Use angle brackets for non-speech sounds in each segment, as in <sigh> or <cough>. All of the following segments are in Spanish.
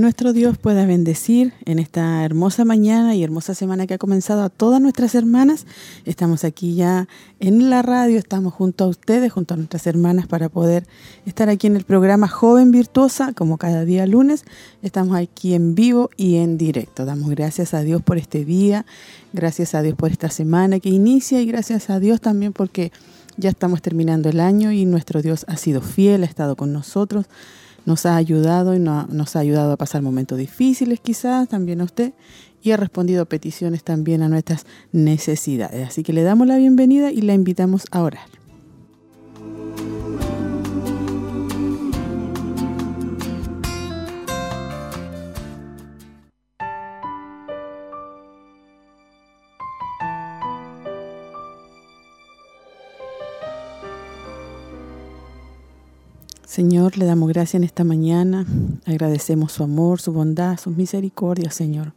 Nuestro Dios pueda bendecir en esta hermosa mañana y hermosa semana que ha comenzado a todas nuestras hermanas. Estamos aquí ya en la radio, estamos junto a ustedes, junto a nuestras hermanas para poder estar aquí en el programa Joven Virtuosa, como cada día lunes. Estamos aquí en vivo y en directo. Damos gracias a Dios por este día, gracias a Dios por esta semana que inicia y gracias a Dios también porque ya estamos terminando el año y nuestro Dios ha sido fiel, ha estado con nosotros nos ha ayudado y nos ha ayudado a pasar momentos difíciles quizás, también a usted, y ha respondido a peticiones también a nuestras necesidades. Así que le damos la bienvenida y la invitamos a orar. Señor, le damos gracias en esta mañana. Agradecemos su amor, su bondad, su misericordia, Señor.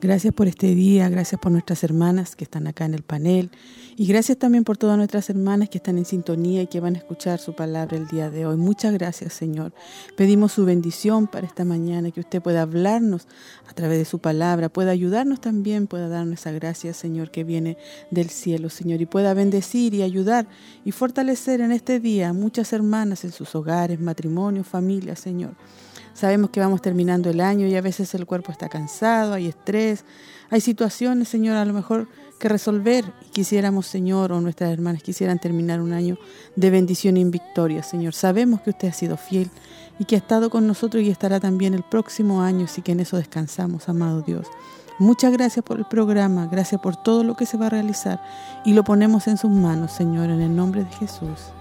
Gracias por este día, gracias por nuestras hermanas que están acá en el panel y gracias también por todas nuestras hermanas que están en sintonía y que van a escuchar su palabra el día de hoy. Muchas gracias, Señor. Pedimos su bendición para esta mañana, que usted pueda hablarnos a través de su palabra, pueda ayudarnos también, pueda darnos esa gracia, Señor, que viene del cielo, Señor, y pueda bendecir y ayudar y fortalecer en este día muchas hermanas en sus hogares, matrimonios, familias, Señor. Sabemos que vamos terminando el año y a veces el cuerpo está cansado, hay estrés, hay situaciones, Señor, a lo mejor que resolver. Y quisiéramos, Señor, o nuestras hermanas quisieran terminar un año de bendición y victoria, Señor. Sabemos que usted ha sido fiel y que ha estado con nosotros y estará también el próximo año, así que en eso descansamos, amado Dios. Muchas gracias por el programa, gracias por todo lo que se va a realizar y lo ponemos en sus manos, Señor, en el nombre de Jesús.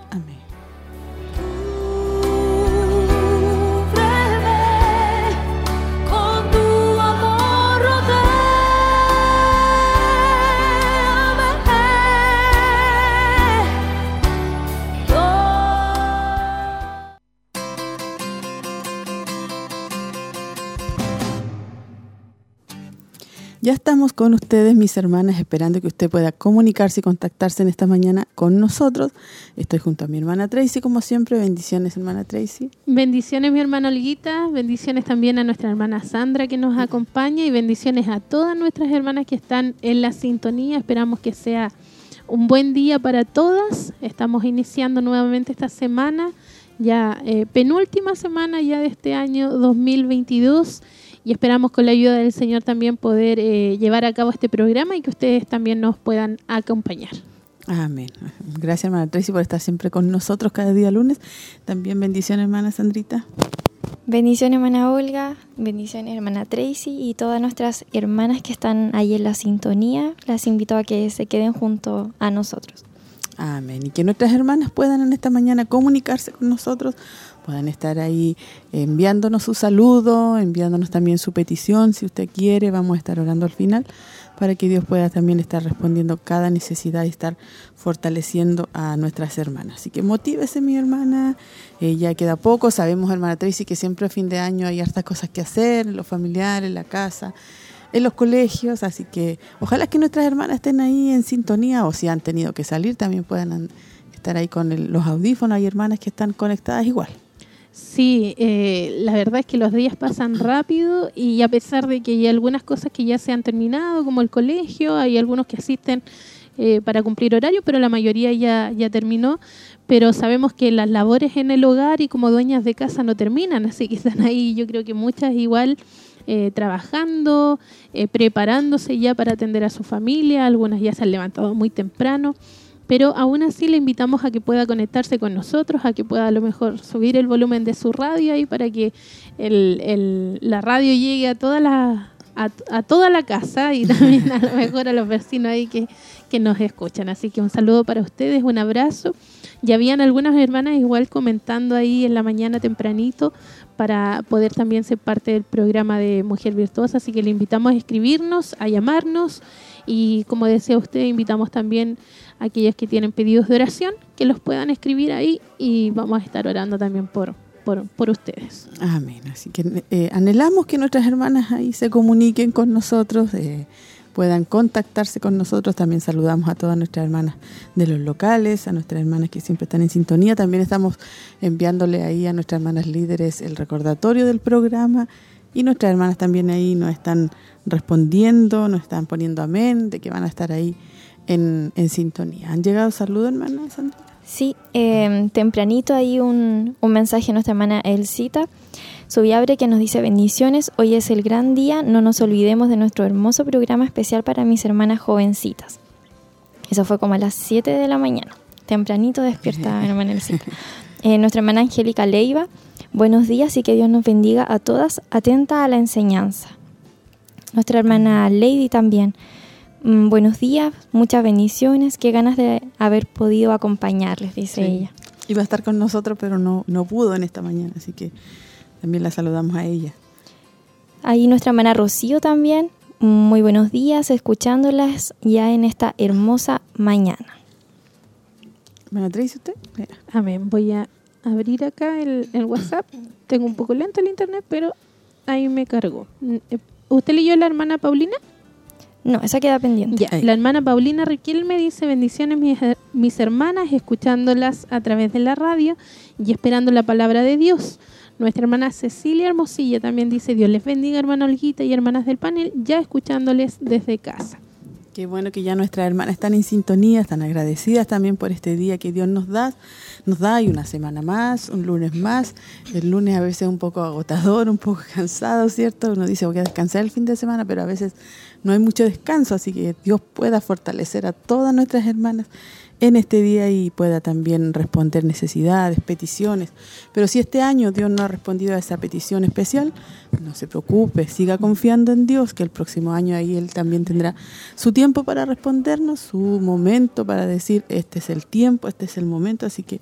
Ya estamos con ustedes, mis hermanas, esperando que usted pueda comunicarse y contactarse en esta mañana con nosotros. Estoy junto a mi hermana Tracy, como siempre. Bendiciones, hermana Tracy. Bendiciones, mi hermana Olguita. Bendiciones también a nuestra hermana Sandra que nos acompaña y bendiciones a todas nuestras hermanas que están en la sintonía. Esperamos que sea un buen día para todas. Estamos iniciando nuevamente esta semana, ya eh, penúltima semana ya de este año 2022 y esperamos con la ayuda del Señor también poder eh, llevar a cabo este programa y que ustedes también nos puedan acompañar. Amén. Gracias, hermana Tracy, por estar siempre con nosotros cada día lunes. También bendiciones, hermana Sandrita. Bendiciones, hermana Olga. Bendiciones, hermana Tracy y todas nuestras hermanas que están ahí en la sintonía. Las invito a que se queden junto a nosotros. Amén. Y que nuestras hermanas puedan en esta mañana comunicarse con nosotros puedan estar ahí enviándonos su saludo, enviándonos también su petición, si usted quiere, vamos a estar orando al final, para que Dios pueda también estar respondiendo cada necesidad y estar fortaleciendo a nuestras hermanas. Así que motívese mi hermana, eh, ya queda poco, sabemos hermana Tracy que siempre a fin de año hay hartas cosas que hacer, en los familiares, en la casa, en los colegios, así que ojalá que nuestras hermanas estén ahí en sintonía o si han tenido que salir también puedan estar ahí con los audífonos, hay hermanas que están conectadas igual. Sí, eh, la verdad es que los días pasan rápido y a pesar de que hay algunas cosas que ya se han terminado, como el colegio, hay algunos que asisten eh, para cumplir horario, pero la mayoría ya, ya terminó. Pero sabemos que las labores en el hogar y como dueñas de casa no terminan, así que están ahí yo creo que muchas igual eh, trabajando, preparándose ya para atender a su familia, algunas ya se han levantado muy temprano pero aún así le invitamos a que pueda conectarse con nosotros, a que pueda a lo mejor subir el volumen de su radio ahí para que el, la radio llegue a todas las a, toda la casa y <laughs> también a lo mejor a los vecinos ahí que, que nos escuchan. Así que un saludo para ustedes, un abrazo. Ya habían algunas hermanas igual comentando ahí en la mañana tempranito para poder también ser parte del programa de Mujer Virtuosa, así que le invitamos a escribirnos, a llamarnos y como decía usted, invitamos también a aquellos que tienen pedidos de oración que los puedan escribir ahí y vamos a estar orando también por, por, ustedes. Amén. Así que eh, anhelamos que nuestras hermanas ahí se comuniquen con nosotros, eh, puedan contactarse con nosotros. También saludamos a todas nuestras hermanas de los locales, a nuestras hermanas que siempre están en sintonía. También estamos enviándole ahí a nuestras hermanas líderes el recordatorio del programa y nuestras hermanas también ahí nos están respondiendo, nos están poniendo amén, de que van a estar ahí en, en sintonía. ¿Han llegado saludos, hermanas? Sandra? Sí, em, tempranito hay un, un mensaje de nuestra hermana Elcita, Subiabre, que nos dice bendiciones, hoy es el gran día, no nos olvidemos de nuestro hermoso programa especial para mis hermanas jovencitas. Eso fue como a las 7 de la mañana, tempranito despierta mi <laughs> hermana Elcita. Eh, nuestra hermana Angélica Leiva, buenos días y que Dios nos bendiga a todas, atenta a la enseñanza. Nuestra hermana Lady también, buenos días, muchas bendiciones, qué ganas de haber podido acompañarles, dice ella. Iba a estar con nosotros, pero no, no pudo en esta mañana, así que también la saludamos a ella. Ahí nuestra hermana Rocío también, muy buenos días, escuchándolas ya en esta hermosa mañana. ¿Me dice usted? Amén, voy a abrir acá el, el WhatsApp. Tengo un poco lento el internet, pero ahí me cargó. Mm, eh, ¿Usted leyó la hermana Paulina? No, esa queda pendiente. La hermana Paulina me dice bendiciones mis, mis hermanas, escuchándolas a través de la radio y esperando la palabra de Dios. Nuestra hermana Cecilia Hermosilla también dice Dios les bendiga, hermana Olguita y hermanas del panel, ya escuchándoles desde casa. Qué bueno que ya nuestras hermanas están en sintonía, están agradecidas también por este día que Dios nos da. Nos da y una semana más, un lunes más. El lunes a veces es un poco agotador, un poco <laughs> cansado, ¿cierto? Uno dice voy a descansar el fin de semana, pero a veces no hay mucho descanso, así que Dios pueda fortalecer a todas nuestras hermanas en este día y pueda también responder necesidades, peticiones. Pero si este año Dios no ha respondido a esa petición especial, no se preocupe, siga confiando en Dios, que el próximo año ahí Él también tendrá su tiempo para respondernos, su momento para decir, este es el tiempo, este es el momento, así que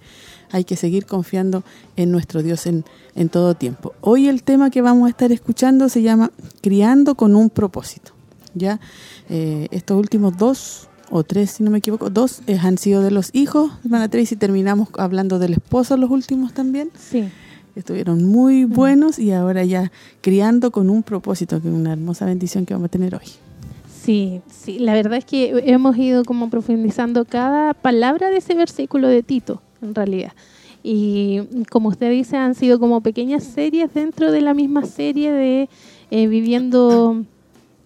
hay que seguir confiando en nuestro Dios en, en todo tiempo. Hoy el tema que vamos a estar escuchando se llama Criando con un propósito. Ya eh, estos últimos dos o tres, si no me equivoco, dos eh, han sido de los hijos, hermana Tracy, y terminamos hablando del esposo los últimos también. Sí. Estuvieron muy buenos y ahora ya criando con un propósito, que es una hermosa bendición que vamos a tener hoy. Sí, sí, la verdad es que hemos ido como profundizando cada palabra de ese versículo de Tito, en realidad. Y como usted dice, han sido como pequeñas series dentro de la misma serie de eh, viviendo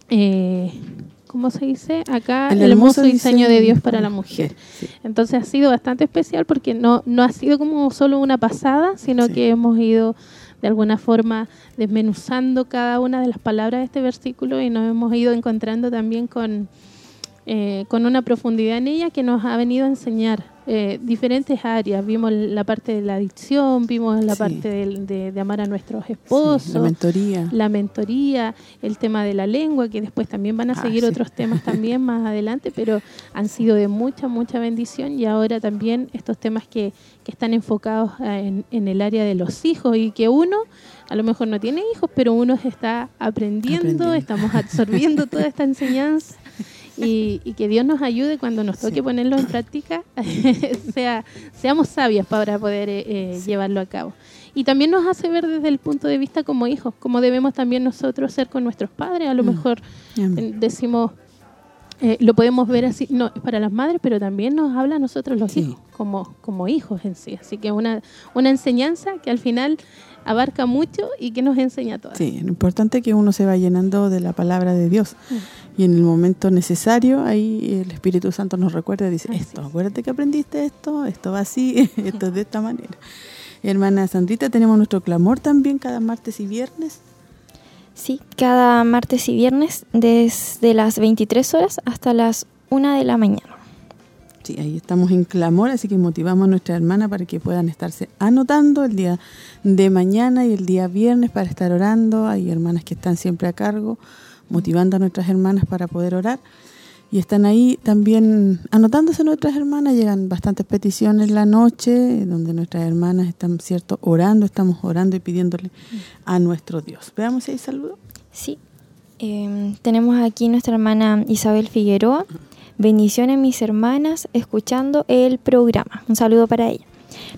eh, ¿cómo se dice? Acá el, hermoso, diseño, de Dios para la mujer. Entonces ha sido bastante especial porque no, no ha sido como solo una pasada, sino que hemos ido de alguna forma desmenuzando cada una de las palabras de este versículo y nos hemos ido encontrando también con, eh, con una profundidad en ella que nos ha venido a enseñar eh, diferentes áreas. Vimos la parte de la adicción, vimos la parte de, amar a nuestros esposos. la mentoría. La mentoría, el tema de la lengua, que después también van a ah, seguir otros temas <laughs> también más adelante, pero han sido de mucha, mucha bendición y ahora también estos temas que, que están enfocados en, en el área de los hijos y que uno a lo mejor no tiene hijos, pero uno está aprendiendo. estamos absorbiendo toda esta <laughs> enseñanza <laughs> y, que Dios nos ayude cuando nos toque ponerlo en práctica, <laughs> sea, seamos sabias para poder eh, eh, llevarlo a cabo. Y también nos hace ver desde el punto de vista como hijos, como debemos también nosotros ser con nuestros padres. A lo mm. mejor eh, decimos, lo podemos ver así, no, es para las madres, pero también nos habla a nosotros los hijos, como, como hijos en sí. Así que una, una enseñanza que al final abarca mucho y que nos enseña todo. Sí, lo importante es que uno se va llenando de la palabra de Dios. Mm y en el momento necesario ahí el Espíritu Santo nos recuerda y dice, esto, acuérdate que aprendiste esto, esto va así, <laughs> esto es de esta manera. Hermana Sandrita, tenemos nuestro clamor también cada martes y viernes. Sí, cada martes y viernes desde las 23 horas hasta las 1 de la mañana. Sí, ahí estamos en clamor, así que motivamos a nuestra hermana para que puedan estarse anotando el día de mañana y el día viernes para estar orando. Hay hermanas que están siempre a cargo motivando a nuestras hermanas para poder orar. Y están ahí también anotándose nuestras hermanas, llegan bastantes peticiones la noche, donde nuestras hermanas están, ¿cierto?, orando, estamos orando y pidiéndole a nuestro Dios. Veamos si hay saludo. Sí, em, tenemos aquí nuestra hermana Isabel Figueroa. Bendiciones mis hermanas, escuchando el programa. Un saludo para ella.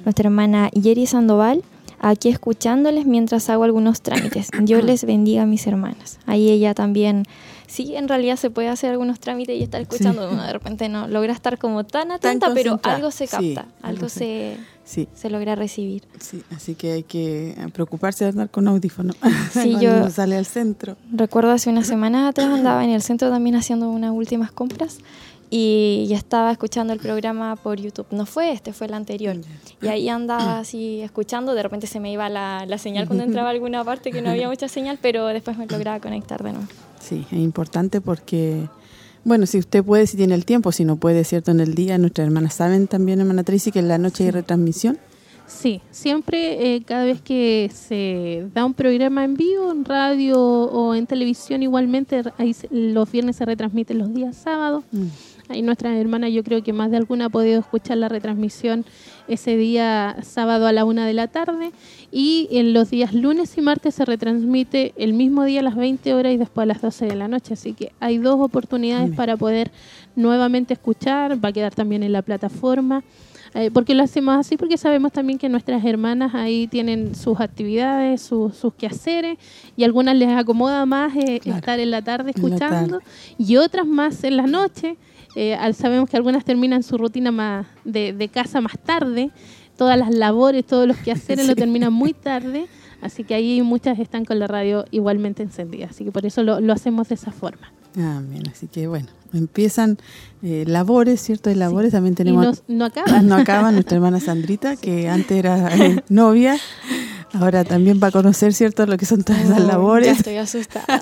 Nuestra hermana Yeri Sandoval, aquí escuchándoles mientras hago algunos trámites. <coughs> Dios les bendiga a mis hermanas. Ahí ella también sí, en realidad se puede hacer algunos trámites y estar escuchando. de repente no logra estar como tan atenta, pero algo se capta, algo, se, se, logra recibir. Sí, así que hay que preocuparse de andar con audífono sí, <laughs> yo sale al centro. Recuerdo hace unas semanas atrás andaba en el centro también haciendo unas últimas compras y ya estaba escuchando el programa por YouTube. No fue este, fue el anterior. Y ahí andaba así escuchando, de repente se me iba la, la señal cuando entraba a alguna parte que no había mucha señal, pero después me lograba conectar de nuevo. Sí, es importante porque, bueno, si usted puede, si tiene el tiempo, si no puede, ¿cierto? En el día, nuestras hermanas saben también, hermana Tracy, que en la noche hay retransmisión. Sí, siempre, eh, cada vez que se da un programa en vivo, en radio o en televisión, igualmente, ahí los viernes se retransmiten los días sábados. Mm. Ahí nuestra hermana, yo creo que más de alguna ha podido escuchar la retransmisión ese día sábado a la una de la tarde y en los días lunes y martes se retransmite el mismo día a las 20 horas y después a las 12 de la noche. Así que hay dos oportunidades para poder nuevamente escuchar, va a quedar también en la plataforma. Eh, porque lo hacemos así porque sabemos también que nuestras hermanas ahí tienen sus actividades, sus, quehaceres y algunas les acomoda más eh, estar en la tarde escuchando y otras más en la noche eh, sabemos que algunas terminan su rutina más de, casa más tarde, todas las labores, todos los quehaceres <laughs> lo terminan muy tarde, así que ahí muchas están con la radio igualmente encendida, así que por eso lo, hacemos de esa forma. Ah, bien, así que bueno, empiezan eh, labores, ¿cierto? De labores también tenemos... no, no <laughs> acaban. No acaban, nuestra hermana Sandrita, <laughs> que antes era eh, novia, Ahora también va a conocer, ¿cierto?, lo que son todas esas labores. Ya estoy asustada. <laughs>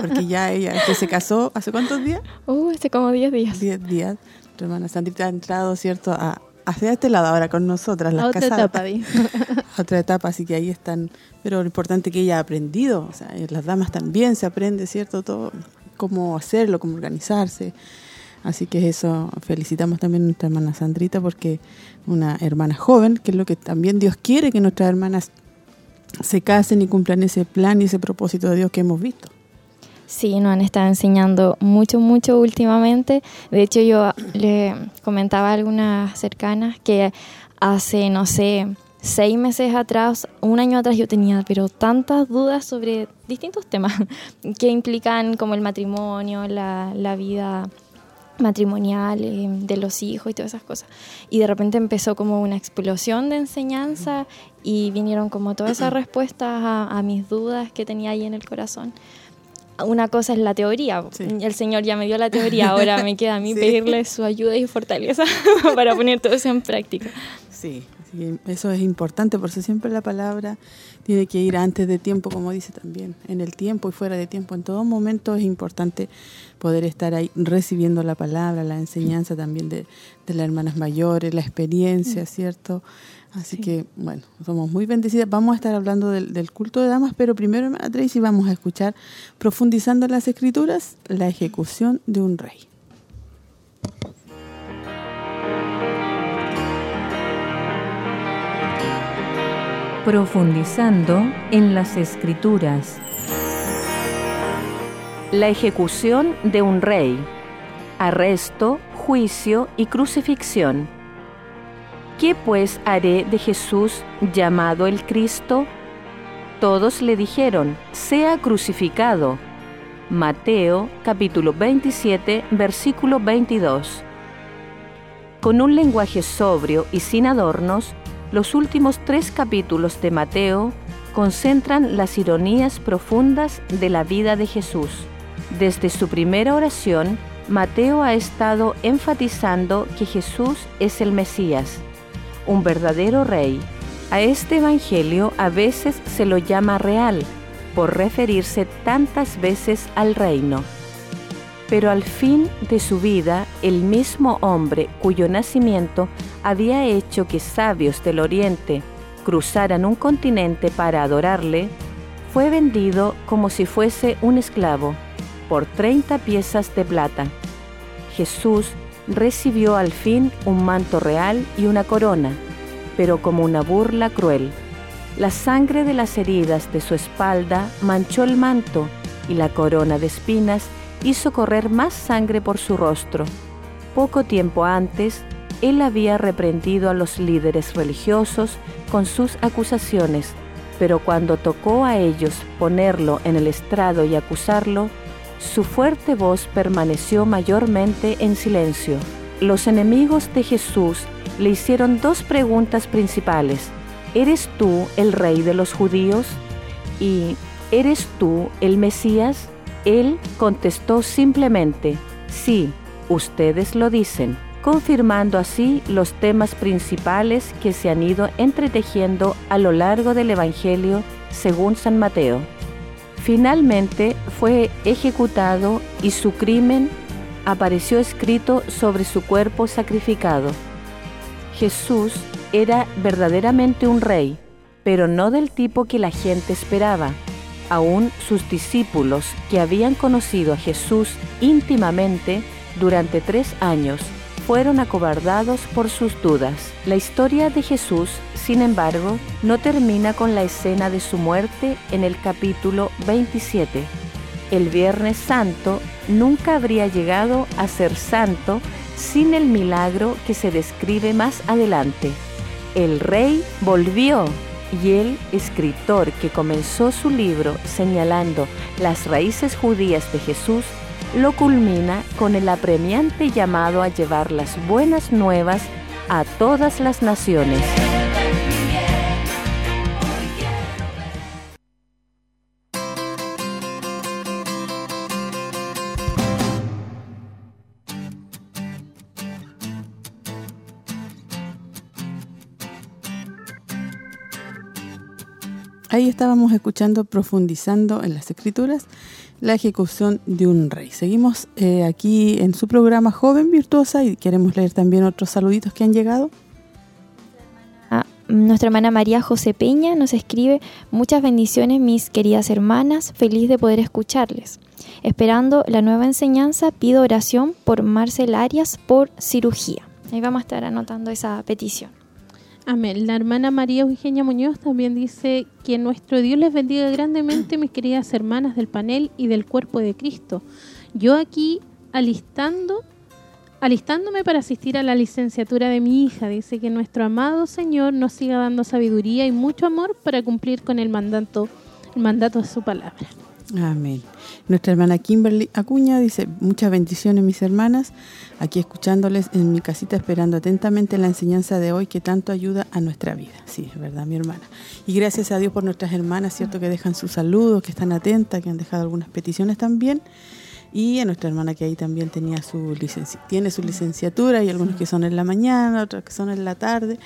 Porque ya ella que se casó, ¿hace cuántos días? Uh, hace como 10 días. 10 días. Tu hermana Sandrita ha entrado, ¿cierto?, a, hacia este lado ahora con nosotras, las a otra etapa, a <laughs> otra etapa, así que ahí están. Pero lo importante es que ella ha aprendido, o sea, las damas también se aprende, ¿cierto?, todo, cómo hacerlo, cómo organizarse. Así que eso, felicitamos también a nuestra hermana Sandrita porque una hermana joven, que es lo que también Dios quiere que nuestras hermanas se casen y cumplan ese plan y ese propósito de Dios que hemos visto. Sí, nos han estado enseñando mucho, mucho últimamente. De hecho, yo le comentaba a algunas cercanas que hace, no sé, seis meses atrás, un año atrás yo tenía, pero tantas dudas sobre distintos temas <laughs> que implican como el matrimonio, la, vida matrimonial, eh, de los hijos y todas esas cosas. Y de repente empezó como una explosión de enseñanza y vinieron como todas esas respuestas a, mis dudas que tenía ahí en el corazón. Una cosa es la teoría, el Señor ya me dio la teoría, ahora me queda a mí <laughs> pedirle su ayuda y fortaleza <laughs> para poner todo eso en práctica. Sí, eso es importante, por eso siempre la palabra tiene que ir antes de tiempo, como dice también, en el tiempo y fuera de tiempo. En todo momento es importante poder estar ahí recibiendo la palabra, la enseñanza también de, las hermanas mayores, la experiencia, mm. ¿cierto? Así que, bueno, somos muy bendecidas. Vamos a estar hablando del, del culto de damas, pero primero, hermana Tracy, vamos a escuchar, profundizando en las escrituras, la ejecución de un rey. Profundizando en las escrituras. La ejecución de un rey. Arresto, juicio y crucifixión. ¿Qué pues haré de Jesús llamado el Cristo? Todos le dijeron, sea crucificado. Mateo capítulo 27 versículo 22. Con un lenguaje sobrio y sin adornos, los últimos tres capítulos de Mateo concentran las ironías profundas de la vida de Jesús. Desde su primera oración, Mateo ha estado enfatizando que Jesús es el Mesías, un verdadero rey. A este Evangelio a veces se lo llama real, por referirse tantas veces al reino. Pero al fin de su vida, el mismo hombre cuyo nacimiento había hecho que sabios del Oriente cruzaran un continente para adorarle, fue vendido como si fuese un esclavo por 30 piezas de plata. Jesús recibió al fin un manto real y una corona, pero como una burla cruel. La sangre de las heridas de su espalda manchó el manto y la corona de espinas hizo correr más sangre por su rostro. Poco tiempo antes, él había reprendido a los líderes religiosos con sus acusaciones, pero cuando tocó a ellos ponerlo en el estrado y acusarlo, su fuerte voz permaneció mayormente en silencio. Los enemigos de Jesús le hicieron dos preguntas principales. ¿Eres tú el rey de los judíos? ¿Y eres tú el Mesías? Él contestó simplemente, sí, ustedes lo dicen, confirmando así los temas principales que se han ido entretejiendo a lo largo del Evangelio según San Mateo. Finalmente fue ejecutado y su crimen apareció escrito sobre su cuerpo sacrificado. Jesús era verdaderamente un rey, pero no del tipo que la gente esperaba. Aún sus discípulos, que habían conocido a Jesús íntimamente durante tres años, fueron acobardados por sus dudas. La historia de Jesús, sin embargo, no termina con la escena de su muerte en el capítulo 27. El Viernes Santo nunca habría llegado a ser santo sin el milagro que se describe más adelante. El rey volvió y el escritor que comenzó su libro señalando las raíces judías de Jesús lo culmina con el apremiante llamado a llevar las buenas nuevas a todas las naciones. Ahí estábamos escuchando, profundizando en las escrituras, la ejecución de un rey. Seguimos eh, aquí en su programa Joven Virtuosa y queremos leer también otros saluditos que han llegado. Ah, nuestra hermana María José Peña nos escribe, muchas bendiciones mis queridas hermanas, feliz de poder escucharles. Esperando la nueva enseñanza, pido oración por Marcel Arias por cirugía. Ahí vamos a estar anotando esa petición. Amén. La hermana María Eugenia Muñoz también dice que nuestro Dios les bendiga grandemente, mis queridas hermanas del panel y del cuerpo de Cristo. Yo aquí alistando, alistándome para asistir a la licenciatura de mi hija, dice que nuestro amado Señor nos siga dando sabiduría y mucho amor para cumplir con el mandato, el mandato de su palabra. Amén. Nuestra hermana Kimberly Acuña dice, muchas bendiciones mis hermanas, aquí escuchándoles en mi casita esperando atentamente la enseñanza de hoy que tanto ayuda a nuestra vida. Sí, es verdad, mi hermana. Y gracias a Dios por nuestras hermanas, ¿cierto? Que dejan sus saludos, que están atentas, que han dejado algunas peticiones también. Y a nuestra hermana que ahí también tenía su licencia, tiene su licenciatura y algunos que son en la mañana, otros que son en la tarde.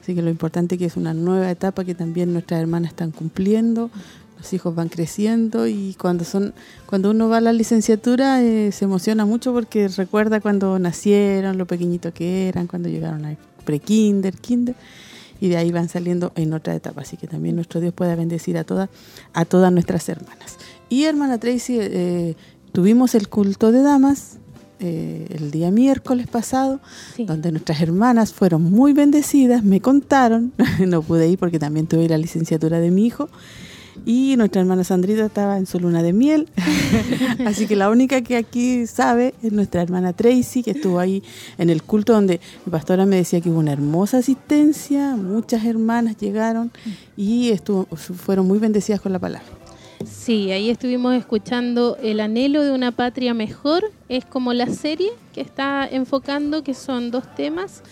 Así que lo importante que es una nueva etapa que también nuestras hermanas están cumpliendo, los hijos van creciendo y cuando son cuando uno va a la licenciatura eh, se emociona mucho porque recuerda cuando nacieron, lo pequeñito que eran, cuando llegaron a pre-kinder, kinder y de ahí van saliendo en otra etapa. Así que también nuestro Dios pueda bendecir a todas a todas nuestras hermanas. Y hermana Tracy, eh, tuvimos el culto de damas eh, el día miércoles pasado, donde nuestras hermanas fueron muy bendecidas, me contaron, <laughs> no pude ir porque también tuve la licenciatura de mi hijo, y nuestra hermana Sandrita estaba en su luna de miel. <laughs> Así que la única que aquí sabe es nuestra hermana Tracy, que estuvo ahí en el culto donde mi pastora me decía que hubo una hermosa asistencia, muchas hermanas llegaron y estuvo, fueron muy bendecidas con la palabra. Sí, ahí estuvimos escuchando El anhelo de una patria mejor, es como la serie que está enfocando, que son dos temas,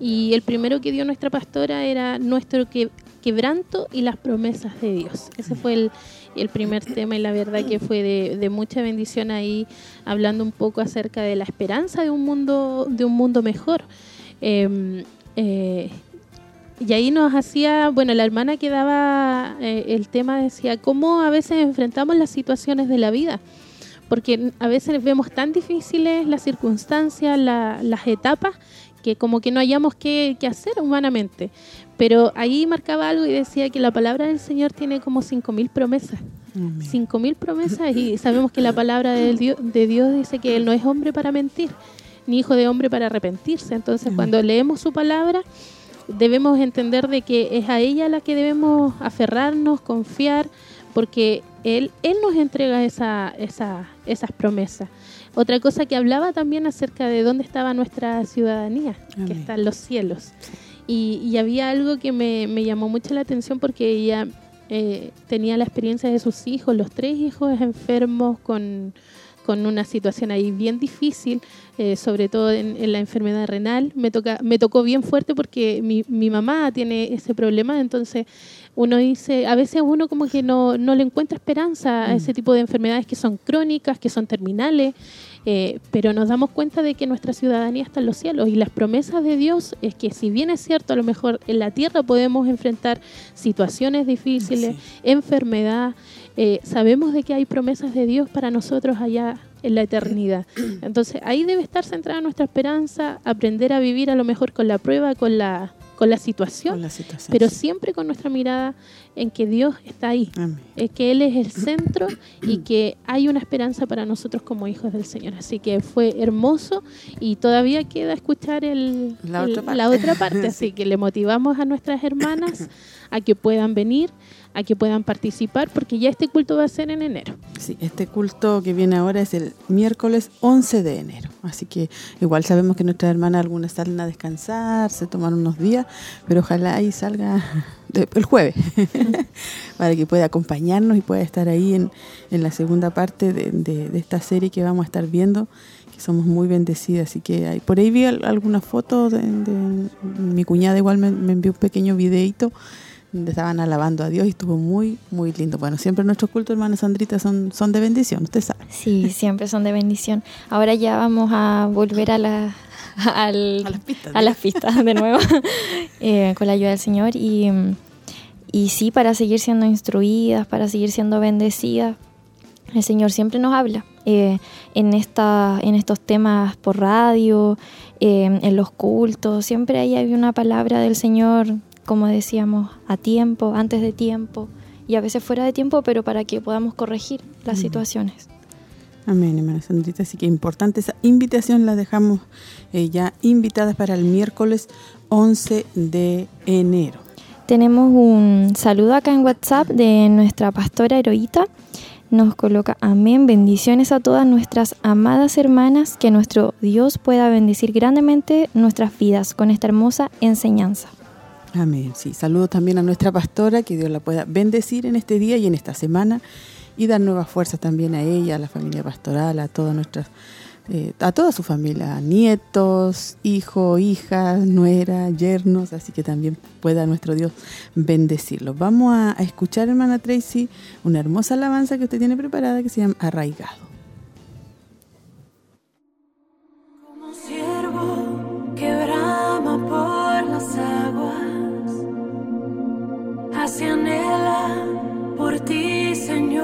y el primero que dio nuestra pastora era nuestro que quebranto y las promesas de Dios. Ese fue el, primer tema y la verdad que fue de, mucha bendición ahí, hablando un poco acerca de la esperanza de un mundo, de un mundo mejor. Em, eh, y ahí nos hacía, bueno, la hermana que daba eh, el tema decía, cómo a veces enfrentamos las situaciones de la vida, porque a veces vemos tan difíciles las circunstancias, las etapas, que como que no hayamos qué, qué hacer humanamente. Pero ahí marcaba algo y decía que la palabra del Señor tiene como 5.000 promesas. Cinco mil promesas y sabemos que la palabra de Dios, de Dios dice que Él no es hombre para mentir, ni hijo de hombre para arrepentirse. Entonces, cuando leemos su palabra, debemos entender de que es a ella la que debemos aferrarnos, confiar, porque Él, él nos entrega esa, esa, esas promesas. Otra cosa que hablaba también acerca de dónde estaba nuestra ciudadanía, que está en los cielos. Y, había algo que me, me, llamó mucho la atención porque ella eh, tenía la experiencia de sus hijos, los tres hijos enfermos con, con una situación ahí bien difícil, eh, sobre todo en, la enfermedad renal. Me, toca, me tocó bien fuerte porque mi, mi mamá tiene ese problema, entonces uno dice, a veces uno como que no, no le encuentra esperanza a ese mm. tipo de enfermedades que son crónicas, que son terminales, eh, pero nos damos cuenta de que nuestra ciudadanía está en los cielos y las promesas de Dios es que si bien es cierto, a lo mejor en la tierra podemos enfrentar situaciones difíciles, enfermedad, eh, sabemos de que hay promesas de Dios para nosotros allá en la eternidad. <clears throat> Entonces ahí debe estar centrada nuestra esperanza, aprender a vivir a lo mejor con la prueba, con la con la situación, pero siempre con nuestra mirada en que Dios está ahí, es que Él es el centro y que hay una esperanza para nosotros como hijos del Señor. Así que fue hermoso y todavía queda escuchar el, la, otra parte. <laughs> Así que le motivamos a nuestras hermanas a que puedan venir a que puedan participar, porque ya este culto va a ser en enero. Sí, este culto que viene ahora es el miércoles 11 de enero. Así que igual sabemos que nuestras hermanas algunas salen a descansar, se toman unos días, pero ojalá ahí salga el jueves, <laughs> para que pueda acompañarnos y pueda estar ahí en, en la segunda parte de, de, esta serie que vamos a estar viendo, que somos muy bendecidas. Así que hay, por ahí vi algunas fotos de, mi cuñada igual me, me envió un pequeño videito estaban alabando a Dios y estuvo muy, muy lindo. Bueno, siempre nuestros cultos, hermana Sandrita, son, son de bendición, usted sabe. Sí, siempre son de bendición. Ahora ya vamos a volver a, la, a las pistas, de nuevo, <laughs> eh, con la ayuda del Señor. Y, y sí, para seguir siendo instruidas, para seguir siendo bendecidas, el Señor siempre nos habla. Eh, en, esta, en estos temas por radio, eh, en los cultos, siempre ahí hay una palabra del Señor como decíamos, a tiempo, antes de tiempo y a veces fuera de tiempo, pero para que podamos corregir las situaciones. Amén, hermana Sandrita. Así que importante esa invitación, la dejamos eh, ya invitadas para el miércoles 11 de enero. Tenemos un saludo acá en WhatsApp de nuestra pastora Heroíta. Nos coloca amén, bendiciones a todas nuestras amadas hermanas, que nuestro Dios pueda bendecir grandemente nuestras vidas con esta hermosa enseñanza. Amén. Sí, saludo también a nuestra pastora, que Dios la pueda bendecir en este día y en esta semana y dar nuevas fuerzas también a ella, a la familia pastoral, a todas nuestras eh, a toda su familia, nietos, hijos, hijas, nuera, yernos, así que también pueda nuestro Dios bendecirlos. Vamos a, a escuchar, hermana Tracy, una hermosa alabanza que usted tiene preparada que se llama Arraigado. Como siervo que por las aguas así anhela por ti, Señor,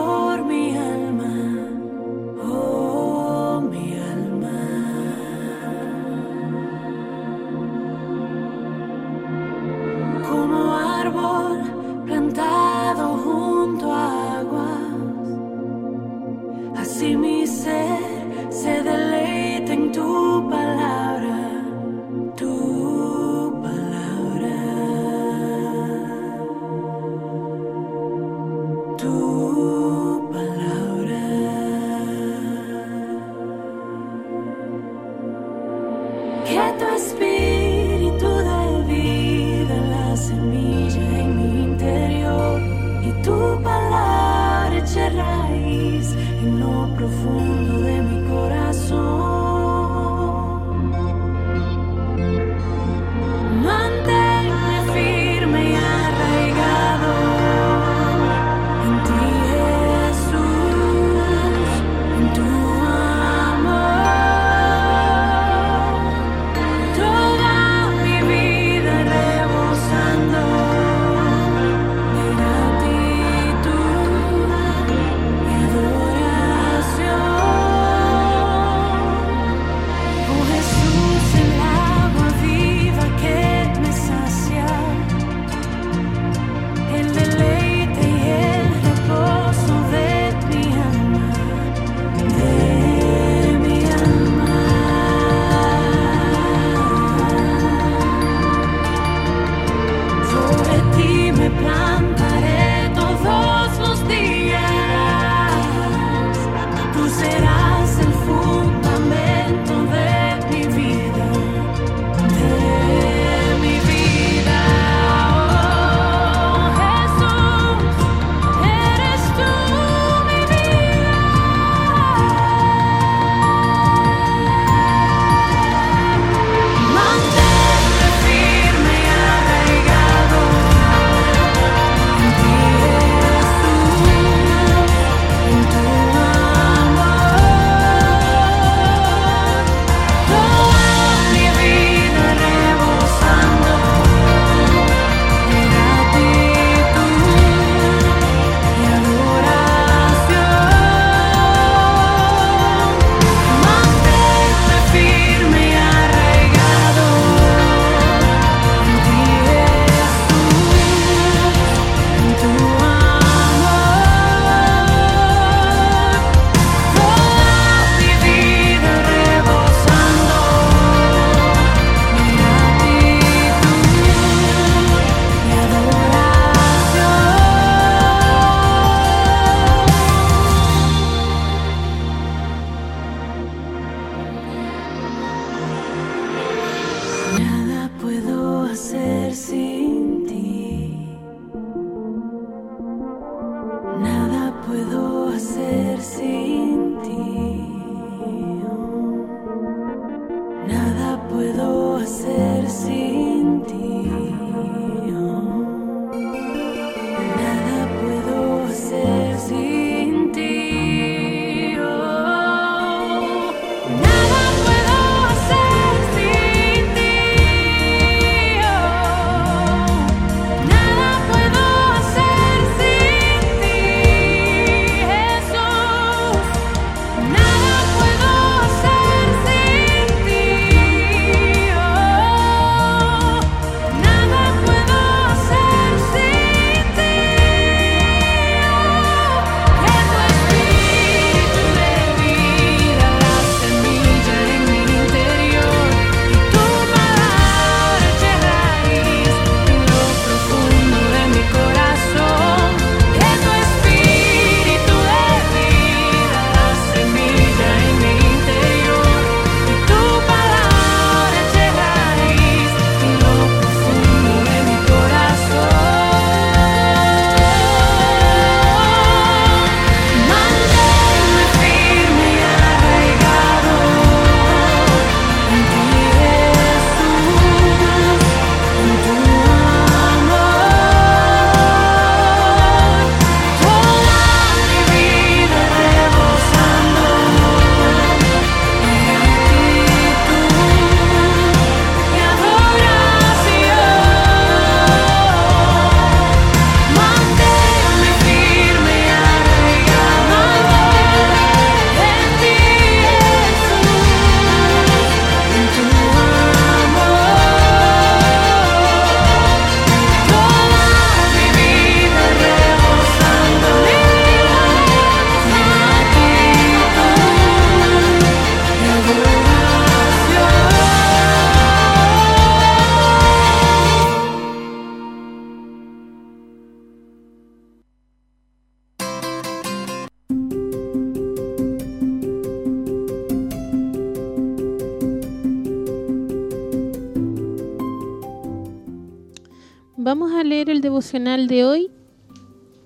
devocional de hoy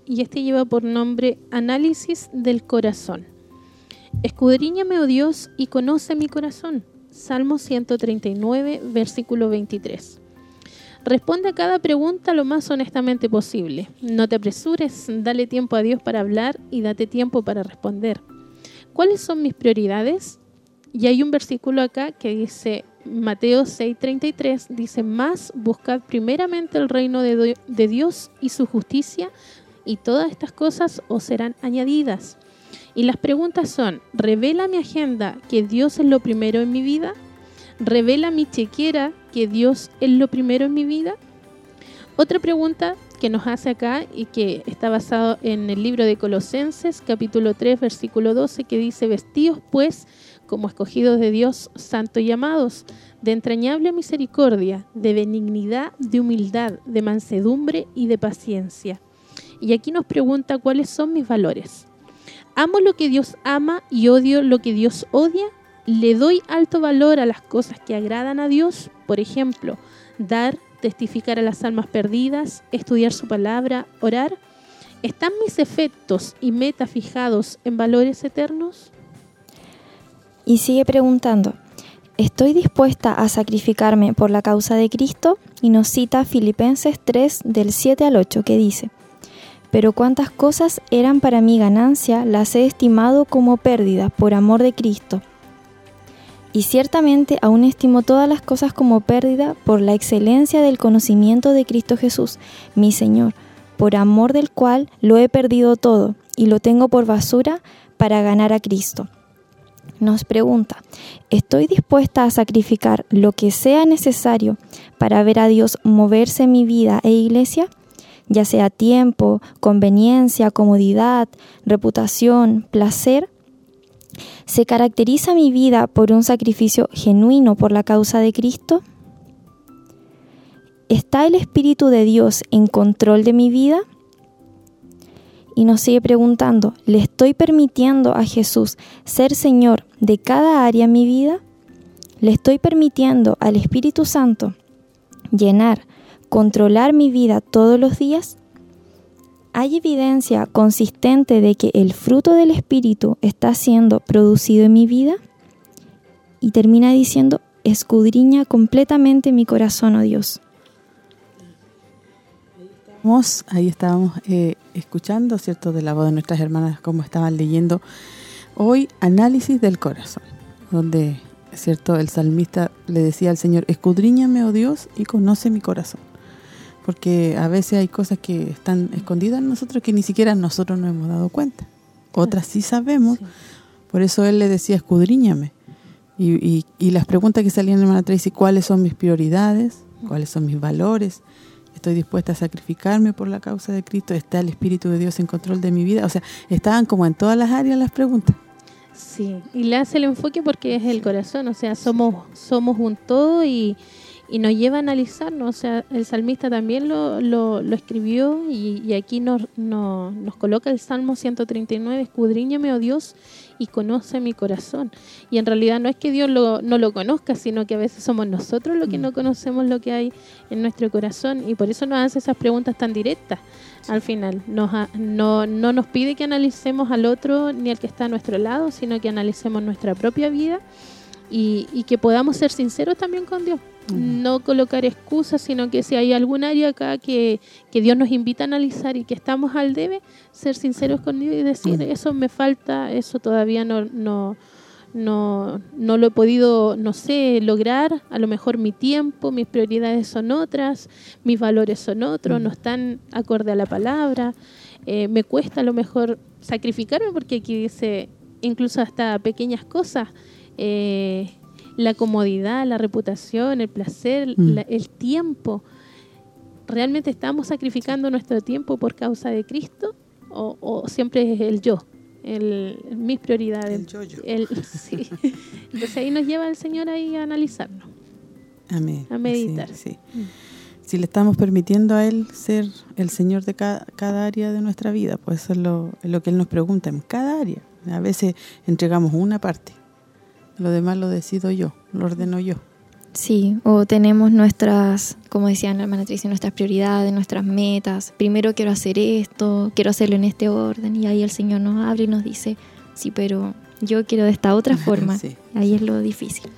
y este lleva por nombre Análisis del Corazón. Escudriñame, oh Dios, y conoce mi corazón. Salmo 139, versículo 23. Responde a cada pregunta lo más honestamente posible. No te apresures, dale tiempo a Dios para hablar y date tiempo para responder. ¿Cuáles son mis prioridades? Y hay un versículo acá que dice, Mateo 6:33, dice, más buscad primeramente el reino de, de Dios y su justicia, y todas estas cosas os serán añadidas. Y las preguntas son, ¿revela mi agenda que Dios es lo primero en mi vida? ¿Revela mi chequera que Dios es lo primero en mi vida? Otra pregunta que nos hace acá y que está basado en el libro de Colosenses, capítulo 3, versículo 12, que dice, vestidos pues como escogidos de Dios, santos y amados, de entrañable misericordia, de benignidad, de humildad, de mansedumbre y de paciencia. Y aquí nos pregunta cuáles son mis valores. ¿Amo lo que Dios ama y odio lo que Dios odia? ¿Le doy alto valor a las cosas que agradan a Dios? Por ejemplo, dar, testificar a las almas perdidas, estudiar su palabra, orar. ¿Están mis efectos y metas fijados en valores eternos? Y sigue preguntando, ¿estoy dispuesta a sacrificarme por la causa de Cristo? Y nos cita Filipenses 3 del 7 al 8 que dice, pero cuántas cosas eran para mi ganancia, las he estimado como pérdida por amor de Cristo. Y ciertamente aún estimo todas las cosas como pérdida por la excelencia del conocimiento de Cristo Jesús, mi Señor, por amor del cual lo he perdido todo y lo tengo por basura para ganar a Cristo. Nos pregunta, ¿estoy dispuesta a sacrificar lo que sea necesario para ver a Dios moverse en mi vida e iglesia? ya sea tiempo, conveniencia, comodidad, reputación, placer, ¿se caracteriza mi vida por un sacrificio genuino por la causa de Cristo? ¿Está el Espíritu de Dios en control de mi vida? Y nos sigue preguntando, ¿le estoy permitiendo a Jesús ser Señor de cada área en mi vida? ¿Le estoy permitiendo al Espíritu Santo llenar, controlar mi vida todos los días? ¿Hay evidencia consistente de que el fruto del Espíritu está siendo producido en mi vida? Y termina diciendo, escudriña completamente mi corazón, oh Dios. Ahí estábamos eh, escuchando, ¿cierto?, de la voz de nuestras hermanas, como estaban leyendo hoy análisis del corazón, donde, ¿cierto?, el salmista le decía al Señor, escudriñame, oh Dios, y conoce mi corazón porque a veces hay cosas que están escondidas en nosotros que ni siquiera nosotros nos hemos dado cuenta. Otras sí sabemos, por eso él le decía, escudriñame. Y, y, las preguntas que salían en hermana Tracy, ¿cuáles son mis prioridades? ¿Cuáles son mis valores? ¿Estoy dispuesta a sacrificarme por la causa de Cristo? ¿Está el Espíritu de Dios en control de mi vida? O sea, estaban como en todas las áreas las preguntas. Sí, y le hace el enfoque porque es el corazón, o sea, somos, somos un todo y y nos lleva a analizarnos. O sea, el salmista también lo, lo, escribió y, aquí nos, nos coloca el Salmo 139, escudriñame, oh Dios, y conoce mi corazón. Y en realidad no es que Dios lo, no lo conozca, sino que a veces somos nosotros los que mm. no conocemos lo que hay en nuestro corazón y por eso nos hace esas preguntas tan directas al final. Nos, no, no nos pide que analicemos al otro ni al que está a nuestro lado, sino que analicemos nuestra propia vida y, y que podamos ser sinceros también con Dios no colocar excusas, sino que si hay algún área acá que, Dios nos invita a analizar y que estamos al debe, ser sinceros con Dios y decir, eso me falta, eso todavía no, no, no, no lo he podido, no sé, lograr, a lo mejor mi tiempo, mis prioridades son otras, mis valores son otros, no están acorde a la palabra, eh, me cuesta a lo mejor sacrificarme porque aquí dice incluso hasta pequeñas cosas. Eh, la comodidad, la reputación, el placer, mm. el tiempo. ¿Realmente estamos sacrificando nuestro tiempo por causa de Cristo? ¿O, siempre es el yo? El, mis prioridades. El yo, yo. <laughs> sí. Entonces ahí nos lleva el Señor ahí a analizarnos. Amén. A meditar. Mm. Si le estamos permitiendo a Él ser el Señor de cada, área de nuestra vida, pues eso es lo, es lo que Él nos pregunta en cada área. A veces entregamos una parte lo demás lo decido yo, lo ordeno yo. Sí, o tenemos nuestras, como decía la hermana Tricia, nuestras prioridades, nuestras metas. Primero quiero hacer esto, quiero hacerlo en este orden y ahí el Señor nos abre y nos dice, sí, pero yo quiero de esta otra <laughs> forma. Sí. Ahí es lo difícil.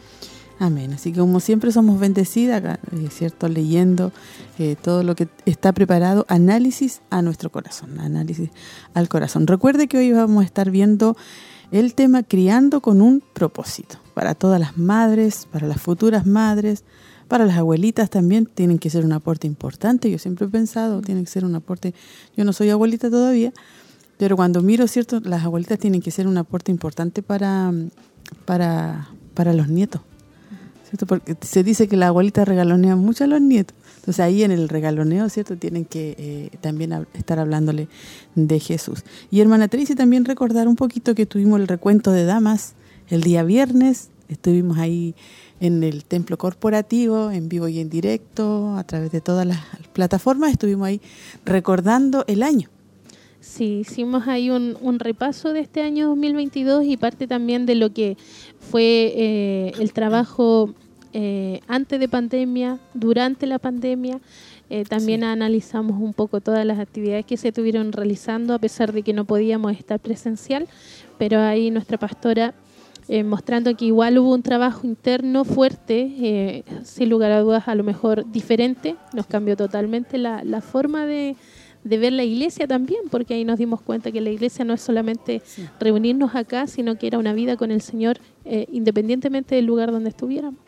Amén. Así que como siempre somos bendecidas, eh, ¿cierto? Leyendo eh, todo lo que está preparado, análisis a nuestro corazón, análisis al corazón. Recuerde que hoy vamos a estar viendo el tema criando con un propósito. Para todas las madres, para las futuras madres, para las abuelitas también tienen que ser un aporte importante. Yo siempre he pensado, tiene que ser un aporte. Yo no soy abuelita todavía, pero cuando miro, ¿cierto? Las abuelitas tienen que ser un aporte importante para, para, para los nietos. ¿cierto? Porque se dice que las abuelitas regalonean mucho a los nietos. Entonces ahí en el regaloneo, ¿cierto? Tienen que eh, también estar hablándole de Jesús. Y hermana Tracy, también recordar un poquito que tuvimos el recuento de damas el día viernes. Estuvimos ahí en el templo corporativo, en vivo y en directo, a través de todas las plataformas. Estuvimos ahí recordando el año. Sí, hicimos ahí un, un repaso de este año 2022 y parte también de lo que fue eh, el trabajo eh, antes de pandemia, durante la pandemia. Eh, también Sí. analizamos un poco todas las actividades que se estuvieron realizando a pesar de que no podíamos estar presencial, pero ahí nuestra pastora eh, mostrando que igual hubo un trabajo interno fuerte, eh, sin lugar a dudas a lo mejor diferente, nos cambió totalmente la, la forma de, de ver la iglesia también, porque ahí nos dimos cuenta que la iglesia no es solamente reunirnos acá, sino que era una vida con el Señor eh, independientemente del lugar donde estuviéramos.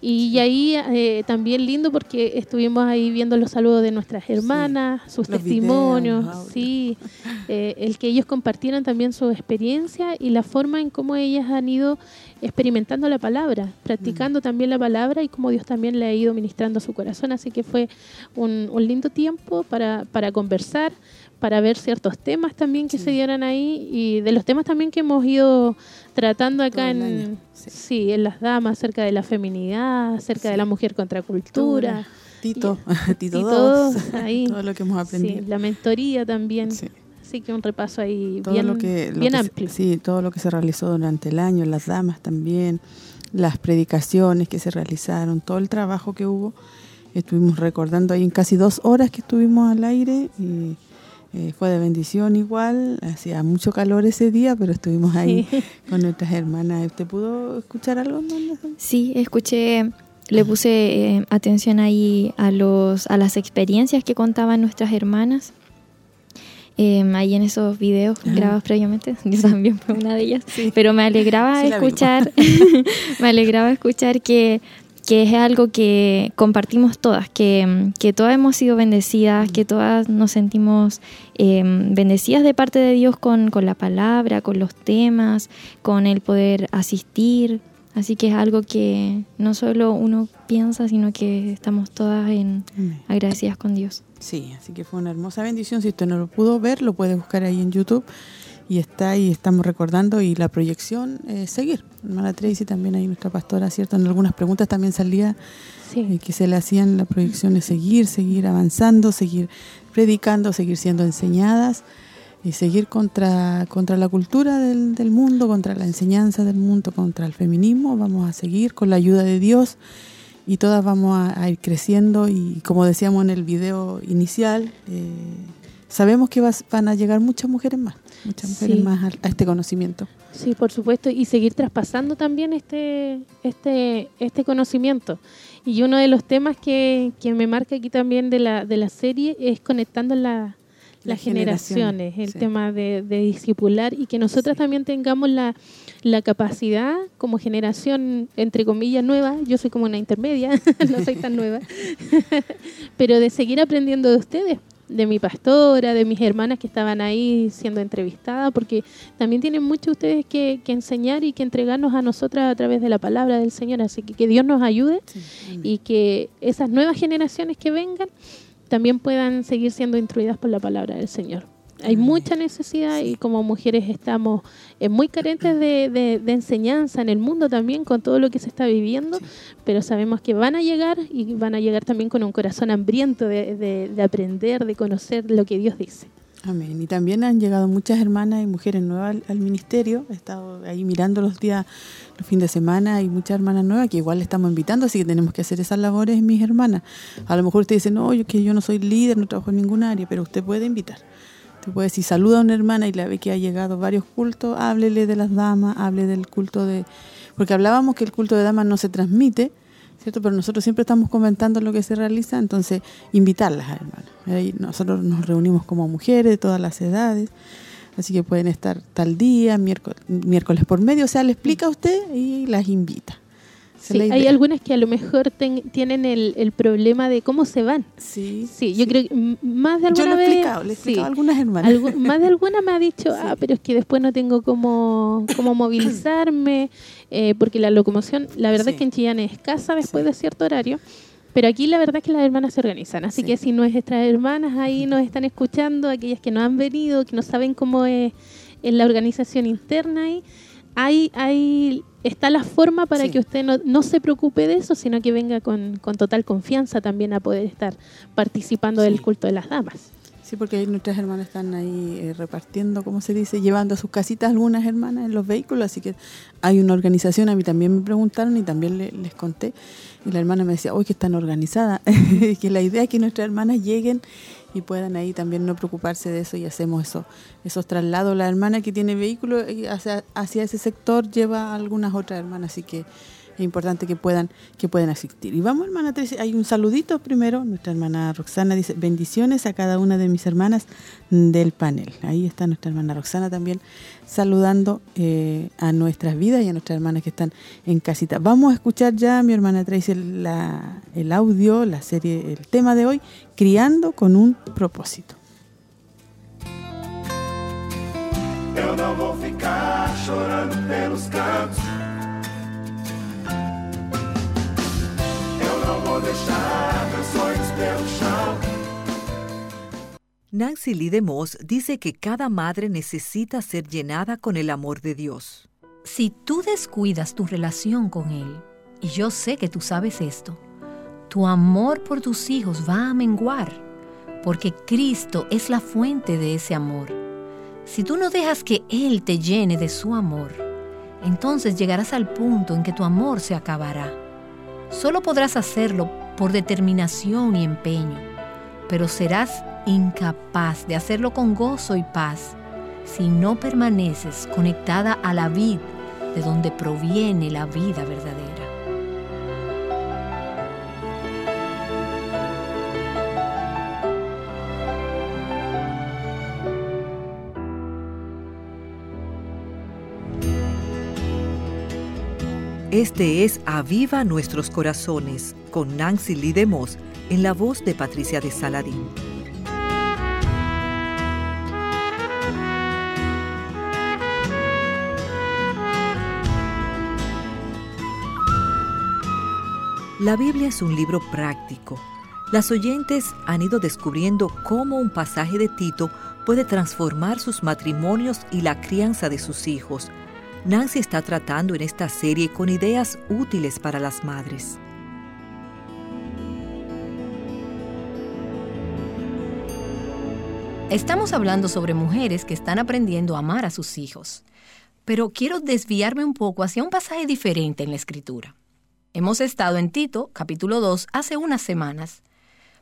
Y, y ahí eh, también lindo porque estuvimos ahí viendo los saludos de nuestras hermanas, sus testimonios, videos, sí, eh, el que ellos compartieran también su experiencia y la forma en cómo ellas han ido experimentando la palabra, practicando también la palabra y cómo Dios también le ha ido ministrando a su corazón. Así que fue un, un lindo tiempo para, para conversar, para ver ciertos temas también que se dieran ahí y de los temas también que hemos ido tratando acá en, sí. sí. en las damas, acerca de la feminidad, acerca de la mujer contra cultura. <laughs> Tito, Tito Y 2, todos ahí. todo lo que hemos aprendido. La mentoría también. Sí. Así que un repaso ahí todo bien, lo que, lo bien que se- amplio. sí, todo lo que se realizó durante el año, las damas también, las predicaciones que se realizaron, todo el trabajo que hubo. Estuvimos recordando ahí en casi dos horas que estuvimos al aire y eh, fue de bendición igual. Hacía mucho calor ese día, pero estuvimos ahí Sí. <laughs> con nuestras hermanas. ¿Usted pudo escuchar algo? Sí, escuché, le puse eh, atención ahí a los a las experiencias que contaban nuestras hermanas. eh, ahí en esos videos Ah. grabados previamente, <laughs> yo también fue una de ellas, pero me alegraba Sí escuchar, <laughs> me alegraba escuchar que, que es algo que compartimos todas, que, que todas hemos sido bendecidas, que todas nos sentimos eh, bendecidas de parte de Dios con, con la palabra, con los temas, con el poder asistir. Así que es algo que no solo uno piensa, sino que estamos todas en, agradecidas con Dios. Sí, así que fue una hermosa bendición. Si usted no lo pudo ver, lo puede buscar ahí en YouTube. Y está ahí, estamos recordando. Y la proyección, eh, seguir. Hermana Tracy también ahí, nuestra pastora, ¿cierto? En algunas preguntas también salía Sí. eh, que se le hacían la proyección de seguir, seguir avanzando, seguir predicando, seguir siendo enseñadas y seguir contra, contra la cultura del, del mundo, contra la enseñanza del mundo, contra el feminismo. Vamos a seguir con la ayuda de Dios y todas vamos a, a ir creciendo y como decíamos en el video inicial, eh, sabemos que vas- van a llegar muchas mujeres más, muchas mujeres Sí. más a, a este conocimiento. Sí, por supuesto, y seguir traspasando también este, este, este conocimiento. Y uno de los temas que, que me marca aquí también de la, de la serie es conectando la- las generaciones, el sí. tema de, de discipular y que nosotras también tengamos la, la capacidad como generación, entre comillas, nueva, yo soy como una intermedia, <laughs> no soy tan nueva, <laughs> pero de seguir aprendiendo de ustedes, de mi pastora, de mis hermanas que estaban ahí siendo entrevistadas, porque también tienen mucho ustedes que, que enseñar y que entregarnos a nosotras a través de la palabra del Señor. Así que que Dios nos ayude y que esas nuevas generaciones que vengan también puedan seguir siendo instruidas por la palabra del Señor. Hay mucha necesidad y como mujeres estamos eh, muy carentes de, de- de enseñanza en el mundo también con todo lo que se está viviendo, pero sabemos que van a llegar y van a llegar también con un corazón hambriento de, de- de aprender, de conocer lo que Dios dice. Amén. Y también han llegado muchas hermanas y mujeres nuevas al, ministerio. He estado ahí mirando los días, los fines de semana, hay muchas hermanas nuevas que igual le estamos invitando, así que tenemos que hacer esas labores, mis hermanas. A lo mejor usted dice, no, yo que yo no soy líder, no trabajo en ninguna área, pero usted puede invitar. Usted puede, si saluda a una hermana y la ve que ha llegado varios cultos, háblele de las damas, hable del culto de... Porque hablábamos que el culto de damas no se transmite, ¿cierto? Pero nosotros siempre estamos comentando lo que se realiza, entonces invitarlas, hermanas. nosotros nos reunimos como mujeres de todas las edades, así que pueden estar tal día, miércoles, miércoles por medio, o sea, le explica a usted y las invita hay algunas que a lo mejor tienen el, problema de cómo se van. Sí. Sí, yo creo que más de alguna vez. Explicado, algunas hermanas. más de alguna me ha dicho, <laughs> ah, pero es que después no tengo cómo, cómo movilizarme, eh, porque la locomoción, la verdad es que en Chillán es escasa después de cierto horario. Pero aquí la verdad es que las hermanas se organizan, así que si nuestras hermanas ahí nos están escuchando, aquellas que no han venido, que no saben cómo es, es la organización interna ahí, hay, hay está la forma para que usted no, se preocupe de eso, sino que venga con, total confianza también a poder estar participando del culto de las damas. Sí, porque nuestras hermanas están ahí eh, repartiendo, como se dice, llevando a sus casitas algunas hermanas en los vehículos, así que hay una organización, a mí también me preguntaron y también les conté, y la hermana me decía, hoy que están organizadas, <laughs> que la idea es que nuestras hermanas lleguen y puedan ahí también no preocuparse de eso y hacemos eso, esos traslados. La hermana que tiene vehículo eh, hacia, hacia ese sector lleva a algunas otras hermanas, así que es importante que puedan que puedan asistir. Y vamos, hermana Teresa, hay un saludito primero. Nuestra hermana Roxana dice, bendiciones a cada una de mis hermanas del panel. Ahí está nuestra hermana Roxana también saludando eh, a nuestras vidas y a nuestras hermanas que están en casita. Vamos a escuchar ya, mi hermana Tracy, el audio, la serie, el tema de hoy, Criando con un propósito. Nancy Lee de Moss dice que cada madre necesita ser llenada con el amor de Dios. Si tú descuidas tu relación con Él, y yo sé que tú sabes esto, tu amor por tus hijos va a menguar, porque Cristo es la fuente de ese amor. Si tú no dejas que Él te llene de su amor, entonces llegarás al punto en que tu amor se acabará. Solo podrás hacerlo por determinación y empeño, pero serás incapaz de hacerlo con gozo y paz si no permaneces conectada a la vid de donde proviene la vida verdadera. Este es Aviva Nuestros Corazones con Nancy Lee Demos en la voz de Patricia de Saladín. La Biblia es un libro práctico. Las oyentes han ido descubriendo cómo un pasaje de Tito puede transformar sus matrimonios y la crianza de sus hijos. Nancy está tratando en esta serie con ideas útiles para las madres. Estamos hablando sobre mujeres que están aprendiendo a amar a sus hijos, pero quiero desviarme un poco hacia un pasaje diferente en la escritura. Hemos estado en Tito, capítulo 2, hace unas semanas,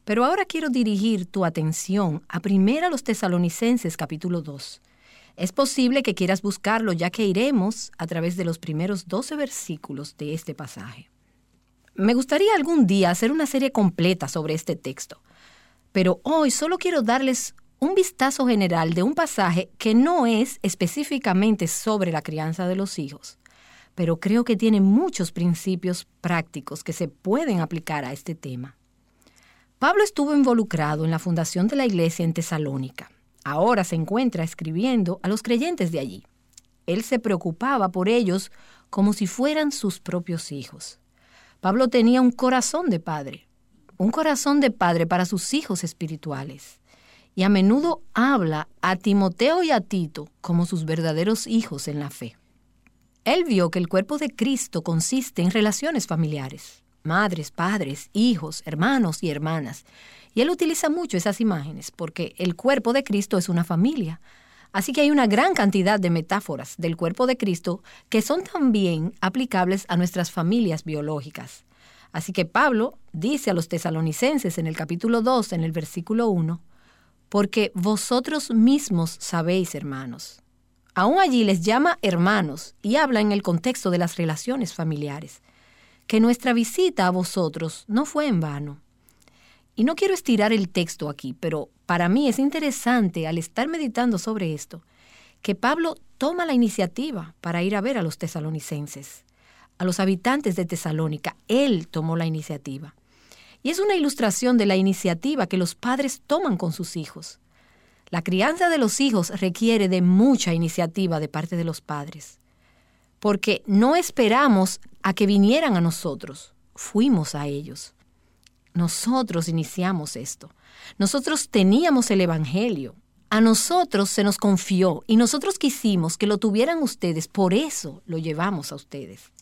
pero ahora quiero dirigir tu atención a primera los tesalonicenses, capítulo 2. Es posible que quieras buscarlo ya que iremos a través de los primeros 12 versículos de este pasaje. Me gustaría algún día hacer una serie completa sobre este texto, pero hoy solo quiero darles un vistazo general de un pasaje que no es específicamente sobre la crianza de los hijos, pero creo que tiene muchos principios prácticos que se pueden aplicar a este tema. Pablo estuvo involucrado en la fundación de la iglesia en Tesalónica. Ahora se encuentra escribiendo a los creyentes de allí. Él se preocupaba por ellos como si fueran sus propios hijos. Pablo tenía un corazón de padre, un corazón de padre para sus hijos espirituales. Y a menudo habla a Timoteo y a Tito como sus verdaderos hijos en la fe. Él vio que el cuerpo de Cristo consiste en relaciones familiares. madres, padres, hijos, hermanos y hermanas. Y él utiliza mucho esas imágenes porque el cuerpo de Cristo es una familia. Así que hay una gran cantidad de metáforas del cuerpo de Cristo que son también aplicables a nuestras familias biológicas. Así que Pablo dice a los tesalonicenses en el capítulo 2, en el versículo 1, porque vosotros mismos sabéis, hermanos. Aún allí les llama hermanos y habla en el contexto de las relaciones familiares, que nuestra visita a vosotros no fue en vano. Y no quiero estirar el texto aquí, pero para mí es interesante al estar meditando sobre esto, que Pablo toma la iniciativa para ir a ver a los tesalonicenses, a los habitantes de Tesalónica. Él tomó la iniciativa. Y es una ilustración de la iniciativa que los padres toman con sus hijos. La crianza de los hijos requiere de mucha iniciativa de parte de los padres, porque no esperamos a que vinieran a nosotros, fuimos a ellos. Nosotros iniciamos esto. Nosotros teníamos el Evangelio. A nosotros se nos confió y nosotros quisimos que lo tuvieran ustedes, por eso lo llevamos a ustedes.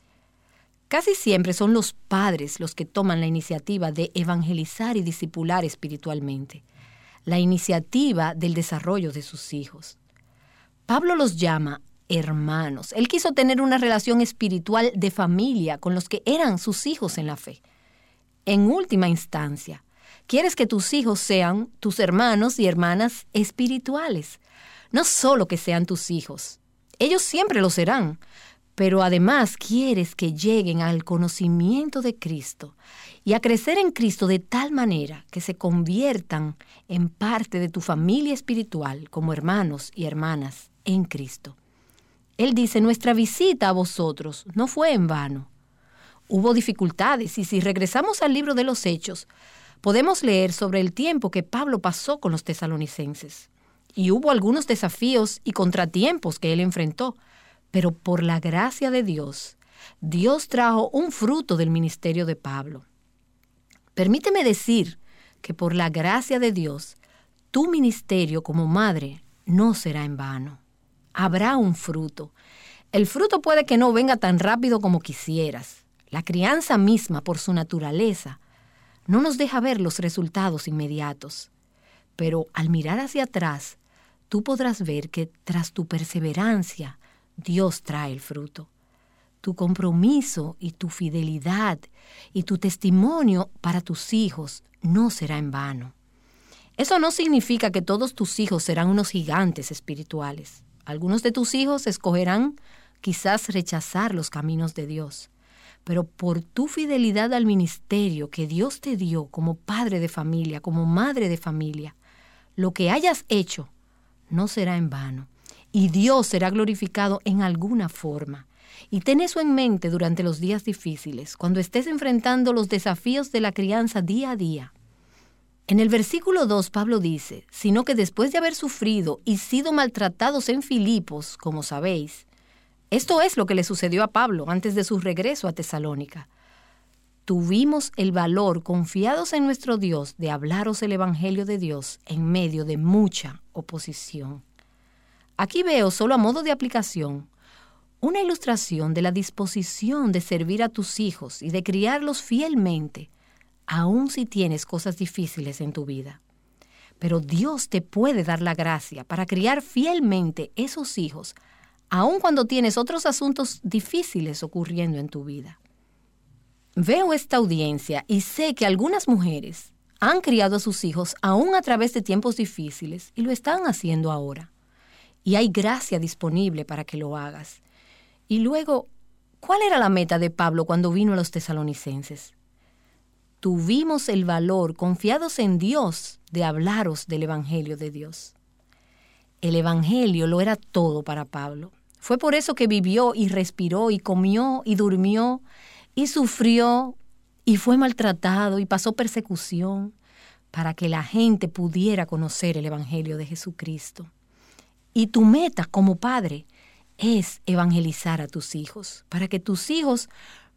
Casi siempre son los padres los que toman la iniciativa de evangelizar y disipular espiritualmente, la iniciativa del desarrollo de sus hijos. Pablo los llama hermanos. Él quiso tener una relación espiritual de familia con los que eran sus hijos en la fe. En última instancia, quieres que tus hijos sean tus hermanos y hermanas espirituales, no solo que sean tus hijos. Ellos siempre lo serán, pero además quieres que lleguen al conocimiento de Cristo y a crecer en Cristo de tal manera que se conviertan en parte de tu familia espiritual como hermanos y hermanas en Cristo. Él dice, nuestra visita a vosotros no fue en vano hubo dificultades y si regresamos al libro de los Hechos, podemos leer sobre el tiempo que Pablo pasó con los tesalonicenses. Y hubo algunos desafíos y contratiempos que él enfrentó, pero por la gracia de Dios, Dios trajo un fruto del ministerio de Pablo. Permíteme decir que por la gracia de Dios, tu ministerio como madre no será en vano. Habrá un fruto. El fruto puede que no venga tan rápido como quisieras, la crianza misma, por su naturaleza, no nos deja ver los resultados inmediatos. Pero al mirar hacia atrás, tú podrás ver que tras tu perseverancia, Dios trae el fruto. Tu compromiso y tu fidelidad y tu testimonio para tus hijos no será en vano. Eso no significa que todos tus hijos serán unos gigantes espirituales. Algunos de tus hijos escogerán quizás rechazar los caminos de Dios pero por tu fidelidad al ministerio que Dios te dio como padre de familia, como madre de familia, lo que hayas hecho no será en vano y Dios será glorificado en alguna forma. Y ten eso en mente durante los días difíciles, cuando estés enfrentando los desafíos de la crianza día a día. En el versículo 2 Pablo dice, sino que después de haber sufrido y sido maltratados en Filipos, como sabéis, esto es lo que le sucedió a Pablo antes de su regreso a Tesalónica. Tuvimos el valor, confiados en nuestro Dios, de hablaros el Evangelio de Dios en medio de mucha oposición. Aquí veo, solo a modo de aplicación, una ilustración de la disposición de servir a tus hijos y de criarlos fielmente, aun si tienes cosas difíciles en tu vida. Pero Dios te puede dar la gracia para criar fielmente esos hijos aun cuando tienes otros asuntos difíciles ocurriendo en tu vida. Veo esta audiencia y sé que algunas mujeres han criado a sus hijos aún a través de tiempos difíciles y lo están haciendo ahora. Y hay gracia disponible para que lo hagas. Y luego, ¿cuál era la meta de Pablo cuando vino a los tesalonicenses? Tuvimos el valor, confiados en Dios, de hablaros del Evangelio de Dios. El Evangelio lo era todo para Pablo. Fue por eso que vivió y respiró y comió y durmió y sufrió y fue maltratado y pasó persecución para que la gente pudiera conocer el Evangelio de Jesucristo. Y tu meta como padre es evangelizar a tus hijos, para que tus hijos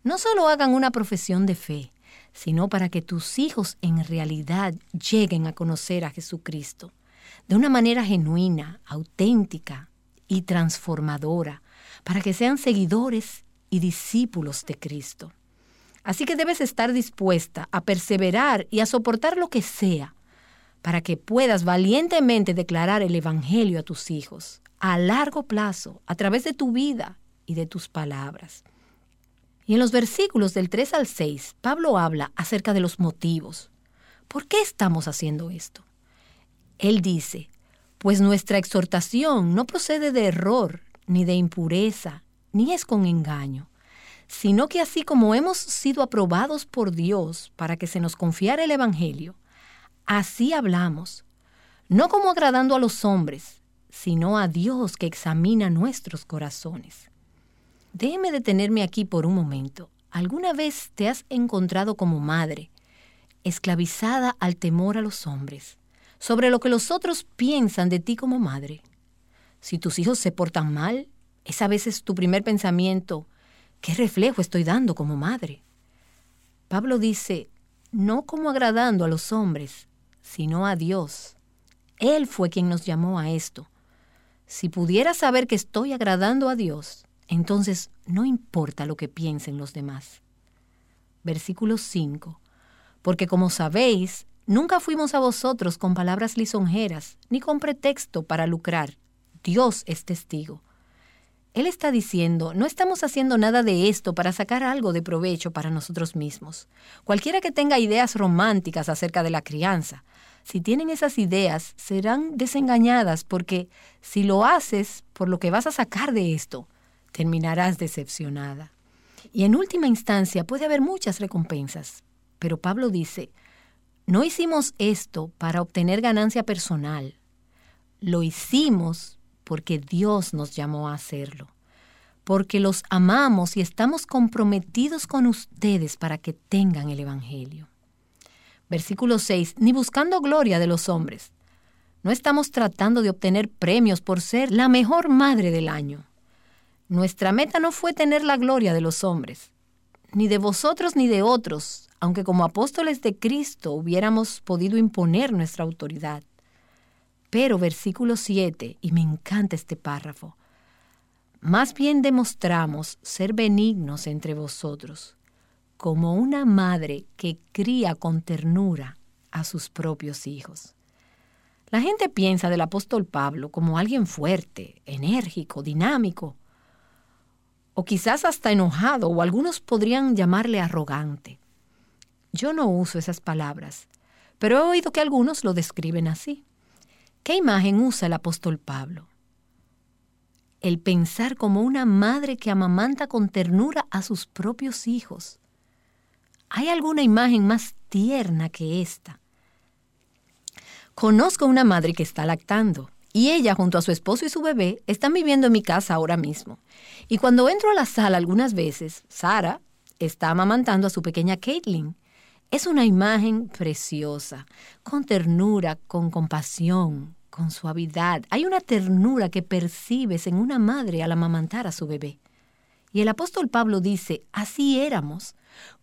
no solo hagan una profesión de fe, sino para que tus hijos en realidad lleguen a conocer a Jesucristo de una manera genuina, auténtica, y transformadora para que sean seguidores y discípulos de Cristo. Así que debes estar dispuesta a perseverar y a soportar lo que sea para que puedas valientemente declarar el Evangelio a tus hijos a largo plazo, a través de tu vida y de tus palabras. Y en los versículos del 3 al 6, Pablo habla acerca de los motivos. ¿Por qué estamos haciendo esto? Él dice, pues nuestra exhortación no procede de error, ni de impureza, ni es con engaño, sino que así como hemos sido aprobados por Dios para que se nos confiara el Evangelio, así hablamos, no como agradando a los hombres, sino a Dios que examina nuestros corazones. Déjeme detenerme aquí por un momento. ¿Alguna vez te has encontrado como madre, esclavizada al temor a los hombres, sobre lo que los otros piensan de ti como madre? Si tus hijos se portan mal, es a veces tu primer pensamiento, ¿qué reflejo estoy dando como madre? Pablo dice, no como agradando a los hombres, sino a Dios. Él fue quien nos llamó a esto. Si pudiera saber que estoy agradando a Dios, entonces no importa lo que piensen los demás. Versículo 5. Porque como sabéis, nunca fuimos a vosotros con palabras lisonjeras, ni con pretexto para lucrar. Dios es testigo. Él está diciendo, no estamos haciendo nada de esto para sacar algo de provecho para nosotros mismos. Cualquiera que tenga ideas románticas acerca de la crianza, si tienen esas ideas, serán desengañadas porque si lo haces por lo que vas a sacar de esto, terminarás decepcionada. Y en última instancia puede haber muchas recompensas. Pero Pablo dice, no hicimos esto para obtener ganancia personal. Lo hicimos porque Dios nos llamó a hacerlo. Porque los amamos y estamos comprometidos con ustedes para que tengan el Evangelio. Versículo 6, ni buscando gloria de los hombres. No estamos tratando de obtener premios por ser la mejor madre del año. Nuestra meta no fue tener la gloria de los hombres, ni de vosotros ni de otros, aunque como apóstoles de Cristo hubiéramos podido imponer nuestra autoridad. Pero versículo 7, y me encanta este párrafo, más bien demostramos ser benignos entre vosotros, como una madre que cría con ternura a sus propios hijos. La gente piensa del apóstol Pablo como alguien fuerte, enérgico, dinámico, o quizás hasta enojado, o algunos podrían llamarle arrogante. Yo no uso esas palabras, pero he oído que algunos lo describen así. ¿Qué imagen usa el apóstol Pablo? El pensar como una madre que amamanta con ternura a sus propios hijos. ¿Hay alguna imagen más tierna que esta? Conozco una madre que está lactando y ella junto a su esposo y su bebé están viviendo en mi casa ahora mismo. Y cuando entro a la sala algunas veces, Sara está amamantando a su pequeña Caitlin. Es una imagen preciosa, con ternura, con compasión, con suavidad. Hay una ternura que percibes en una madre al amamantar a su bebé. Y el apóstol Pablo dice, así éramos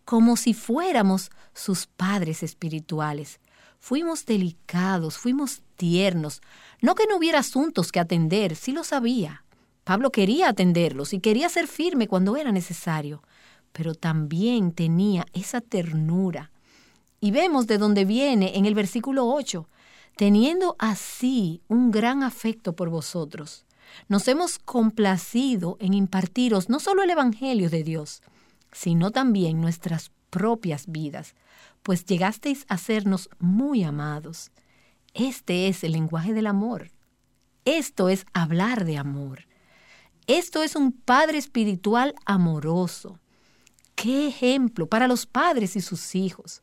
como si fuéramos sus padres espirituales. Fuimos delicados, fuimos tiernos. No que no hubiera asuntos que atender, sí lo sabía. Pablo quería atenderlos y quería ser firme cuando era necesario, pero también tenía esa ternura. Y vemos de dónde viene en el versículo 8, teniendo así un gran afecto por vosotros. Nos hemos complacido en impartiros no solo el Evangelio de Dios, sino también nuestras propias vidas, pues llegasteis a sernos muy amados. Este es el lenguaje del amor. Esto es hablar de amor. Esto es un Padre espiritual amoroso. ¡Qué ejemplo para los padres y sus hijos!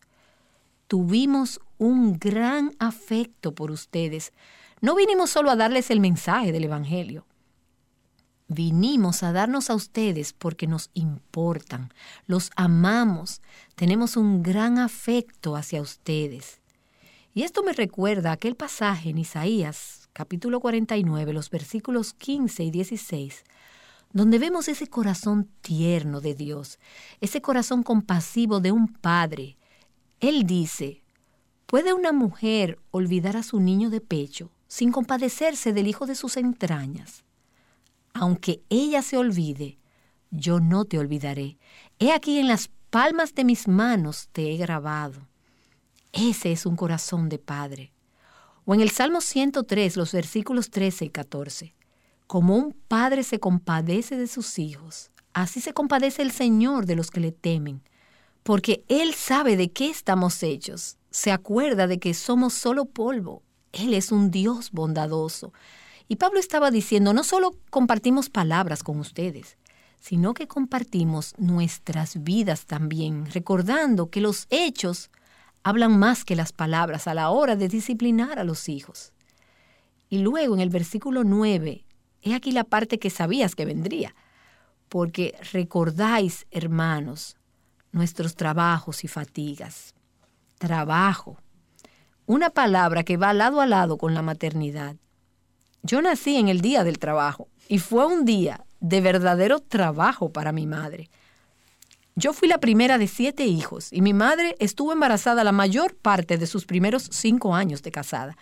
Tuvimos un gran afecto por ustedes. No vinimos solo a darles el mensaje del Evangelio, Vinimos a darnos a ustedes porque nos importan, los amamos, tenemos un gran afecto hacia ustedes. Y esto me recuerda aquel pasaje en Isaías, capítulo 49, los versículos 15 y 16, donde vemos ese corazón tierno de Dios, ese corazón compasivo de un padre. Él dice, ¿puede una mujer olvidar a su niño de pecho sin compadecerse del hijo de sus entrañas? Aunque ella se olvide, yo no te olvidaré. He aquí en las palmas de mis manos te he grabado. Ese es un corazón de padre. O en el Salmo 103, los versículos 13 y 14. Como un padre se compadece de sus hijos, así se compadece el Señor de los que le temen, porque Él sabe de qué estamos hechos, se acuerda de que somos solo polvo. Él es un Dios bondadoso. Y Pablo estaba diciendo, no solo compartimos palabras con ustedes, sino que compartimos nuestras vidas también, recordando que los hechos hablan más que las palabras a la hora de disciplinar a los hijos. Y luego en el versículo 9, he aquí la parte que sabías que vendría, porque recordáis, hermanos, nuestros trabajos y fatigas. Trabajo. Una palabra que va lado a lado con la maternidad. Yo nací en el día del trabajo y fue un día de verdadero trabajo para mi madre. Yo fui la primera de siete hijos y mi madre estuvo embarazada la mayor parte de sus primeros cinco años de casada.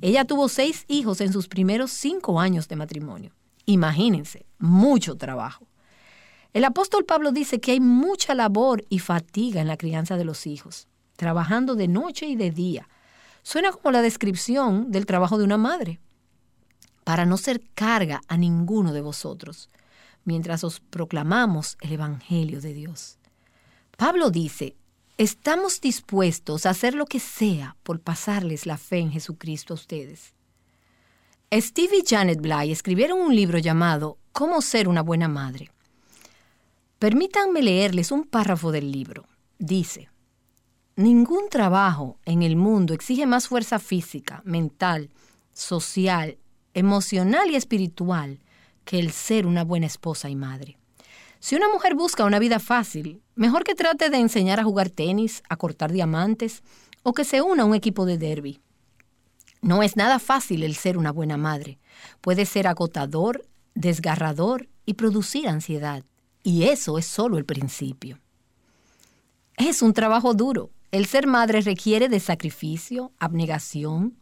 Ella tuvo seis hijos en sus primeros cinco años de matrimonio. Imagínense, mucho trabajo. El apóstol Pablo dice que hay mucha labor y fatiga en la crianza de los hijos, trabajando de noche y de día. Suena como la descripción del trabajo de una madre para no ser carga a ninguno de vosotros, mientras os proclamamos el Evangelio de Dios. Pablo dice, estamos dispuestos a hacer lo que sea por pasarles la fe en Jesucristo a ustedes. Steve y Janet Bly escribieron un libro llamado Cómo ser una buena madre. Permítanme leerles un párrafo del libro. Dice, Ningún trabajo en el mundo exige más fuerza física, mental, social emocional y espiritual que el ser una buena esposa y madre. Si una mujer busca una vida fácil, mejor que trate de enseñar a jugar tenis, a cortar diamantes o que se una a un equipo de derby. No es nada fácil el ser una buena madre. Puede ser agotador, desgarrador y producir ansiedad. Y eso es solo el principio. Es un trabajo duro. El ser madre requiere de sacrificio, abnegación,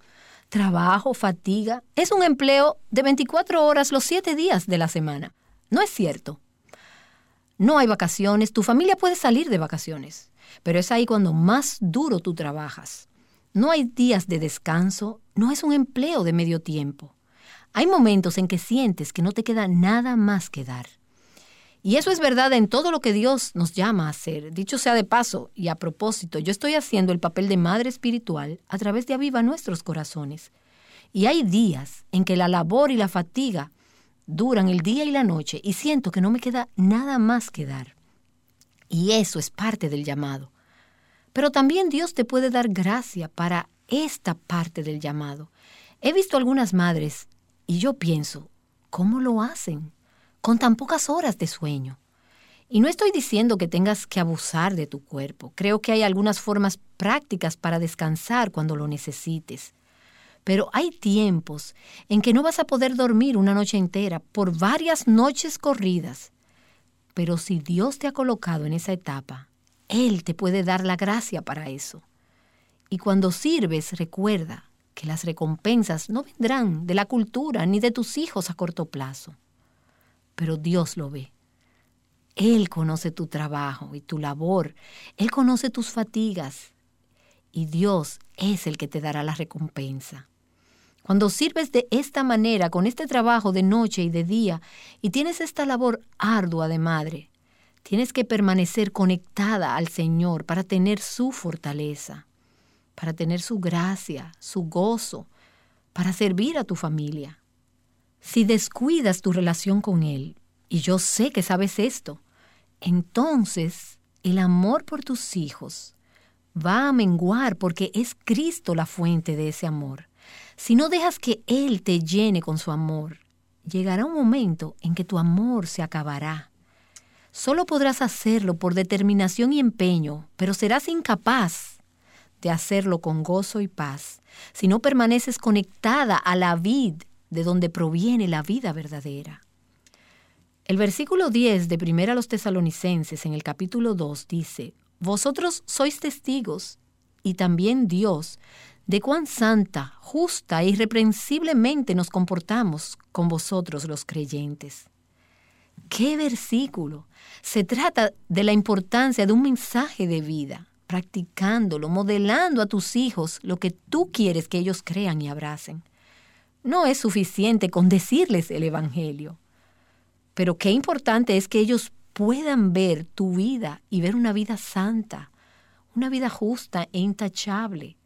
trabajo, fatiga. Es un empleo de 24 horas los 7 días de la semana. No es cierto. No hay vacaciones, tu familia puede salir de vacaciones, pero es ahí cuando más duro tú trabajas. No hay días de descanso, no es un empleo de medio tiempo. Hay momentos en que sientes que no te queda nada más que dar. Y eso es verdad en todo lo que Dios nos llama a hacer. Dicho sea de paso y a propósito, yo estoy haciendo el papel de madre espiritual a través de Aviva Nuestros Corazones. Y hay días en que la labor y la fatiga duran el día y la noche y siento que no me queda nada más que dar. Y eso es parte del llamado. Pero también Dios te puede dar gracia para esta parte del llamado. He visto algunas madres y yo pienso, ¿cómo lo hacen? Con tan pocas horas de sueño. Y no estoy diciendo que tengas que abusar de tu cuerpo. Creo que hay algunas formas prácticas para descansar cuando lo necesites. Pero hay tiempos en que no vas a poder dormir una noche entera por varias noches corridas. Pero si Dios te ha colocado en esa etapa, Él te puede dar la gracia para eso. Y cuando sirves, recuerda que las recompensas no vendrán de la cultura ni de tus hijos a corto plazo pero Dios lo ve. Él conoce tu trabajo y tu labor. Él conoce tus fatigas. Y Dios es el que te dará la recompensa. Cuando sirves de esta manera, con este trabajo de noche y de día, y tienes esta labor ardua de madre, tienes que permanecer conectada al Señor para tener su fortaleza, para tener su gracia, su gozo, para servir a tu familia. Si descuidas tu relación con Él, y yo sé que sabes esto, entonces el amor por tus hijos va a menguar porque es Cristo la fuente de ese amor. Si no dejas que Él te llene con su amor, llegará un momento en que tu amor se acabará. Solo podrás hacerlo por determinación y empeño, pero serás incapaz de hacerlo con gozo y paz si no permaneces conectada a la vid de donde proviene la vida verdadera. El versículo 10 de Primera a los Tesalonicenses en el capítulo 2 dice, Vosotros sois testigos, y también Dios, de cuán santa, justa e irreprensiblemente nos comportamos con vosotros los creyentes. ¿Qué versículo? Se trata de la importancia de un mensaje de vida, practicándolo, modelando a tus hijos lo que tú quieres que ellos crean y abracen. No es suficiente con decirles el Evangelio, pero qué importante es que ellos puedan ver tu vida y ver una vida santa, una vida justa e intachable.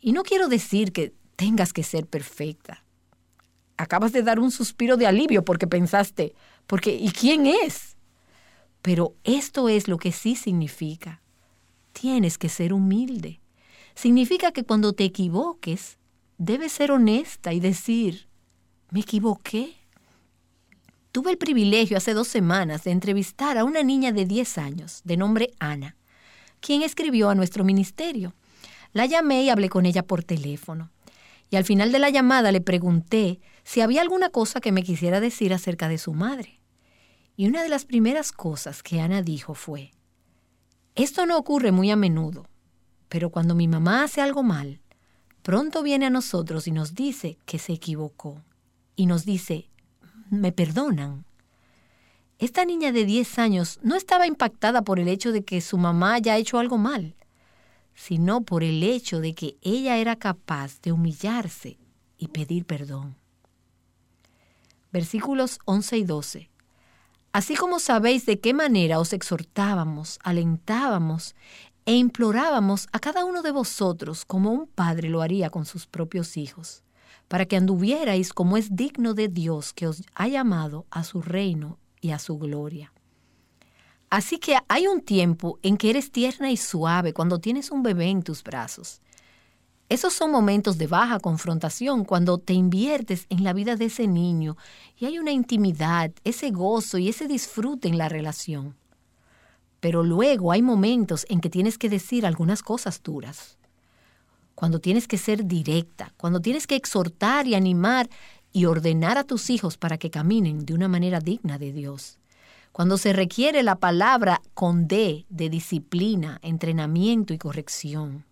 Y no quiero decir que tengas que ser perfecta. Acabas de dar un suspiro de alivio porque pensaste, porque ¿y quién es? Pero esto es lo que sí significa. Tienes que ser humilde. Significa que cuando te equivoques, debes ser honesta y decir, me equivoqué. Tuve el privilegio hace dos semanas de entrevistar a una niña de 10 años, de nombre Ana, quien escribió a nuestro ministerio. La llamé y hablé con ella por teléfono. Y al final de la llamada le pregunté si había alguna cosa que me quisiera decir acerca de su madre. Y una de las primeras cosas que Ana dijo fue, esto no ocurre muy a menudo, pero cuando mi mamá hace algo mal, pronto viene a nosotros y nos dice que se equivocó. Y nos dice, me perdonan. Esta niña de 10 años no estaba impactada por el hecho de que su mamá haya hecho algo mal, sino por el hecho de que ella era capaz de humillarse y pedir perdón. Versículos 11 y 12. Así como sabéis de qué manera os exhortábamos, alentábamos e implorábamos a cada uno de vosotros como un padre lo haría con sus propios hijos, para que anduvierais como es digno de Dios que os ha llamado a su reino y a su gloria. Así que hay un tiempo en que eres tierna y suave cuando tienes un bebé en tus brazos, esos son momentos de baja confrontación cuando te inviertes en la vida de ese niño y hay una intimidad, ese gozo y ese disfrute en la relación. Pero luego hay momentos en que tienes que decir algunas cosas duras. Cuando tienes que ser directa, cuando tienes que exhortar y animar y ordenar a tus hijos para que caminen de una manera digna de Dios. Cuando se requiere la palabra con D de disciplina, entrenamiento y corrección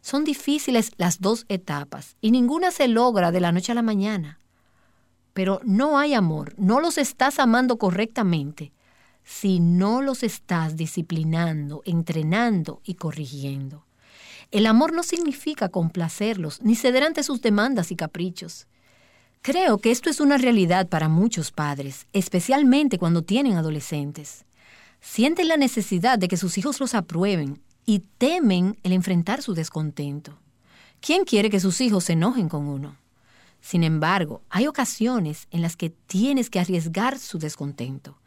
son difíciles las dos etapas y ninguna se logra de la noche a la mañana. Pero no hay amor, no los estás amando correctamente si no los estás disciplinando, entrenando y corrigiendo. El amor no significa complacerlos ni ceder ante sus demandas y caprichos. Creo que esto es una realidad para muchos padres, especialmente cuando tienen adolescentes. Sienten la necesidad de que sus hijos los aprueben y temen el enfrentar su descontento. ¿Quién quiere que sus hijos se enojen con uno? Sin embargo, hay ocasiones en las que tienes que arriesgar su descontento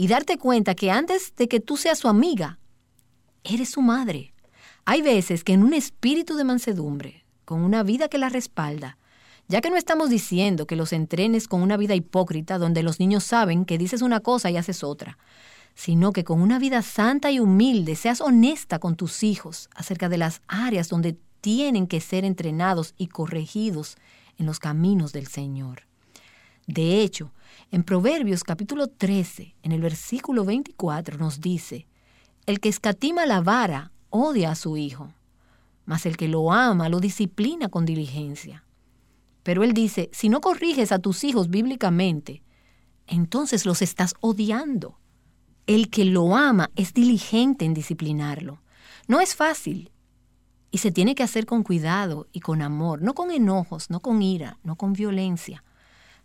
y darte cuenta que antes de que tú seas su amiga, eres su madre. Hay veces que en un espíritu de mansedumbre, con una vida que la respalda, ya que no estamos diciendo que los entrenes con una vida hipócrita donde los niños saben que dices una cosa y haces otra, sino que con una vida santa y humilde seas honesta con tus hijos acerca de las áreas donde tienen que ser entrenados y corregidos en los caminos del Señor. De hecho, en Proverbios capítulo 13, en el versículo 24 nos dice, el que escatima la vara odia a su hijo, mas el que lo ama lo disciplina con diligencia. Pero él dice, si no corriges a tus hijos bíblicamente, entonces los estás odiando. El que lo ama es diligente en disciplinarlo. No es fácil y se tiene que hacer con cuidado y con amor, no con enojos, no con ira, no con violencia.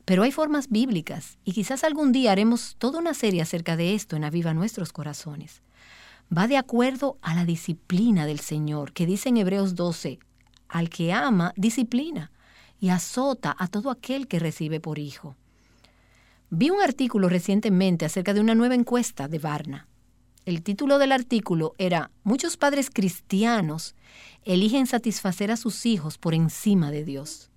Pero hay formas bíblicas y quizás algún día haremos toda una serie acerca de esto en Aviva Nuestros Corazones. Va de acuerdo a la disciplina del Señor, que dice en Hebreos 12, al que ama, disciplina y azota a todo aquel que recibe por hijo. Vi un artículo recientemente acerca de una nueva encuesta de Varna. El título del artículo era Muchos padres cristianos eligen satisfacer a sus hijos por encima de Dios.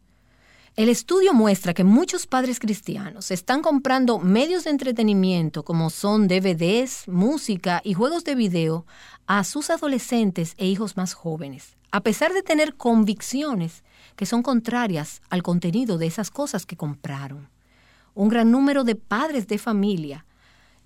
El estudio muestra que muchos padres cristianos están comprando medios de entretenimiento como son DVDs, música y juegos de video a sus adolescentes e hijos más jóvenes, a pesar de tener convicciones que son contrarias al contenido de esas cosas que compraron un gran número de padres de familia,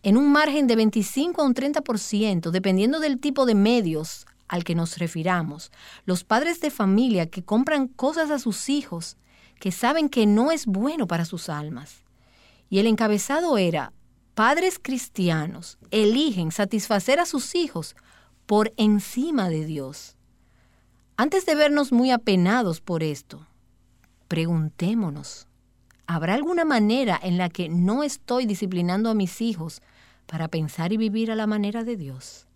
en un margen de 25 a un 30%, dependiendo del tipo de medios al que nos refiramos. Los padres de familia que compran cosas a sus hijos que saben que no es bueno para sus almas. Y el encabezado era, padres cristianos eligen satisfacer a sus hijos por encima de Dios. Antes de vernos muy apenados por esto, preguntémonos, ¿habrá alguna manera en la que no estoy disciplinando a mis hijos para pensar y vivir a la manera de Dios?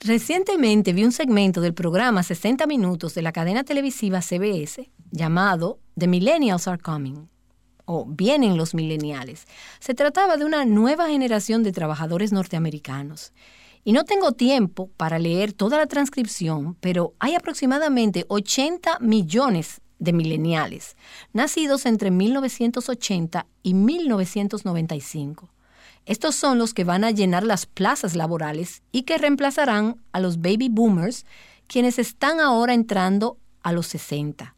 Recientemente vi un segmento del programa 60 Minutos de la cadena televisiva CBS llamado The Millennials Are Coming o Vienen los Millennials. Se trataba de una nueva generación de trabajadores norteamericanos. Y no tengo tiempo para leer toda la transcripción, pero hay aproximadamente 80 millones de millennials, nacidos entre 1980 y 1995. Estos son los que van a llenar las plazas laborales y que reemplazarán a los baby boomers, quienes están ahora entrando a los 60.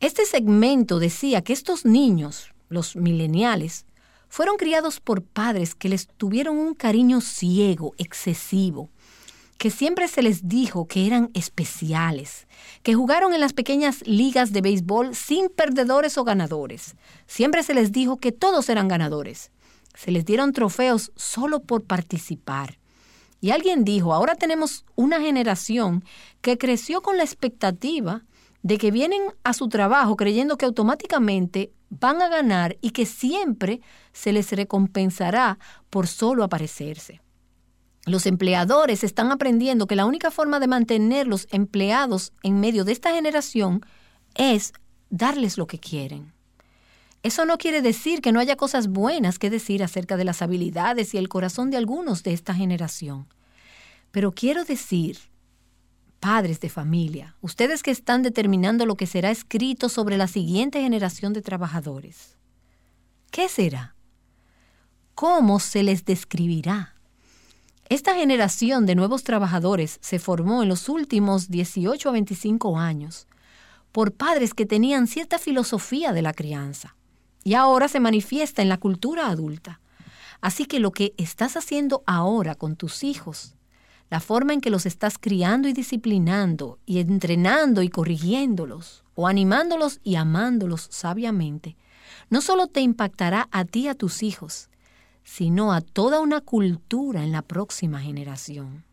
Este segmento decía que estos niños, los mileniales, fueron criados por padres que les tuvieron un cariño ciego, excesivo, que siempre se les dijo que eran especiales, que jugaron en las pequeñas ligas de béisbol sin perdedores o ganadores. Siempre se les dijo que todos eran ganadores se les dieron trofeos solo por participar. Y alguien dijo, ahora tenemos una generación que creció con la expectativa de que vienen a su trabajo creyendo que automáticamente van a ganar y que siempre se les recompensará por solo aparecerse. Los empleadores están aprendiendo que la única forma de mantener los empleados en medio de esta generación es darles lo que quieren. Eso no quiere decir que no haya cosas buenas que decir acerca de las habilidades y el corazón de algunos de esta generación. Pero quiero decir, padres de familia, ustedes que están determinando lo que será escrito sobre la siguiente generación de trabajadores, ¿qué será? ¿Cómo se les describirá? Esta generación de nuevos trabajadores se formó en los últimos 18 a 25 años por padres que tenían cierta filosofía de la crianza y ahora se manifiesta en la cultura adulta. Así que lo que estás haciendo ahora con tus hijos, la forma en que los estás criando y disciplinando y entrenando y corrigiéndolos o animándolos y amándolos sabiamente, no solo te impactará a ti y a tus hijos, sino a toda una cultura en la próxima generación.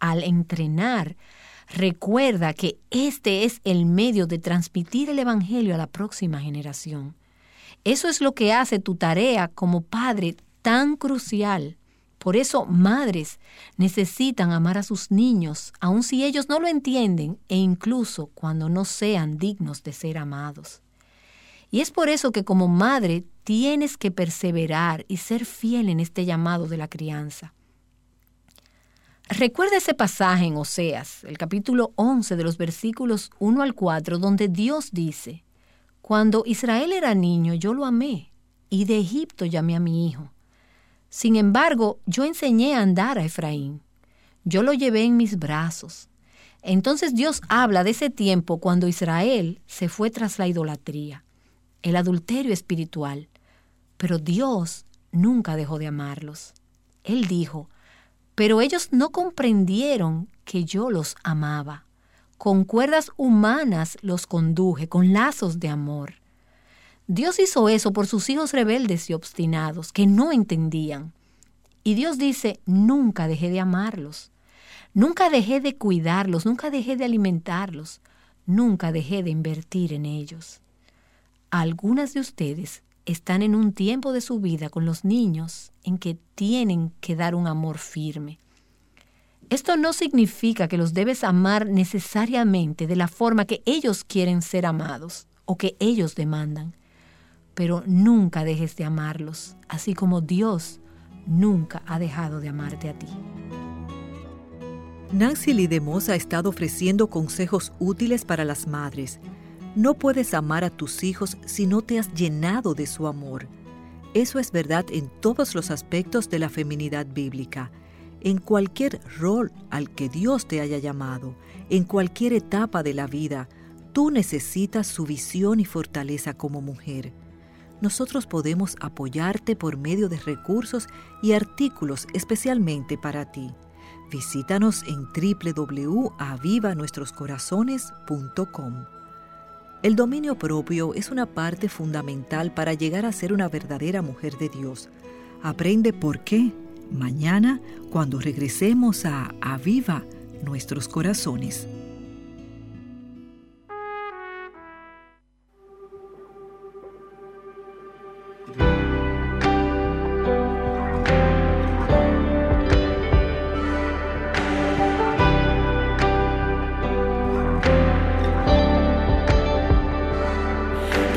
Al entrenar, recuerda que este es el medio de transmitir el Evangelio a la próxima generación. Eso es lo que hace tu tarea como padre tan crucial. Por eso madres necesitan amar a sus niños, aun si ellos no lo entienden e incluso cuando no sean dignos de ser amados. Y es por eso que como madre tienes que perseverar y ser fiel en este llamado de la crianza. Recuerda ese pasaje en Oseas, el capítulo 11 de los versículos 1 al 4, donde Dios dice, cuando Israel era niño, yo lo amé, y de Egipto llamé a mi hijo. Sin embargo, yo enseñé a andar a Efraín. Yo lo llevé en mis brazos. Entonces Dios habla de ese tiempo cuando Israel se fue tras la idolatría, el adulterio espiritual. Pero Dios nunca dejó de amarlos. Él dijo, pero ellos no comprendieron que yo los amaba con cuerdas humanas los conduje, con lazos de amor. Dios hizo eso por sus hijos rebeldes y obstinados, que no entendían. Y Dios dice, nunca dejé de amarlos, nunca dejé de cuidarlos, nunca dejé de alimentarlos, nunca dejé de invertir en ellos. Algunas de ustedes están en un tiempo de su vida con los niños en que tienen que dar un amor firme. Esto no significa que los debes amar necesariamente de la forma que ellos quieren ser amados o que ellos demandan, pero nunca dejes de amarlos, así como Dios nunca ha dejado de amarte a ti. Nancy Lidemos ha estado ofreciendo consejos útiles para las madres. No puedes amar a tus hijos si no te has llenado de su amor. Eso es verdad en todos los aspectos de la feminidad bíblica en cualquier rol al que Dios te haya llamado, en cualquier etapa de la vida, tú necesitas su visión y fortaleza como mujer. Nosotros podemos apoyarte por medio de recursos y artículos especialmente para ti. Visítanos en www.avivanuestroscorazones.com. El dominio propio es una parte fundamental para llegar a ser una verdadera mujer de Dios. Aprende por qué mañana cuando regresemos a Aviva nuestros corazones.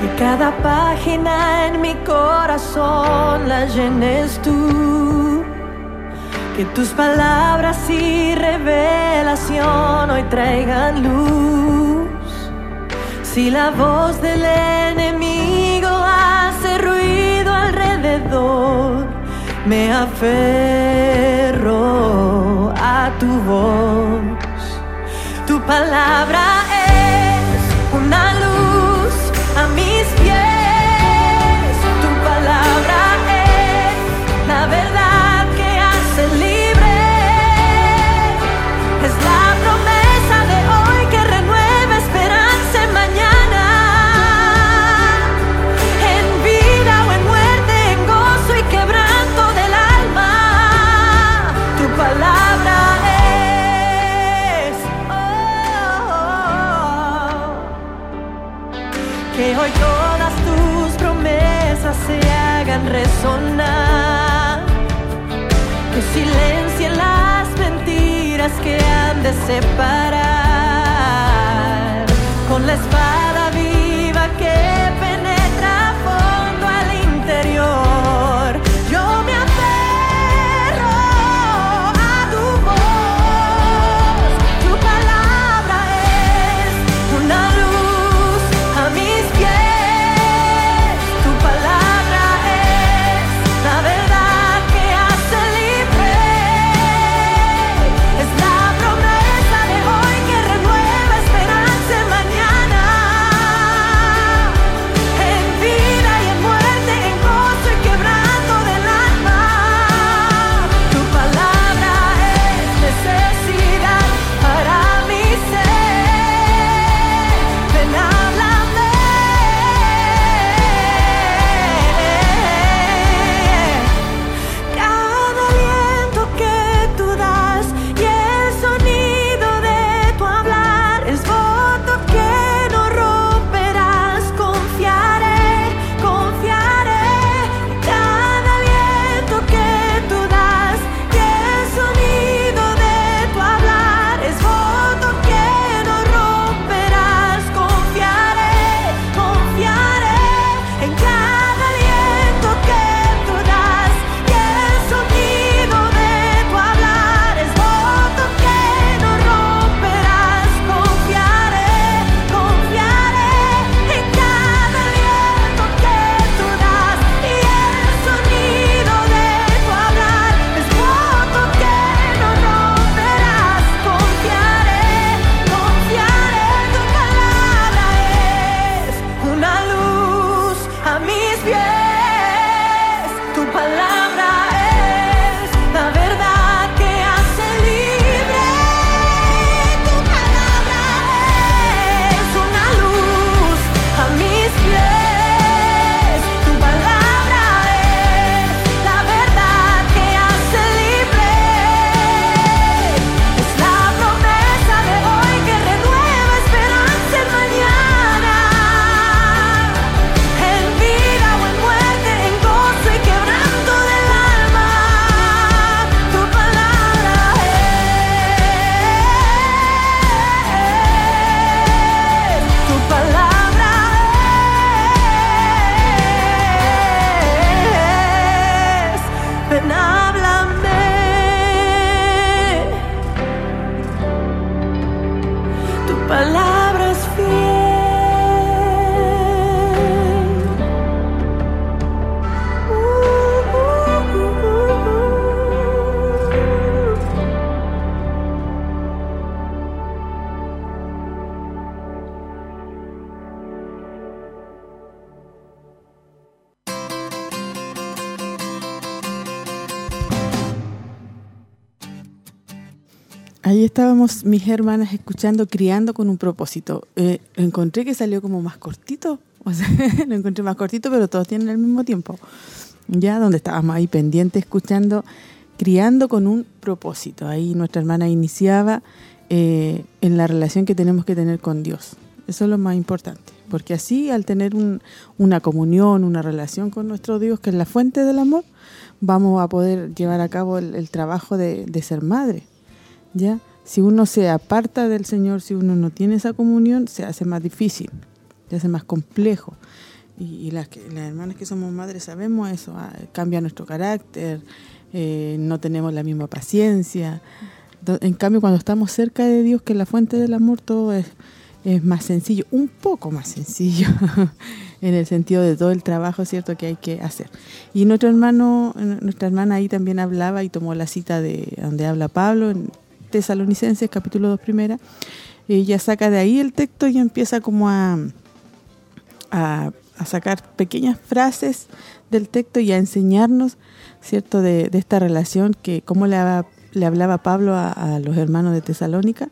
Que Cada página en mi corazón la llenes tú que tus palabras y revelación hoy traigan luz. Si la voz del enemigo hace ruido alrededor, me aferro a tu voz. Tu palabra es separa. mis hermanas escuchando Criando con un propósito. Eh, encontré que salió como más cortito. O sea, <laughs> lo encontré más cortito, pero todos tienen el mismo tiempo. Ya donde estábamos ahí pendientes escuchando Criando con un propósito. Ahí nuestra hermana iniciaba eh, en la relación que tenemos que tener con Dios. Eso es lo más importante, porque así al tener una comunión, una relación con nuestro Dios, que es la fuente del amor, vamos a poder llevar a cabo el, trabajo de, de, ser madre, ¿ya? Si uno se aparta del Señor, si uno no tiene esa comunión, se hace más difícil, se hace más complejo. Y, las, que, las hermanas que somos madres sabemos eso, ah, cambia nuestro carácter, eh, no tenemos la misma paciencia. En cambio, cuando estamos cerca de Dios, que es la fuente del amor, todo es, más sencillo, un poco más sencillo, <laughs> en el sentido de todo el trabajo, ¿cierto?, que hay que hacer. Y nuestro nuestra hermana ahí también hablaba y tomó la cita de donde habla Pablo, Tesalonicenses, capítulo 2, primera. Ella saca de ahí el texto y empieza como a, a, sacar pequeñas frases del texto y a enseñarnos, ¿cierto?, de, esta relación, que cómo le, le hablaba Pablo a, a los hermanos de Tesalónica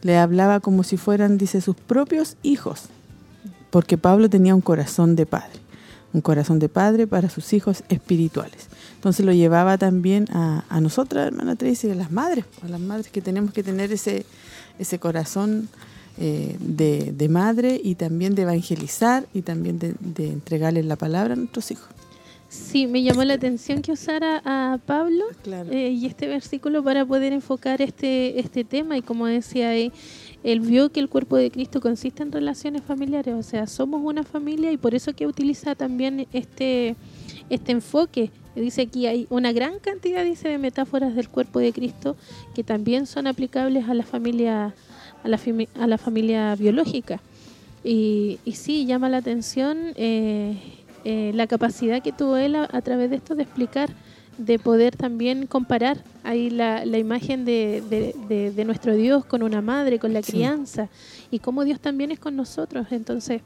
le hablaba como si fueran, dice, sus propios hijos, porque Pablo tenía un corazón de padre, un corazón de padre para sus hijos espirituales. Entonces lo llevaba también a, a nosotras, hermana Tracy, a las madres, a las madres que tenemos que tener ese, ese corazón eh, de, de, madre y también de evangelizar y también de, de entregarles la palabra a nuestros hijos. Sí, me llamó la atención que usara a Pablo eh, y este versículo para poder enfocar este este tema y como decía ahí, él vio que el cuerpo de Cristo consiste en relaciones familiares, o sea, somos una familia y por eso que utiliza también este este enfoque. Dice aquí hay una gran cantidad dice de metáforas del cuerpo de Cristo que también son aplicables a la familia a la, a la familia biológica. Y, y sí, llama la atención eh, eh, la capacidad que tuvo él a, través de esto de explicar, de poder también comparar ahí la, la imagen de, de, nuestro Dios con una madre, con la crianza, y cómo Dios también es con nosotros. Entonces,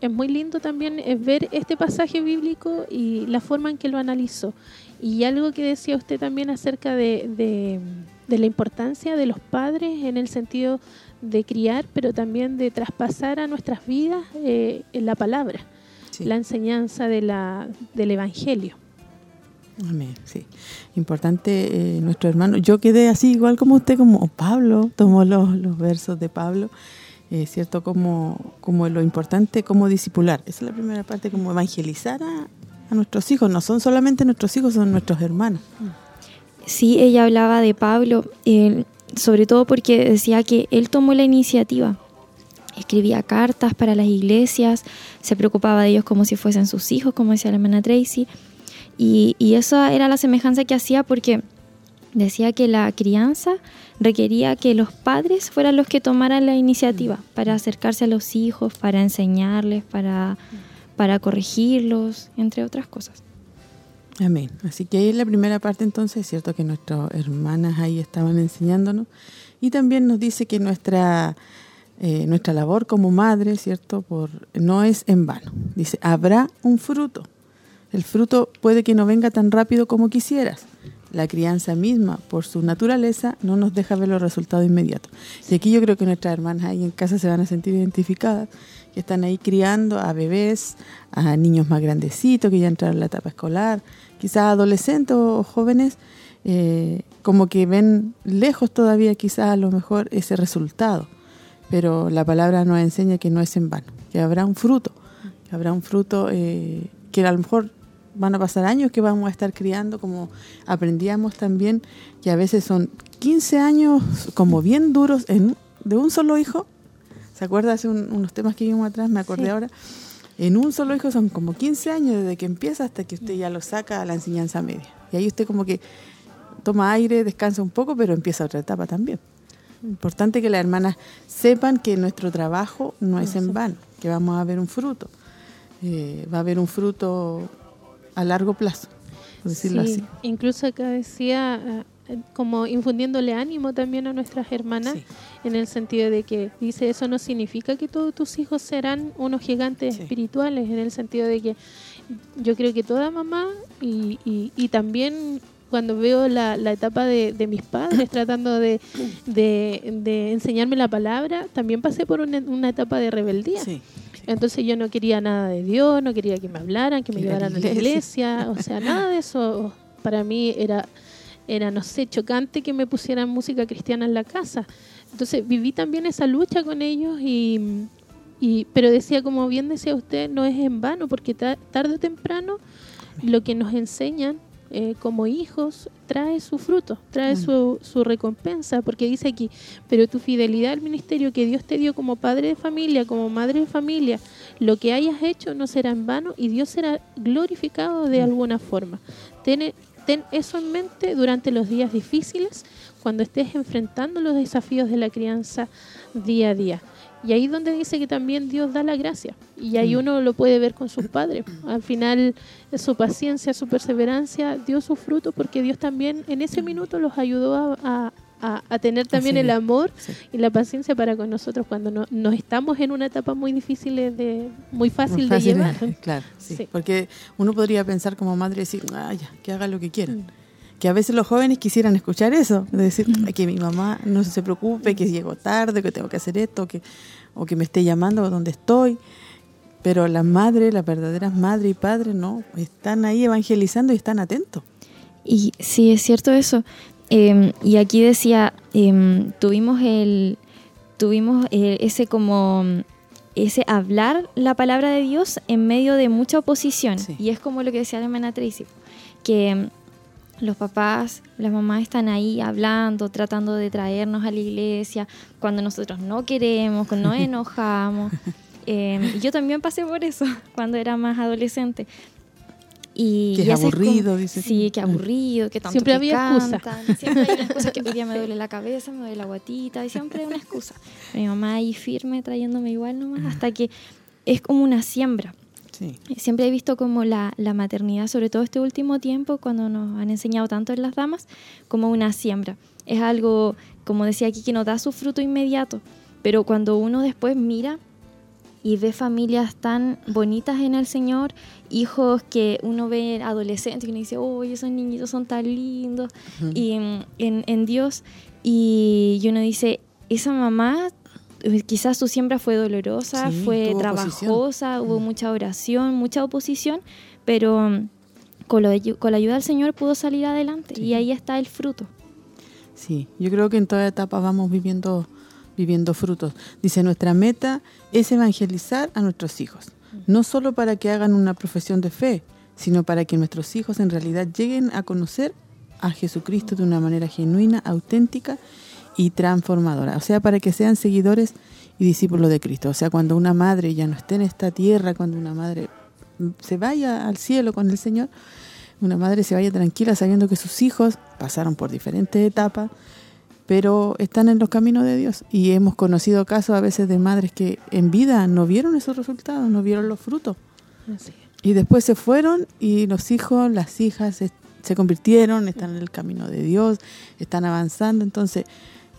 es muy lindo también eh, ver este pasaje bíblico y la forma en que lo analizó. Y algo que decía usted también acerca de, la importancia de los padres en el sentido de criar, pero también de traspasar a nuestras vidas eh, la palabra la enseñanza de la, del Evangelio. Amén, sí. Importante eh, nuestro hermano. Yo quedé así igual como usted, como Pablo, tomó los, los versos de Pablo, eh, ¿cierto? Como, como lo importante, como discipular. Esa es la primera parte, como evangelizar a, nuestros hijos. No son solamente nuestros hijos, son nuestros hermanos. Sí, ella hablaba de Pablo, eh, sobre todo porque decía que él tomó la iniciativa escribía cartas para las iglesias, se preocupaba de ellos como si fuesen sus hijos, como decía la hermana Tracy. Y, y eso era la semejanza que hacía porque decía que la crianza requería que los padres fueran los que tomaran la iniciativa para acercarse a los hijos, para enseñarles, para, para corregirlos, entre otras cosas. Amén. Así que ahí en la primera parte entonces es cierto que nuestras hermanas ahí estaban enseñándonos y también nos dice que nuestra eh, nuestra labor como madre, ¿cierto? Por, no es en vano. Dice, habrá un fruto. El fruto puede que no venga tan rápido como quisieras. La crianza misma, por su naturaleza, no nos deja ver los resultados inmediatos. Y aquí yo creo que nuestras hermanas ahí en casa se van a sentir identificadas, que están ahí criando a bebés, a niños más grandecitos que ya entraron en la etapa escolar, quizás adolescentes o jóvenes, eh, como que ven lejos todavía quizás a lo mejor ese resultado pero la palabra nos enseña que no es en vano, que habrá un fruto, que habrá un fruto eh, que a lo mejor van a pasar años que vamos a estar criando, como aprendíamos también, que a veces son 15 años como bien duros en, de un solo hijo. ¿Se acuerda hace unos temas que vimos atrás? Me acordé ahora. En un solo hijo son como 15 años desde que empieza hasta que usted ya lo saca a la enseñanza media. Y ahí usted como que toma aire, descansa un poco, pero empieza otra etapa también. Importante que las hermanas sepan que nuestro trabajo no es en vano, que vamos a ver un fruto. Eh, va a haber un fruto a largo plazo, por decirlo así. Incluso acá decía, eh, como infundiéndole ánimo también a nuestras hermanas, en el sentido de que dice, eso no significa que todos tus hijos serán unos gigantes espirituales, en el sentido de que yo creo que toda mamá y, y, y también cuando veo la, etapa de, mis padres <coughs> tratando de, enseñarme la palabra, también pasé por una, etapa de rebeldía. Entonces yo no quería nada de Dios, no quería que me hablaran, que me llevaran a la iglesia, o sea, <laughs> nada de eso para mí era, era, no sé, chocante que me pusieran música cristiana en la casa. Entonces viví también esa lucha con ellos y, y pero decía, como bien decía usted, no es en vano, porque tarde o temprano lo que nos enseñan eh, como hijos trae su fruto, trae su, su, recompensa, porque dice aquí, pero tu fidelidad al ministerio que Dios te dio como padre de familia, como madre de familia, lo que hayas hecho no será en vano y Dios será glorificado de alguna forma. Ten, ten eso en mente durante los días difíciles, cuando estés enfrentando los desafíos de la crianza día a día. Y ahí donde dice que también Dios da la gracia. Y ahí mm. uno lo puede ver con sus padres. Al final, su paciencia, su perseverancia dio su fruto porque Dios también en ese minuto los ayudó a, tener también el amor y la paciencia para con nosotros cuando no, nos estamos en una etapa muy difícil, de, muy fácil, de llevar. Claro, sí. Porque uno podría pensar como madre decir, ah, que haga lo que quiera. Que a veces los jóvenes quisieran escuchar eso, de decir que mi mamá no se preocupe, que llego tarde, que tengo que hacer esto, que o que me esté llamando donde estoy. Pero las madres, las verdaderas madres y padres, no, están ahí evangelizando y están atentos. Y sí, es cierto eso. Em, y aquí decía, em, tuvimos el, tuvimos eh, ese como ese hablar la palabra de Dios en medio de mucha oposición. Y es como lo que decía la hermana Tracy, que los papás, las mamás están ahí hablando, tratando de traernos a la iglesia cuando nosotros no queremos, cuando nos <laughs> enojamos. Eh, yo también pasé por eso <laughs> cuando era más adolescente. Y, que es aburrido, dice. Sí, que aburrido, que tanto Siempre había excusa. Siempre hay una <laughs> excusa que hoy día me duele la cabeza, me duele la guatita, y siempre hay una excusa. Mi mamá ahí firme, trayéndome igual nomás, hasta que es como una siembra. Siempre he visto como la, maternidad, sobre todo este último tiempo, cuando nos han enseñado tanto en las damas, como una siembra. Es algo, como decía aquí, que no da su fruto inmediato, pero cuando uno después mira y ve familias tan bonitas en el Señor, hijos que uno ve adolescentes y uno dice, oh, esos niñitos son tan lindos, y en, en, Dios, y uno dice, esa mamá quizás su siembra fue dolorosa, fue trabajosa, hubo mm. mucha oración, mucha oposición, pero mm, con, con, la ayuda del Señor pudo salir adelante y ahí está el fruto. Sí, yo creo que en toda etapa vamos viviendo, viviendo frutos. Dice, nuestra meta es evangelizar a nuestros hijos, mm. no solo para que hagan una profesión de fe, sino para que nuestros hijos en realidad lleguen a conocer a Jesucristo de una manera genuina, auténtica y transformadora, o sea, para que sean seguidores y discípulos de Cristo. O sea, cuando una madre ya no esté en esta tierra, cuando una madre se vaya al cielo con el Señor, una madre se vaya tranquila sabiendo que sus hijos pasaron por diferentes etapas, pero están en los caminos de Dios. Y hemos conocido casos a veces de madres que en vida no vieron esos resultados, no vieron los frutos. Y después se fueron y los hijos, las hijas se, se convirtieron, están en el camino de Dios, están avanzando. Entonces,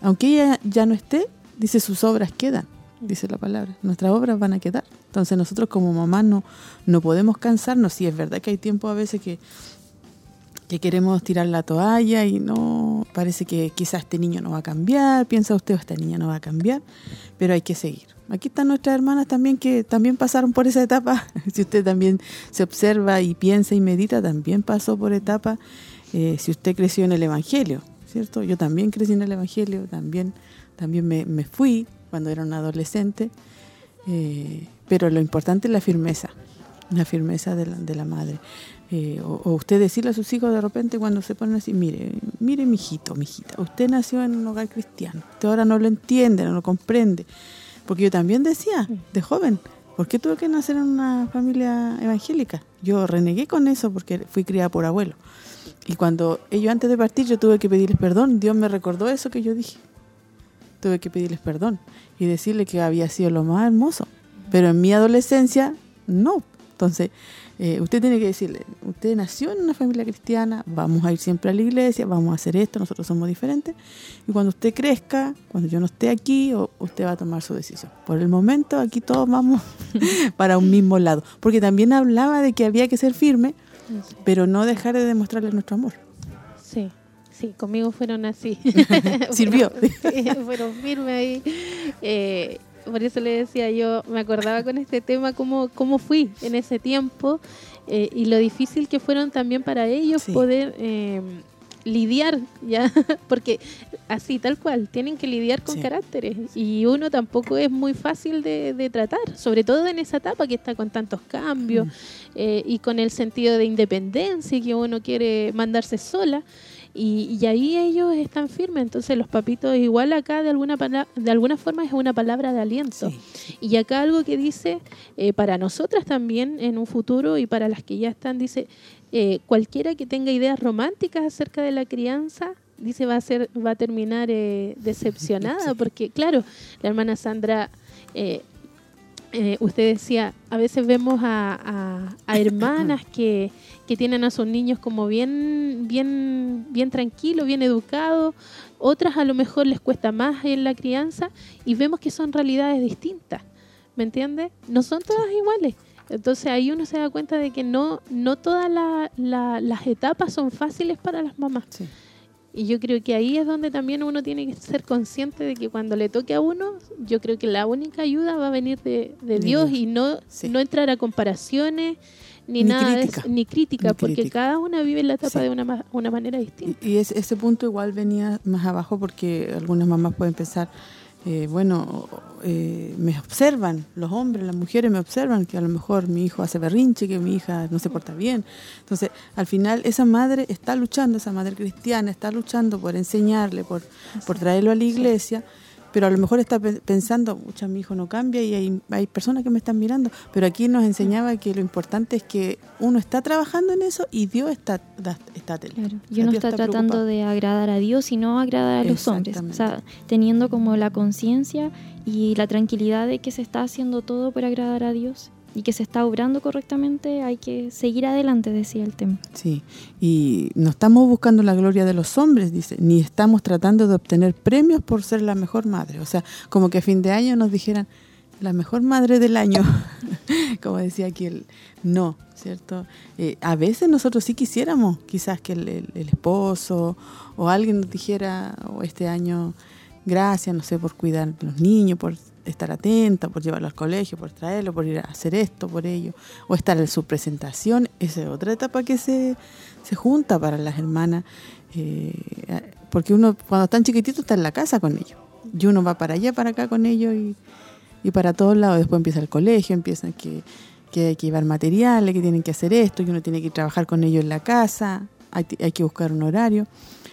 aunque ella ya no esté, dice sus obras quedan, dice la palabra. Nuestras obras van a quedar. Entonces nosotros como mamás no, no podemos cansarnos. Sí, es verdad que hay tiempo a veces que, que queremos tirar la toalla y no parece que quizás este niño no va a cambiar, piensa usted esta niña no va a cambiar, pero hay que seguir. Aquí están nuestras hermanas también que también pasaron por esa etapa. <laughs> si usted también se observa y piensa y medita, también pasó por etapa. Eh, si usted creció en el Evangelio, ¿cierto? Yo también crecí en el Evangelio, también, también me, fui cuando era un adolescente, eh, pero lo importante es la firmeza, la firmeza de la, de la madre. Eh, o, usted decirle a sus hijos de repente cuando se ponen así, mire, mire mi hijito, mi hijita, usted nació en un hogar cristiano, usted ahora no lo entiende, no lo comprende. Porque yo también decía, de joven, ¿por qué tuve que nacer en una familia evangélica? Yo renegué con eso porque fui criada por abuelo. Y cuando ellos antes de partir yo tuve que pedirles perdón, Dios me recordó eso que yo dije. Tuve que pedirles perdón y decirle que había sido lo más hermoso. Pero en mi adolescencia, no. Entonces, eh, usted tiene que decirle, usted nació en una familia cristiana, vamos a ir siempre a la iglesia, vamos a hacer esto, nosotros somos diferentes. Y cuando usted crezca, cuando yo no esté aquí, usted va a tomar su decisión. Por el momento, aquí todos vamos <laughs> para un mismo lado. Porque también hablaba de que había que ser firme, pero no dejar de demostrarle nuestro amor. Sí, conmigo fueron así. <laughs> Sirvió. <laughs> fueron firmes ahí. Eh, por eso le decía yo, me acordaba con este tema cómo, cómo fui en ese tiempo eh, y lo difícil que fueron también para ellos poder eh, lidiar, ya <laughs> porque así tal cual, tienen que lidiar con caracteres y uno tampoco es muy fácil de, tratar, sobre todo en esa etapa que está con tantos cambios mm. eh, y con el sentido de independencia que uno quiere mandarse sola. Y, ahí ellos están firmes, entonces los papitos igual acá de alguna de alguna forma es una palabra de aliento. Y acá algo que dice eh, para nosotras también en un futuro y para las que ya están, dice, eh, cualquiera que tenga ideas románticas acerca de la crianza, dice va a ser va a terminar eh, decepcionada <laughs> porque claro la hermana Sandra usted decía a veces vemos a, a hermanas que que tienen a sus niños como bien, bien, bien tranquilos, bien educados, otras a lo mejor les cuesta más en la crianza y vemos que son realidades distintas, ¿me entiendes? No son todas iguales. Entonces ahí uno se da cuenta de que no, no todas las etapas son fáciles para las mamás. Y yo creo que ahí es donde también uno tiene que ser consciente de que cuando le toque a uno, yo creo que la única ayuda va a venir de, Dios, y no, no entrar a comparaciones ni, nada crítica. ni crítica, porque cada una vive la etapa de una, una manera distinta. Y, ese punto igual venía más abajo porque algunas mamás pueden pensar, eh, bueno, eh, me observan, los hombres, las mujeres me observan que a lo mejor mi hijo hace berrinche, que mi hija no se porta bien. Entonces, al final esa madre está luchando, esa madre cristiana está luchando por enseñarle, por, por traerlo a la iglesia pero a lo mejor está pensando, mucha mi hijo no cambia y hay, hay personas que me están mirando, pero aquí nos enseñaba que lo importante es que uno está trabajando en eso y Dios está, está claro. Y uno está, tratando de agradar a Dios y no agradar a los hombres, o sea, teniendo como la conciencia y la tranquilidad de que se está haciendo todo por agradar a Dios y que se está obrando correctamente, hay que seguir adelante, decía el tema. Sí, y no estamos buscando la gloria de los hombres, dice, ni estamos tratando de obtener premios por ser la mejor madre. O sea, como que a fin de año nos dijeran, la mejor madre del año, <laughs> como decía aquí el no, ¿cierto? Eh, a veces nosotros sí quisiéramos, quizás que el, el esposo o alguien nos dijera, o oh, este año, gracias, no sé, por cuidar a los niños, por estar atenta, por llevarlo al colegio, por traerlo, por ir a hacer esto, por ello, o estar en su presentación, esa es otra etapa que se, se junta para las hermanas, eh, porque uno cuando están chiquititos está en la casa con ellos, y uno va para allá, para acá con ellos y, y para todos lados, después empieza el colegio, empiezan que, que hay que llevar materiales, que tienen que hacer esto, que uno tiene que trabajar con ellos en la casa, hay, hay que buscar un horario,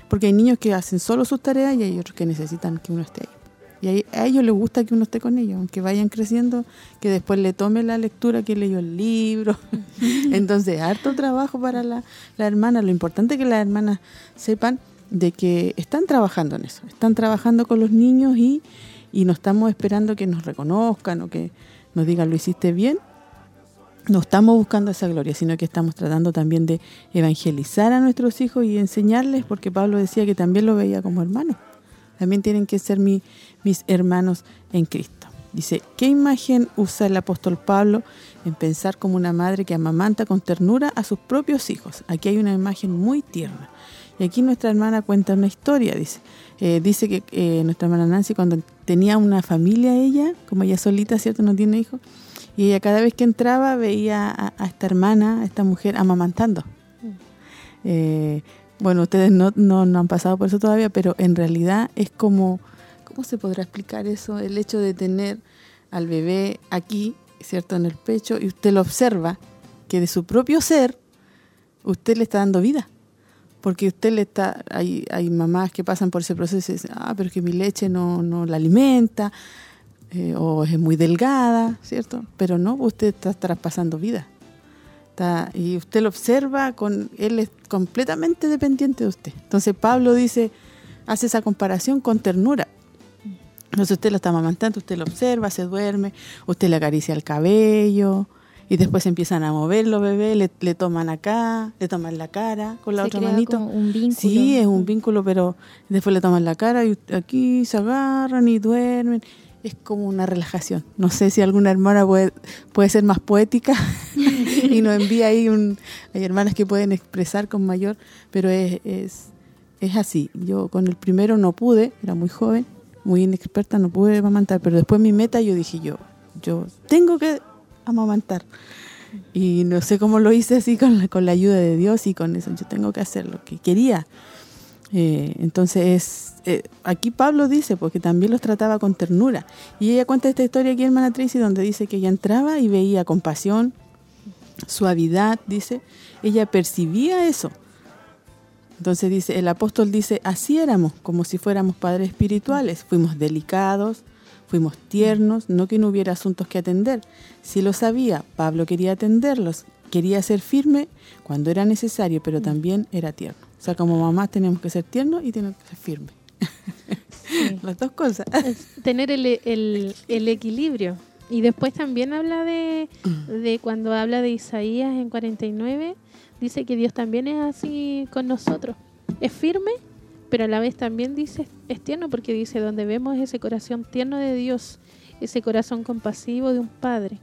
porque hay niños que hacen solo sus tareas y hay otros que necesitan que uno esté ahí. Y a, ellos les gusta que uno esté con ellos, aunque vayan creciendo, que después le tome la lectura que leyó el libro. <laughs> Entonces, harto trabajo para la, la hermana. Lo importante es que las hermanas sepan de que están trabajando en eso, están trabajando con los niños y, y no estamos esperando que nos reconozcan o que nos digan lo hiciste bien. No estamos buscando esa gloria, sino que estamos tratando también de evangelizar a nuestros hijos y enseñarles, porque Pablo decía que también lo veía como hermano. También tienen que ser mi, mis hermanos en Cristo. Dice, ¿qué imagen usa el apóstol Pablo en pensar como una madre que amamanta con ternura a sus propios hijos? Aquí hay una imagen muy tierna. Y aquí nuestra hermana cuenta una historia, dice. Eh, dice que eh, nuestra hermana Nancy cuando tenía una familia ella, como ella solita, ¿cierto? No tiene hijos. Y ella cada vez que entraba veía a, esta hermana, a esta mujer, amamantando. Mm. Eh, bueno, ustedes no, no, no han pasado por eso todavía, pero en realidad es como ¿Cómo se podrá explicar eso? El hecho de tener al bebé aquí, ¿cierto? En el pecho, y usted lo observa, que de su propio ser, usted le está dando vida. Porque usted le está, hay, mamás que pasan por ese proceso y dicen, ah, pero es que mi leche no, no la alimenta, eh, o es muy delgada, ¿cierto? Pero no, usted está traspasando vida. y usted lo observa, con él es completamente dependiente de usted. Entonces Pablo dice, hace esa comparación con ternura. Entonces usted lo está amamantando, usted lo observa, se duerme, usted le acaricia el cabello y después empiezan a mover los bebés, le, toman acá, le toman la cara con la otra manito. un vínculo. Sí, es un vínculo, pero después le toman la cara y aquí se agarran y duermen. Es como una relajación. No sé si alguna hermana puede, puede ser más poética <laughs> y nos envía ahí un... Hay hermanas que pueden expresar con mayor, pero es, es es así. Yo con el primero no pude, era muy joven, muy inexperta, no pude amamantar, pero después mi meta yo dije yo, yo tengo que amamantar. Y no sé cómo lo hice así con la, con la ayuda de Dios y con eso, yo tengo que hacer lo que quería. Eh, entonces, eh, aquí Pablo dice, porque también los trataba con ternura. Y ella cuenta esta historia aquí, hermana Tracy, donde dice que ella entraba y veía compasión, suavidad, dice. Ella percibía eso. Entonces dice, el apóstol dice, así éramos, como si fuéramos padres espirituales. Fuimos delicados, fuimos tiernos, no que no hubiera asuntos que atender. Si lo sabía, Pablo quería atenderlos, quería ser firme cuando era necesario, pero también era tierno. O sea, como mamás tenemos que ser tiernos y tenemos que ser firmes. <laughs> Las dos cosas. tener el, el, equilibrio. Y después también habla de, de cuando habla de Isaías en 49, dice que Dios también es así con nosotros. Es firme, pero a la vez también dice es tierno porque dice donde vemos ese corazón tierno de Dios, ese corazón compasivo de un padre.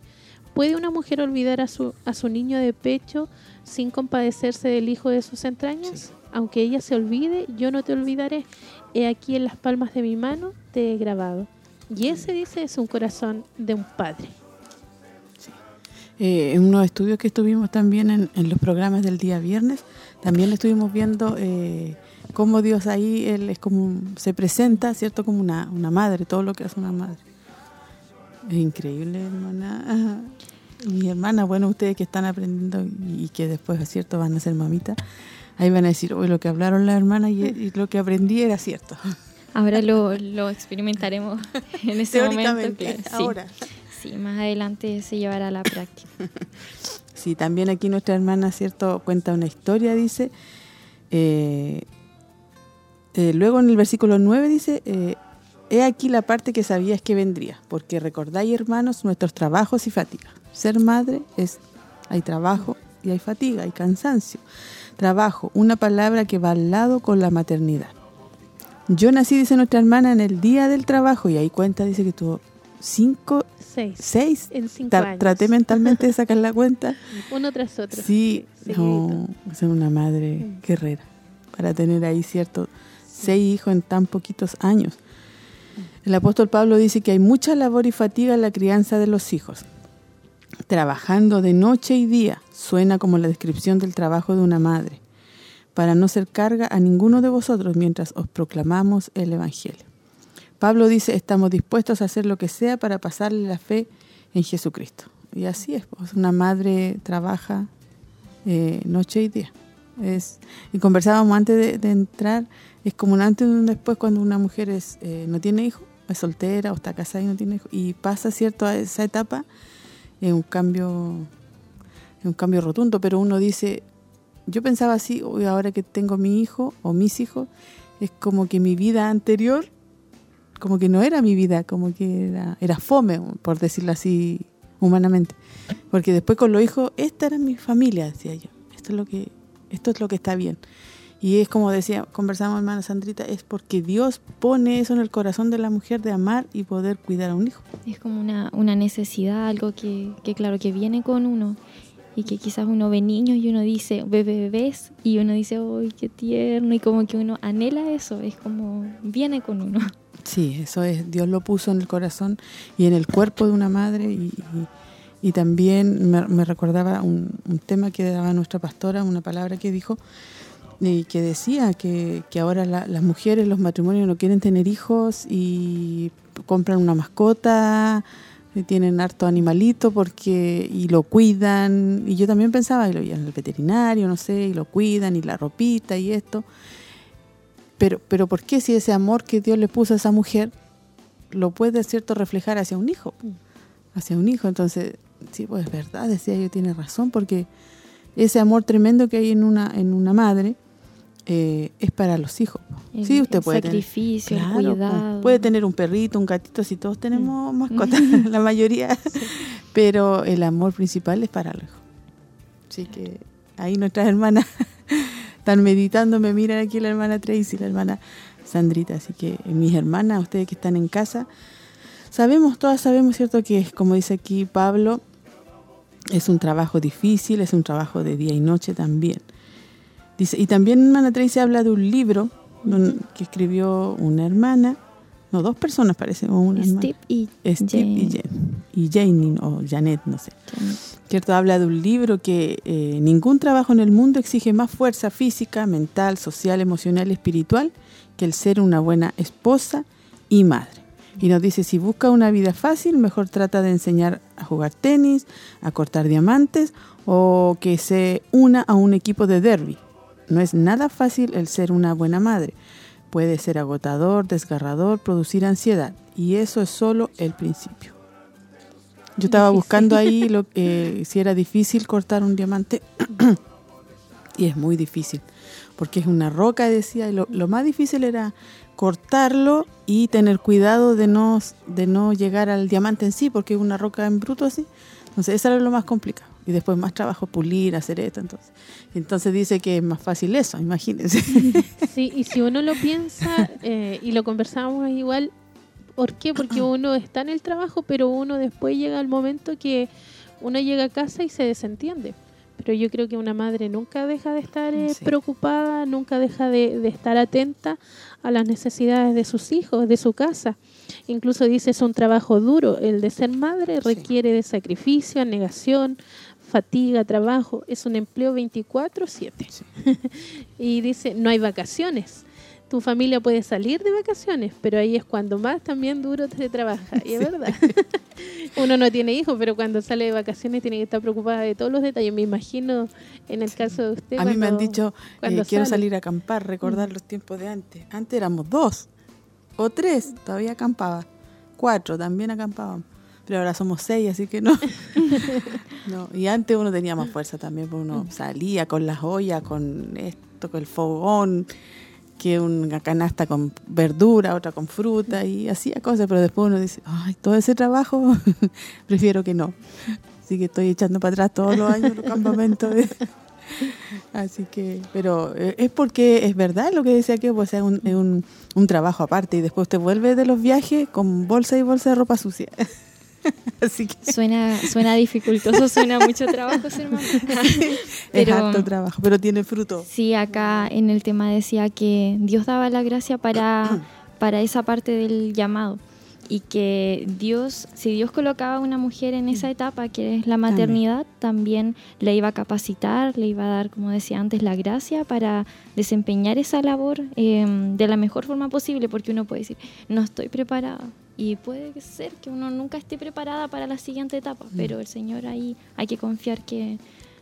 ¿Puede una mujer olvidar a su, a su niño de pecho sin compadecerse del hijo de sus entrañas? Aunque ella se olvide, yo no te olvidaré. He aquí en las palmas de mi mano te he grabado. Y ese, dice, es un corazón de un padre. Eh, en unos estudios que estuvimos también en, los programas del día viernes, también estuvimos viendo eh, cómo Dios ahí él es como se presenta, ¿cierto? Como una, una madre, todo lo que hace una madre. Es increíble, hermana. Mi hermana, bueno, ustedes que están aprendiendo y que después, ¿cierto?, van a ser mamitas, ahí van a decir, hoy lo que hablaron las hermanas y, lo que aprendí era cierto. Ahora lo, lo experimentaremos en ese momento. ahora. Sí, más adelante se llevará a la práctica. <laughs> Sí, también aquí nuestra hermana, ¿cierto?, cuenta una historia, dice. Eh, eh, luego en el versículo 9 dice, eh, he aquí la parte que sabías que vendría, porque recordáis, hermanos, nuestros trabajos y fatiga. Ser madre es, hay trabajo y hay fatiga, hay cansancio. Trabajo, una palabra que va al lado con la maternidad. Yo nací, dice nuestra hermana, en el día del trabajo y ahí cuenta, dice que tuvo cinco, seis, seis. en cinco años. Traté mentalmente de sacar la cuenta. <laughs> Uno tras otro. Sí, no, es una madre guerrera para tener ahí, cierto, seis hijos en tan poquitos años. El apóstol Pablo dice que hay mucha labor y fatiga en la crianza de los hijos trabajando de noche y día, suena como la descripción del trabajo de una madre, para no ser carga a ninguno de vosotros mientras os proclamamos el Evangelio. Pablo dice, estamos dispuestos a hacer lo que sea para pasarle la fe en Jesucristo. Y así es, pues, una madre trabaja eh, noche y día. Y conversábamos antes de, entrar, es como un antes y un después cuando una mujer eh, no tiene hijo, es soltera o está casada y no tiene hijo, y pasa cierto a esa etapa es un cambio un cambio rotundo, pero uno dice, yo pensaba así, hoy ahora que tengo mi hijo o mis hijos, es como que mi vida anterior, como que no era mi vida, como que era, era fome, por decirlo así humanamente. Porque después con los hijos, esta era mi familia, decía yo. Esto es lo que, esto es lo que está bien. Y es como decía, conversamos hermana Sandrita, es porque Dios pone eso en el corazón de la mujer de amar y poder cuidar a un hijo. Es como una, una necesidad, algo que, que claro, que viene con uno y que quizás uno ve niños y uno dice, bebé, bebés, y uno dice, ¡ay, qué tierno! Y como que uno anhela eso, es como, viene con uno. Sí, eso es, Dios lo puso en el corazón y en el cuerpo de una madre y, y, también me, recordaba un, un, tema que daba nuestra pastora, una palabra que dijo, y que decía que, que ahora las mujeres, los matrimonios no quieren tener hijos y compran una mascota, tienen harto animalito porque y lo cuidan. Y yo también pensaba y lo en el veterinario no sé y lo cuidan y la ropita y esto pero pero por qué si ese amor que Dios le puso a esa mujer lo puede cierto reflejar hacia un hijo hacia un hijo entonces sí pues es verdad decía yo tiene razón porque ese amor tremendo que hay en una en una madre eh, es para los hijos. sí, usted puede sacrificio, tener, cuidado. Puede tener un perrito, un gatito, si todos tenemos mm. mascotas, <laughs> la mayoría, <laughs> pero el amor principal es para los hijos. Así que ahí nuestras hermanas están meditando, me miran aquí la hermana Tracy, la hermana Sandrita, así que mis hermanas, ustedes que están en casa, sabemos, todas sabemos, ¿cierto? Que es, como dice aquí Pablo, es un trabajo difícil, es un trabajo de día y noche también Dice, y también Hermana Tracy habla de un libro que escribió una hermana, no, dos personas parece, o una Steve y Steve y Jen, y Jane, o Janet, no sé. ¿Cierto? Habla de un libro que eh, ningún trabajo en el mundo exige más fuerza física, mental, social, emocional espiritual que el ser una buena esposa y madre. Y nos dice, si busca una vida fácil, mejor trata de enseñar a jugar tenis, a cortar diamantes o que se una a un equipo de derby. No es nada fácil el ser una buena madre. Puede ser agotador, desgarrador, producir ansiedad. Y eso es solo el principio. Yo estaba buscando ahí lo, que si era difícil cortar un diamante. <clears throat> y es muy difícil. Porque es una roca, decía. Y lo, lo más difícil era cortarlo y tener cuidado de no, de no llegar al diamante en sí, porque es una roca en bruto así. Entonces, eso era lo más complicado. Y después más trabajo pulir, hacer esto. Entonces, entonces dice que es más fácil eso, imagínense. <laughs> Sí, y si uno lo piensa eh, y lo conversamos igual, ¿por qué? Porque <clears throat> uno está en el trabajo, pero uno después llega al momento que uno llega a casa y se desentiende. Pero yo creo que una madre nunca deja de estar eh, preocupada, nunca deja de, de estar atenta a las necesidades de sus hijos, de su casa. Incluso dice es un trabajo duro. El de ser madre requiere de sacrificio, negación, fatiga, trabajo. Es un empleo 24/7. <laughs> y dice no hay vacaciones. Tu familia puede salir de vacaciones, pero ahí es cuando más también duro se trabaja. Y es verdad. <laughs> Uno no tiene hijos, pero cuando sale de vacaciones tiene que estar preocupada de todos los detalles. Me imagino en el caso de usted. A mí me han dicho, eh, quiero salir a acampar, recordar los tiempos de antes. Antes éramos dos o tres, todavía acampaba. Cuatro, también acampábamos. Pero ahora somos seis, así que no. <laughs> no. Y antes uno tenía más fuerza también, porque uno salía con las ollas, con esto, con el fogón que una canasta con verdura, otra con fruta y hacía cosas, pero después uno dice, ay, todo ese trabajo <laughs> prefiero que no. Así que estoy echando para atrás todos los años los campamentos. <laughs> Así que, pero eh, es porque es verdad lo que decía que pues, es un, un, un trabajo aparte y después usted vuelve de los viajes con bolsa y bolsa de ropa sucia. <laughs> Así que... Suena, suena dificultoso, suena mucho trabajo ser mamá. <laughs> pero, es harto trabajo, pero tiene fruto. Sí, acá en el tema decía que Dios daba la gracia para, <clears throat> para esa parte del llamado y que Dios, si Dios colocaba a una mujer en esa etapa que es la maternidad, también le iba a capacitar, le iba a dar, como decía antes, la gracia para desempeñar esa labor eh, de la mejor forma posible, porque uno puede decir, no estoy preparada, y puede ser que uno nunca esté preparada para la siguiente etapa, mm. pero el Señor ahí hay que confiar que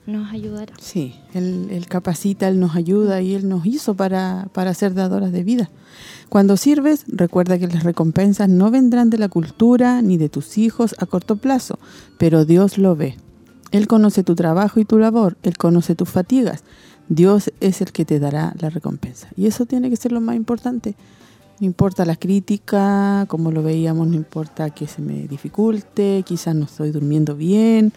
nos ayudará. Sí, él, capacita, Él nos ayuda y Él nos hizo para, para ser dadoras de vida. Cuando sirves, recuerda que las recompensas no vendrán de la cultura ni de tus hijos a corto plazo, pero Dios lo ve. Él conoce tu trabajo y tu labor, Él conoce tus fatigas. Dios es el que te dará la recompensa. Y eso tiene que ser lo más importante. No importa la crítica, como lo veíamos, no importa que se me dificulte, quizás no estoy durmiendo bien,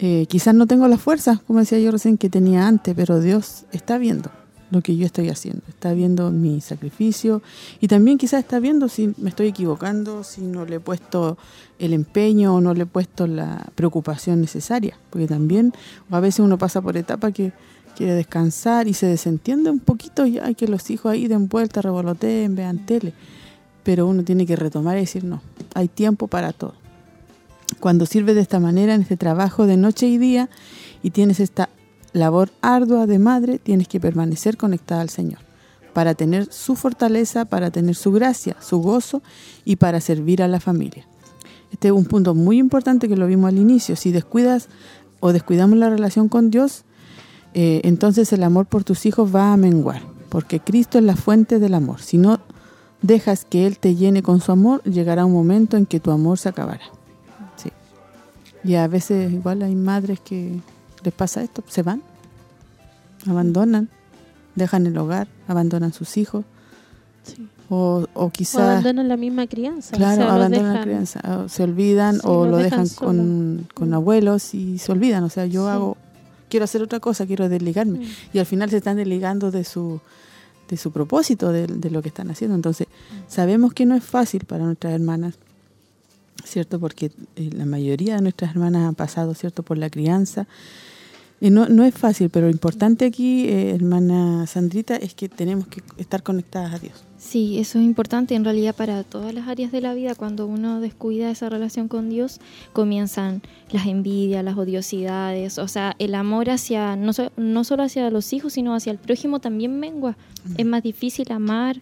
eh, quizás no tengo la fuerza, como decía yo recién, que tenía antes, pero Dios está viendo lo que yo estoy haciendo, está viendo mi sacrificio y también quizás está viendo si me estoy equivocando, si no le he puesto el empeño o no le he puesto la preocupación necesaria, porque también a veces uno pasa por etapas que quiere descansar y se desentiende un poquito y hay que los hijos ahí den vuelta, revoloteen, vean tele. Pero uno tiene que retomar y decir, no, hay tiempo para todo. Cuando sirves de esta manera en este trabajo de noche y día y tienes esta labor ardua de madre, tienes que permanecer conectada al Señor para tener su fortaleza, para tener su gracia, su gozo y para servir a la familia. Este es un punto muy importante que lo vimos al inicio. Si descuidas o descuidamos la relación con Dios, eh, entonces el amor por tus hijos va a menguar, porque Cristo es la fuente del amor. Si no dejas que Él te llene con su amor, llegará un momento en que tu amor se acabará. Sí. Y a veces igual hay madres que les pasa esto, se van, abandonan, dejan el hogar, abandonan sus hijos. O, o quizás... abandonan la misma crianza. Claro, abandonan la crianza. se olvidan o lo dejan, con, con, abuelos y se olvidan. O sea, yo hago quiero hacer otra cosa, quiero desligarme. Mm. Y al final se están desligando de su, de su propósito, de, lo que están haciendo. Entonces, mm. sabemos que no es fácil para nuestras hermanas, ¿cierto? Porque eh, la mayoría de nuestras hermanas han pasado, ¿cierto?, por la crianza. Y no, no es fácil, pero lo importante aquí, eh, hermana Sandrita, es que tenemos que estar conectadas a Dios. Sí, eso es importante en realidad para todas las áreas de la vida. Cuando uno descuida esa relación con Dios, comienzan las envidias, las odiosidades. O sea, el amor hacia, no, no solo hacia los hijos, sino hacia el prójimo también mengua. Es más difícil amar,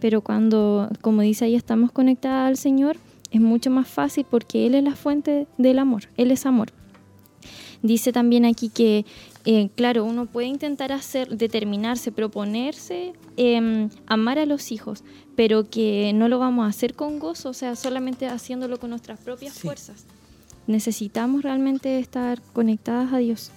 pero cuando, como dice ahí, estamos conectadas al Señor, es mucho más fácil porque Él es la fuente del amor. Él es amor. Dice también aquí que, eh, claro, uno puede intentar hacer, determinarse, proponerse, em, amar a los hijos, pero que no lo vamos a hacer con gozo, o sea, solamente haciéndolo con nuestras propias fuerzas. Necesitamos realmente estar conectadas a Dios.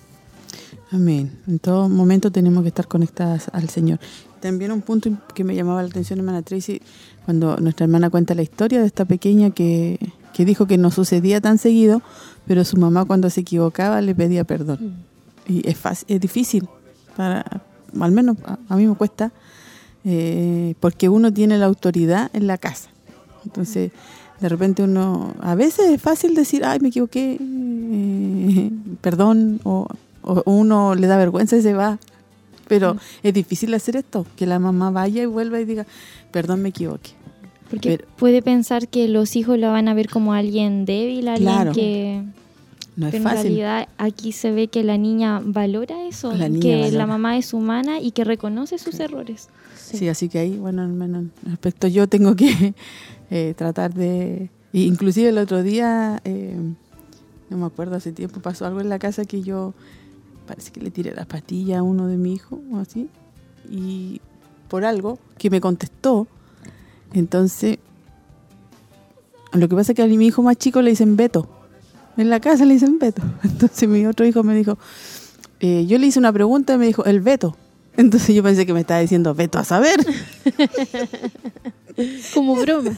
Amén. En todo momento tenemos que estar conectadas al Señor. También un punto que me llamaba la atención, hermana Tracy, cuando nuestra hermana cuenta la historia de esta pequeña que, que dijo que no sucedía tan seguido, pero su mamá cuando se equivocaba le pedía perdón. Mm. Y es, fácil, es difícil, para, al menos a, mí me cuesta, eh, porque uno tiene la autoridad en la casa. Entonces, de repente uno, a veces es fácil decir, ay, me equivoqué, eh, <laughs> perdón, o, uno le da vergüenza y se va. Pero mm. es difícil hacer esto, que la mamá vaya y vuelva y diga, perdón, me equivoqué. Porque puede pensar que los hijos la van a ver como alguien débil, alguien que... No es en fácil. realidad aquí se ve que la niña valora eso, que la mamá es humana y que reconoce sus errores. Sí. así que ahí, bueno, al menos respecto yo tengo que <laughs> eh, tratar de... Inclusive el otro día, eh, no me acuerdo, hace tiempo pasó algo en la casa que yo parece que le tiré la pastilla a uno de mi hijo o así, y por algo que me contestó, entonces, lo que pasa es que a mi hijo más chico le dicen Beto. En la casa le dicen Beto. <laughs> Entonces mi otro hijo me dijo, eh, yo le hice una pregunta y me dijo, el Beto. Entonces yo pensé que me estaba diciendo Beto a saber. <laughs> Como broma.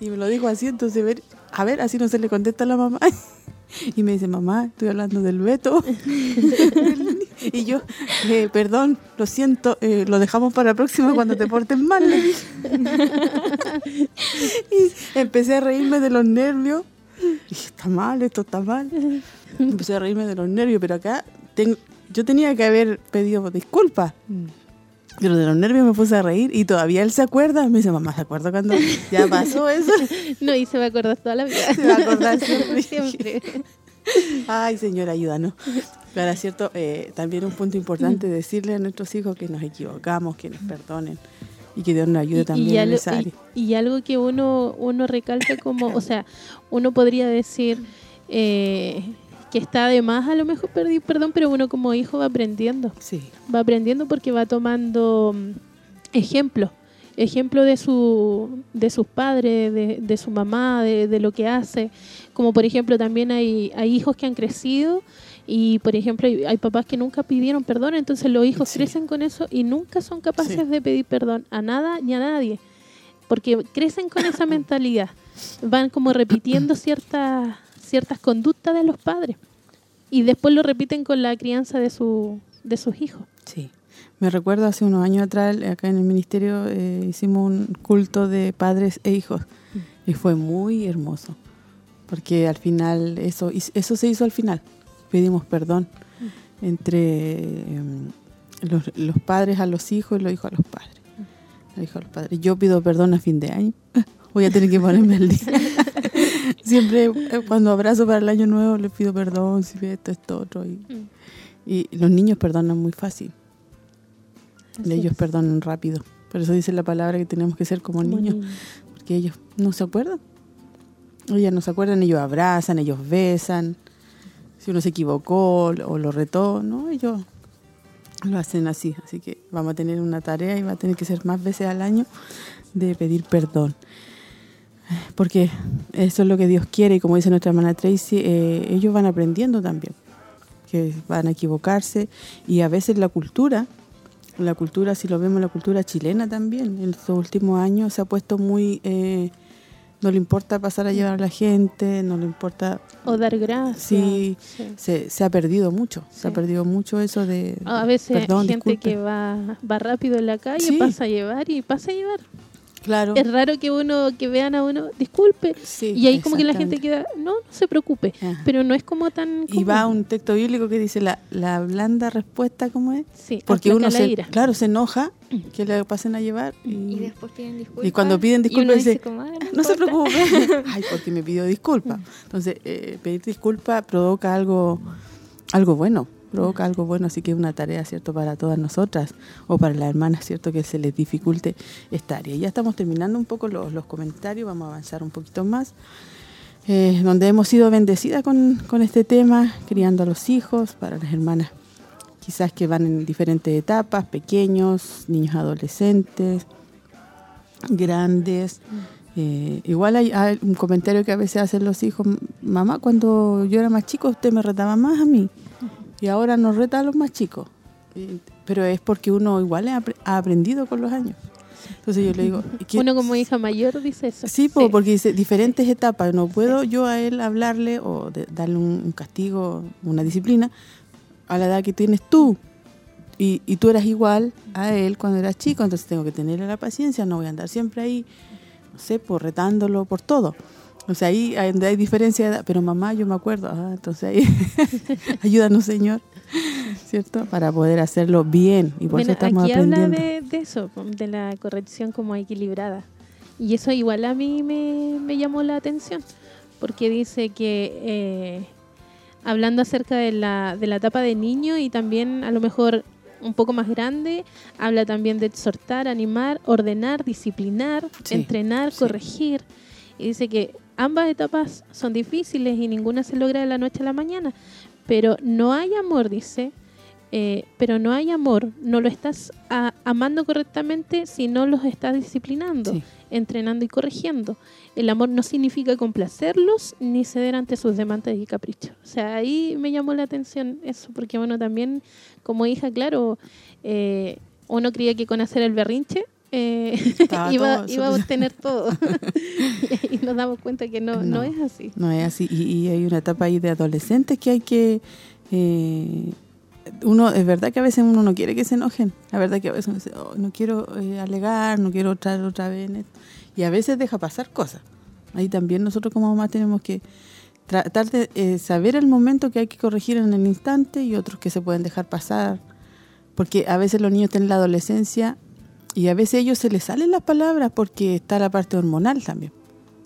Y me lo dijo así, entonces, a ver, así no se le contesta a la mamá. <laughs> Y me dice, mamá, estoy hablando del Beto. Y yo, eh, perdón, lo siento, eh, lo dejamos para la próxima cuando te portes mal. <laughs> y empecé a reírme de los nervios. Y dije, está mal, esto está mal. Empecé a reírme de los nervios, pero acá tengo, yo tenía que haber pedido disculpas. Pero de los nervios me puse a reír y todavía él se acuerda. Me dice, mamá, ¿se acuerda cuando ya pasó eso? <laughs> no, y se va a acordar toda la vida. Se va a acordar siempre. <laughs> Ay, Señor, ayúdanos. Claro, es cierto, eh, también un punto importante mm. decirle a nuestros hijos que nos equivocamos, que nos perdonen y que Dios nos ayude también y, en esa área. Y, algo que uno, uno recalca como, o sea, uno podría decir... Eh, que está de más a lo mejor pedir perdón, pero uno como hijo va aprendiendo. Sí. Va aprendiendo porque va tomando mm, ejemplo, ejemplo de su de sus padres, de, de su mamá, de, de, lo que hace. Como por ejemplo también hay, hay hijos que han crecido y por ejemplo hay, papás que nunca pidieron perdón, entonces los hijos crecen con eso y nunca son capaces de pedir perdón a nada ni a nadie, porque crecen con esa <coughs> mentalidad, van como repitiendo ciertas ciertas conductas de los padres y después lo repiten con la crianza de, su, de sus hijos. Sí. Me recuerdo hace unos años atrás, acá en el ministerio, eh, hicimos un culto de padres e hijos y fue muy hermoso, porque al final, eso, eso se hizo al final, pedimos perdón entre em, los, los, padres a los hijos y los hijos a los padres. Los hijos a los padres. Yo pido perdón a fin de año, <laughs> voy a tener que ponerme al día. <laughs> Siempre eh, cuando abrazo para el año nuevo les pido perdón si esto, esto, otro. Y, mm. y los niños perdonan muy fácil. ellos perdonan rápido. Por eso dice la palabra que tenemos que ser como, niños, Porque ellos no se acuerdan. Ellos no se acuerdan, ellos abrazan, ellos besan. Si uno se equivocó o lo retó, ¿no? Ellos lo hacen así. Así que vamos a tener una tarea y va a tener que ser más veces al año de pedir perdón porque eso es lo que Dios quiere y como dice nuestra hermana Tracy, eh, ellos van aprendiendo también, que van a equivocarse y a veces la cultura, la cultura, si lo vemos, la cultura chilena también, en estos últimos años se ha puesto muy... Eh, no le importa pasar a llevar a la gente, no le importa... O dar gracias. Sí, Se, se, ha perdido mucho, se ha perdido mucho eso de... A veces hay gente que va, va rápido en la calle, pasa a llevar y pasa a llevar. Claro. Es raro que uno, que vean a uno, disculpe, Sí, y ahí como que la gente queda, no, no se preocupe, Ajá. pero no es como tan... Y va un texto bíblico que dice la, la blanda respuesta, ¿cómo es? Sí, Porque uno la se, ira. claro, se enoja que le pasen a llevar y, Y después piden disculpas. y cuando piden disculpas dice, dice como, "Ah, no se importa". preocupe. <laughs> Ay, porque me pidió disculpas. Entonces, eh, pedir disculpas provoca algo, algo bueno, provoca algo bueno, así que es una tarea, ¿cierto?, para todas nosotras o para las hermanas, ¿cierto?, que se les dificulte esta área. Ya estamos terminando un poco los, los comentarios, vamos a avanzar un poquito más. Eh, donde hemos sido bendecidas con, con este tema, criando a los hijos, para las hermanas quizás que van en diferentes etapas, pequeños, niños adolescentes, grandes. Eh, igual hay, hay un comentario que a veces hacen los hijos, mamá, cuando yo era más chico usted me retaba más a mí y ahora nos reta a los más chicos. Pero es porque uno igual ha, apre- ha aprendido con los años. Entonces yo le digo, ¿y qué- Uno como hija mayor dice eso. Sí, po, porque dice diferentes etapas. No puedo yo a él hablarle o de- darle un, un castigo, una disciplina a la edad que tienes tú. Y, y tú eras igual a él cuando eras chico, entonces tengo que tenerle la paciencia, no voy a andar siempre ahí, no sé, por retándolo por todo. O sea, ahí hay, hay diferencia de edad, pero mamá, yo me acuerdo, ah, entonces ahí, <laughs> ayúdanos, Señor, ¿cierto? Para poder hacerlo bien, y por Bueno, eso estamos aquí aprendiendo. habla de, de eso, de la corrección como equilibrada. Y eso igual a mí me, me llamó la atención, porque dice que eh, hablando acerca de la, de la etapa de niño y también a lo mejor un poco más grande, habla también de exhortar, animar, ordenar, disciplinar, Sí, entrenar, sí. corregir. Y dice que ambas etapas son difíciles y ninguna se logra de la noche a la mañana, pero no hay amor, dice, eh, pero no hay amor, no lo estás a- amando correctamente si no los estás disciplinando, Sí. entrenando y corrigiendo. El amor no significa complacerlos ni ceder ante sus demandas y caprichos. O sea, ahí me llamó la atención eso, porque bueno, también como hija, claro, eh, uno creía que con hacer el berrinche eh, <laughs> iba, a obtener todo. <laughs> <laughs> y nos damos cuenta que no, no, No. es así. No es así. Y, y hay una etapa ahí de adolescentes que hay que... eh, uno Es verdad que a veces uno no quiere que se enojen. La verdad que a veces uno dice, "Oh, no quiero eh, alegar, no quiero traer otra vez. en esto". Y a veces deja pasar cosas. Ahí también nosotros como mamás tenemos que tratar de eh, saber el momento que hay que corregir en el instante y otros que se pueden dejar pasar. Porque a veces los niños tienen la adolescencia y a veces a ellos se les salen las palabras porque está la parte hormonal también.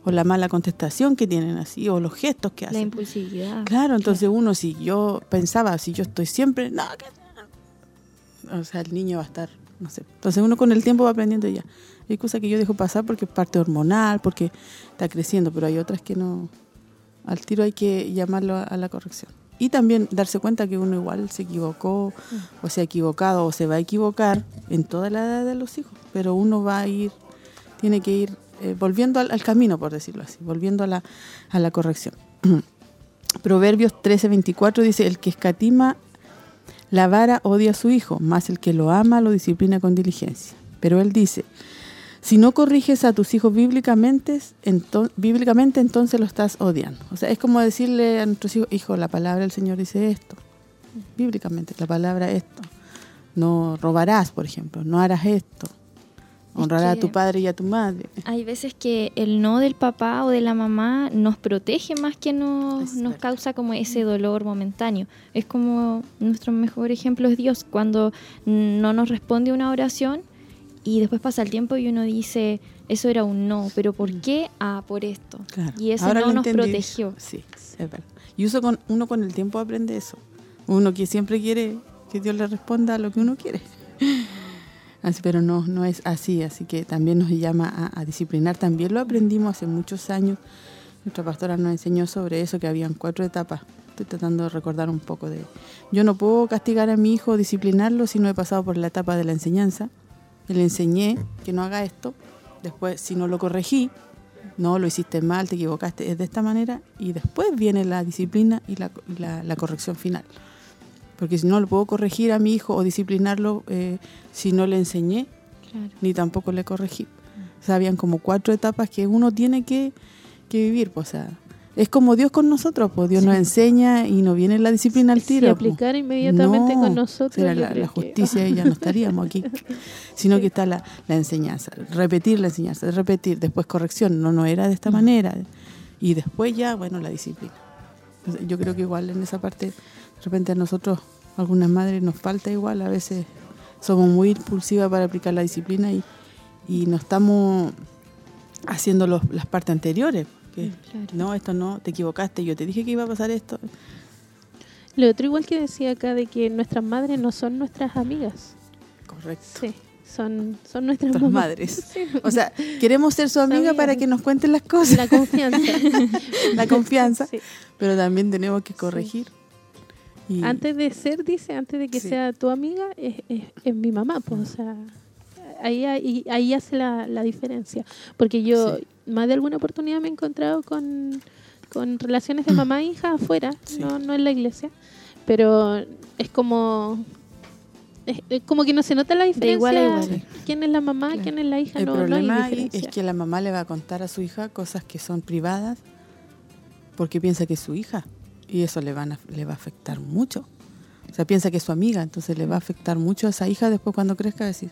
O la mala contestación que tienen así, o los gestos que La hacen. impulsividad. Claro, entonces uno, si yo pensaba, si yo estoy siempre, no, que- o sea, el niño va a estar, no sé. Entonces uno con el tiempo va aprendiendo ya. Hay cosas que yo dejo pasar porque es parte hormonal, porque está creciendo, pero hay otras que no. Al tiro hay que llamarlo a la corrección. Y también darse cuenta que uno igual se equivocó, o se ha equivocado, o se va a equivocar en toda la edad de los hijos. Pero uno va a ir, tiene que ir eh, volviendo al, camino, por decirlo así, volviendo a la, a la corrección. <clears throat> Proverbios 13:24 dice, el que escatima la vara odia a su hijo, más el que lo ama lo disciplina con diligencia. Pero él dice, si no corriges a tus hijos bíblicamente, ento- bíblicamente entonces lo estás odiando. O sea, es como decirle a nuestros hijos, hijo, la palabra del Señor dice esto. Bíblicamente, la palabra esto. No robarás, por ejemplo, no harás esto. Honrará a que- tu padre y a tu madre. Hay veces que el no del papá o de la mamá nos protege más que nos, Es nos causa como ese dolor momentáneo. Es como nuestro mejor ejemplo es Dios, cuando no nos responde una oración y después pasa el tiempo y uno dice, eso era un no, pero ¿por qué? Ah, por esto. Claro. Y ese Ahora no nos entendí. protegió. Sí, es verdad. Y uso con, uno con el tiempo aprende eso. Uno que siempre quiere que Dios le responda a lo que uno quiere. <laughs> Así, pero no, no es así, así que también nos llama a, a disciplinar. También lo aprendimos hace muchos años. Nuestra pastora nos enseñó sobre eso, que habían cuatro etapas. Estoy tratando de recordar un poco de... Yo no puedo castigar a mi hijo, disciplinarlo, si no he pasado por la etapa de la enseñanza. Le enseñé que no haga esto. Después, si no lo corregí, no, lo hiciste mal, te equivocaste, es de esta manera. Y después viene la disciplina y la, la- la corrección final. Porque si no lo puedo corregir a mi hijo o disciplinarlo eh, si no le enseñé, Claro. ni tampoco le corregí. O sea, habían como cuatro etapas que uno tiene que, que vivir. pues, o sea, es como Dios con nosotros, pues Dios nos enseña y no viene la disciplina al tiro. Si aplicar inmediatamente con nosotros. la, justicia <laughs> y ya no estaríamos aquí. <laughs> Sino que está la, enseñanza, repetir la enseñanza, repetir, después corrección, no, no era de esta manera. Y después ya, bueno, la disciplina. Yo creo que igual en esa parte, de repente a nosotros, algunas madres, nos falta igual, a veces somos muy impulsivas para aplicar la disciplina y, y no estamos haciendo las partes anteriores. No, esto no, te equivocaste, yo te dije que iba a pasar esto. Lo otro igual que decía acá de que nuestras madres no son nuestras amigas. Correcto. Sí, son, son nuestras madres. <laughs> O sea, queremos ser su amiga para que nos cuenten las cosas. La confianza. <laughs> la confianza. Pero también tenemos que corregir. Antes de ser, dice, antes de que sea tu amiga, es, es, mi mamá, pues, o sea, ahí, ahí, ahí hace la, la, diferencia. Porque yo, más de alguna oportunidad me he encontrado con, relaciones de mamá e hija afuera, no, no en la iglesia, pero es como es, como que no se nota la diferencia. igual igual. ¿Quién es la mamá? ¿Quién es la hija? El no, problema hay es que la mamá le va a contar a su hija cosas que son privadas porque piensa que es su hija y eso le, van le va a afectar mucho. O sea, piensa que es su amiga, entonces le va a afectar mucho a esa hija después cuando crezca decir,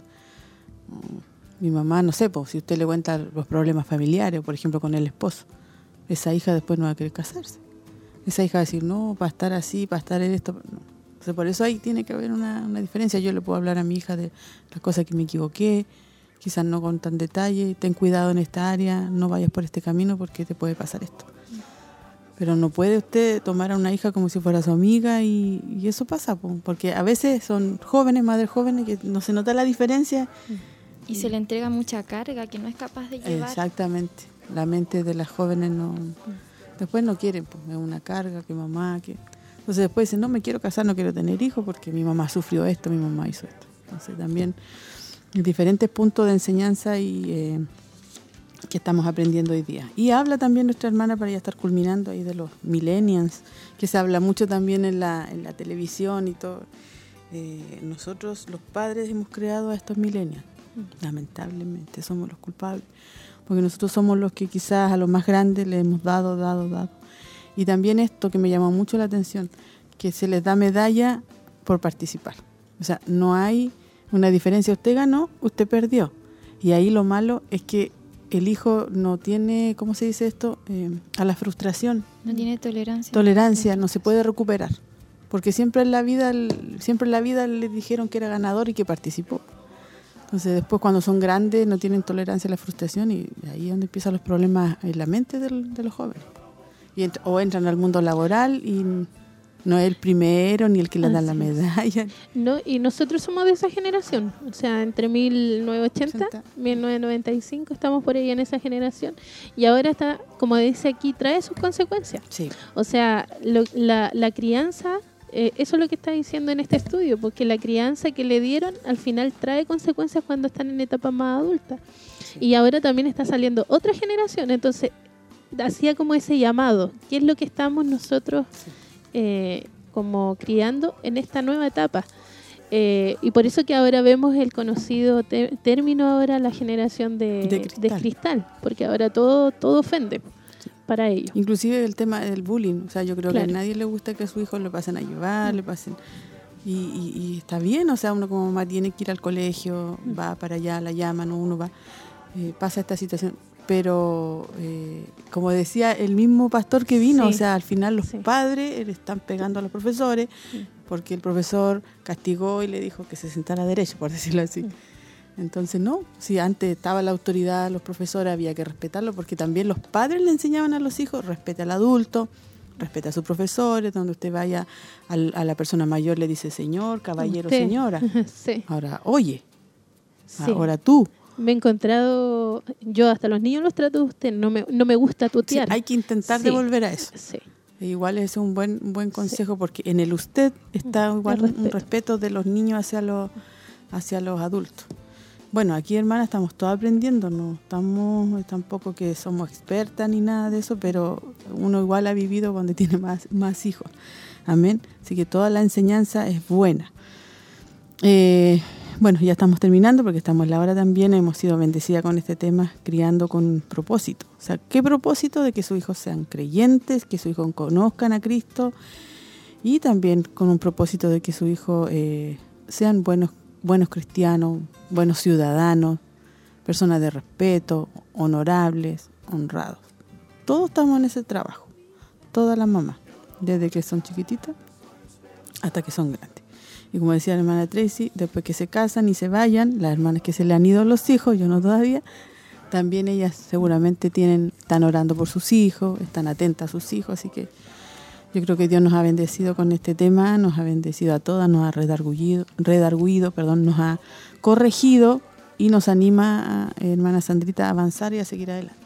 mi mamá, no sé, pues, si usted le cuenta los problemas familiares, por ejemplo, con el esposo, esa hija después no va a querer casarse. Esa hija va a decir, no, para estar así, para estar en esto. por eso ahí tiene que haber una, diferencia. Yo le puedo hablar a mi hija de las cosas que me equivoqué, quizás no con tan detalle, ten cuidado en esta área, no vayas por este camino porque te puede pasar esto. Pero no puede usted tomar a una hija como si fuera su amiga y, eso pasa, porque a veces son jóvenes, madres jóvenes, que no se nota la diferencia. Y se le entrega mucha carga que no es capaz de llevar. Exactamente. La mente de las jóvenes no... Después no quieren, pues es una carga, que mamá, que... Entonces después dicen, no me quiero casar, no quiero tener hijos porque mi mamá sufrió esto, mi mamá hizo esto. Entonces también diferentes puntos de enseñanza y eh, que estamos aprendiendo hoy día. Y habla también nuestra hermana para ya estar culminando ahí de los millennials, que se habla mucho también en la, en la televisión y todo. Eh, nosotros los padres hemos creado a estos millennials Lamentablemente somos los culpables, porque nosotros somos los que quizás a los más grandes le hemos dado, dado, dado. Y también esto que me llama mucho la atención, que se les da medalla por participar. O sea, no hay una diferencia, usted ganó, usted perdió. Y ahí lo malo es que el hijo no tiene, ¿cómo se dice esto? Eh, a la frustración. No tiene tolerancia. Tolerancia, no se puede recuperar. Porque siempre en la vida, siempre en la vida le dijeron que era ganador y que participó. Entonces después cuando son grandes no tienen tolerancia a la frustración y ahí es donde empiezan los problemas en la mente de los jóvenes. Y o entran al mundo laboral y no es el primero ni el que le da la medalla. No, y nosotros somos de esa generación, o sea, entre 1980 y 1995 estamos por ahí en esa generación y ahora está, como dice aquí, trae sus consecuencias. Sí. O sea, la, la crianza eh, eso es lo que está diciendo en este estudio, porque la crianza que le dieron al final trae consecuencias cuando están en etapa más adulta. Y ahora también está saliendo otra generación, entonces hacía como ese llamado, ¿qué es lo que estamos nosotros eh, como criando en esta nueva etapa? Eh, y por eso que ahora vemos el conocido término ahora la generación de, de, cristal. porque ahora todo, todo ofende para ellos. Inclusive el tema del bullying, o sea, yo creo que a nadie le gusta que a su hijo le pasen a llevar, le pasen... Y, está bien, o sea, uno como mamá tiene que ir al colegio, mm. va para allá, la llaman, uno va, eh, pasa esta situación. Pero, eh, como decía el mismo pastor que vino, o sea, al final los padres le están pegando a los profesores porque el profesor castigó y le dijo que se sentara derecho, por decirlo así. Mm. Entonces, no, si antes estaba la autoridad, los profesores, había que respetarlo, porque también los padres le enseñaban a los hijos, respete al adulto, respete a sus profesores, donde usted vaya a la persona mayor le dice señor, caballero, señora. <laughs> Ahora, oye, ahora tú. Me he encontrado, yo hasta los niños los trato de usted, no me, no me gusta tutear. hay que intentar devolver a eso. E igual es un buen, buen consejo porque en el usted está igual un respeto de los niños hacia los, hacia los adultos. Bueno, aquí hermana estamos todos aprendiendo, no estamos tampoco que somos expertas ni nada de eso, pero uno igual ha vivido cuando <laughs> tiene más, más hijos. Amén. Así que toda la enseñanza es buena. Eh, bueno, ya estamos terminando porque estamos la hora también. Hemos sido bendecidas con este tema, criando con propósito. O sea, ¿qué propósito? De que sus hijos sean creyentes, que sus hijos conozcan a Cristo y también con un propósito de que sus hijos eh, sean buenos, buenos cristianos, buenos ciudadanos, personas de respeto, honorables, honrados. Todos estamos en ese trabajo, todas las mamás, desde que son chiquititas hasta que son grandes. Y como decía la hermana Tracy, después que se casan y se vayan, las hermanas que se le han ido los hijos, yo no todavía, también ellas seguramente tienen, están orando por sus hijos, están atentas a sus hijos, así que yo creo que Dios nos ha bendecido con este tema, nos ha bendecido a todas, nos ha redarguido, redarguido, perdón, nos ha corregido y nos anima, hermana Sandrita, a avanzar y a seguir adelante.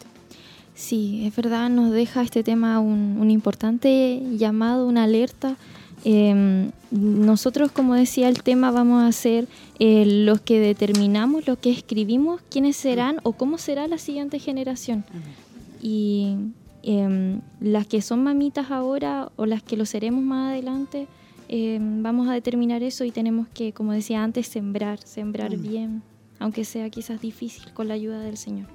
Sí, es verdad, nos deja este tema un, un importante llamado, una alerta eh, nosotros, como decía el tema, vamos a ser eh, los que determinamos, los que escribimos quiénes serán o cómo será la siguiente generación. Y em, las que son mamitas ahora o las que lo seremos más adelante, em, vamos a determinar eso y tenemos que, como decía antes, sembrar, sembrar bien, aunque sea quizás difícil con la ayuda del Señor.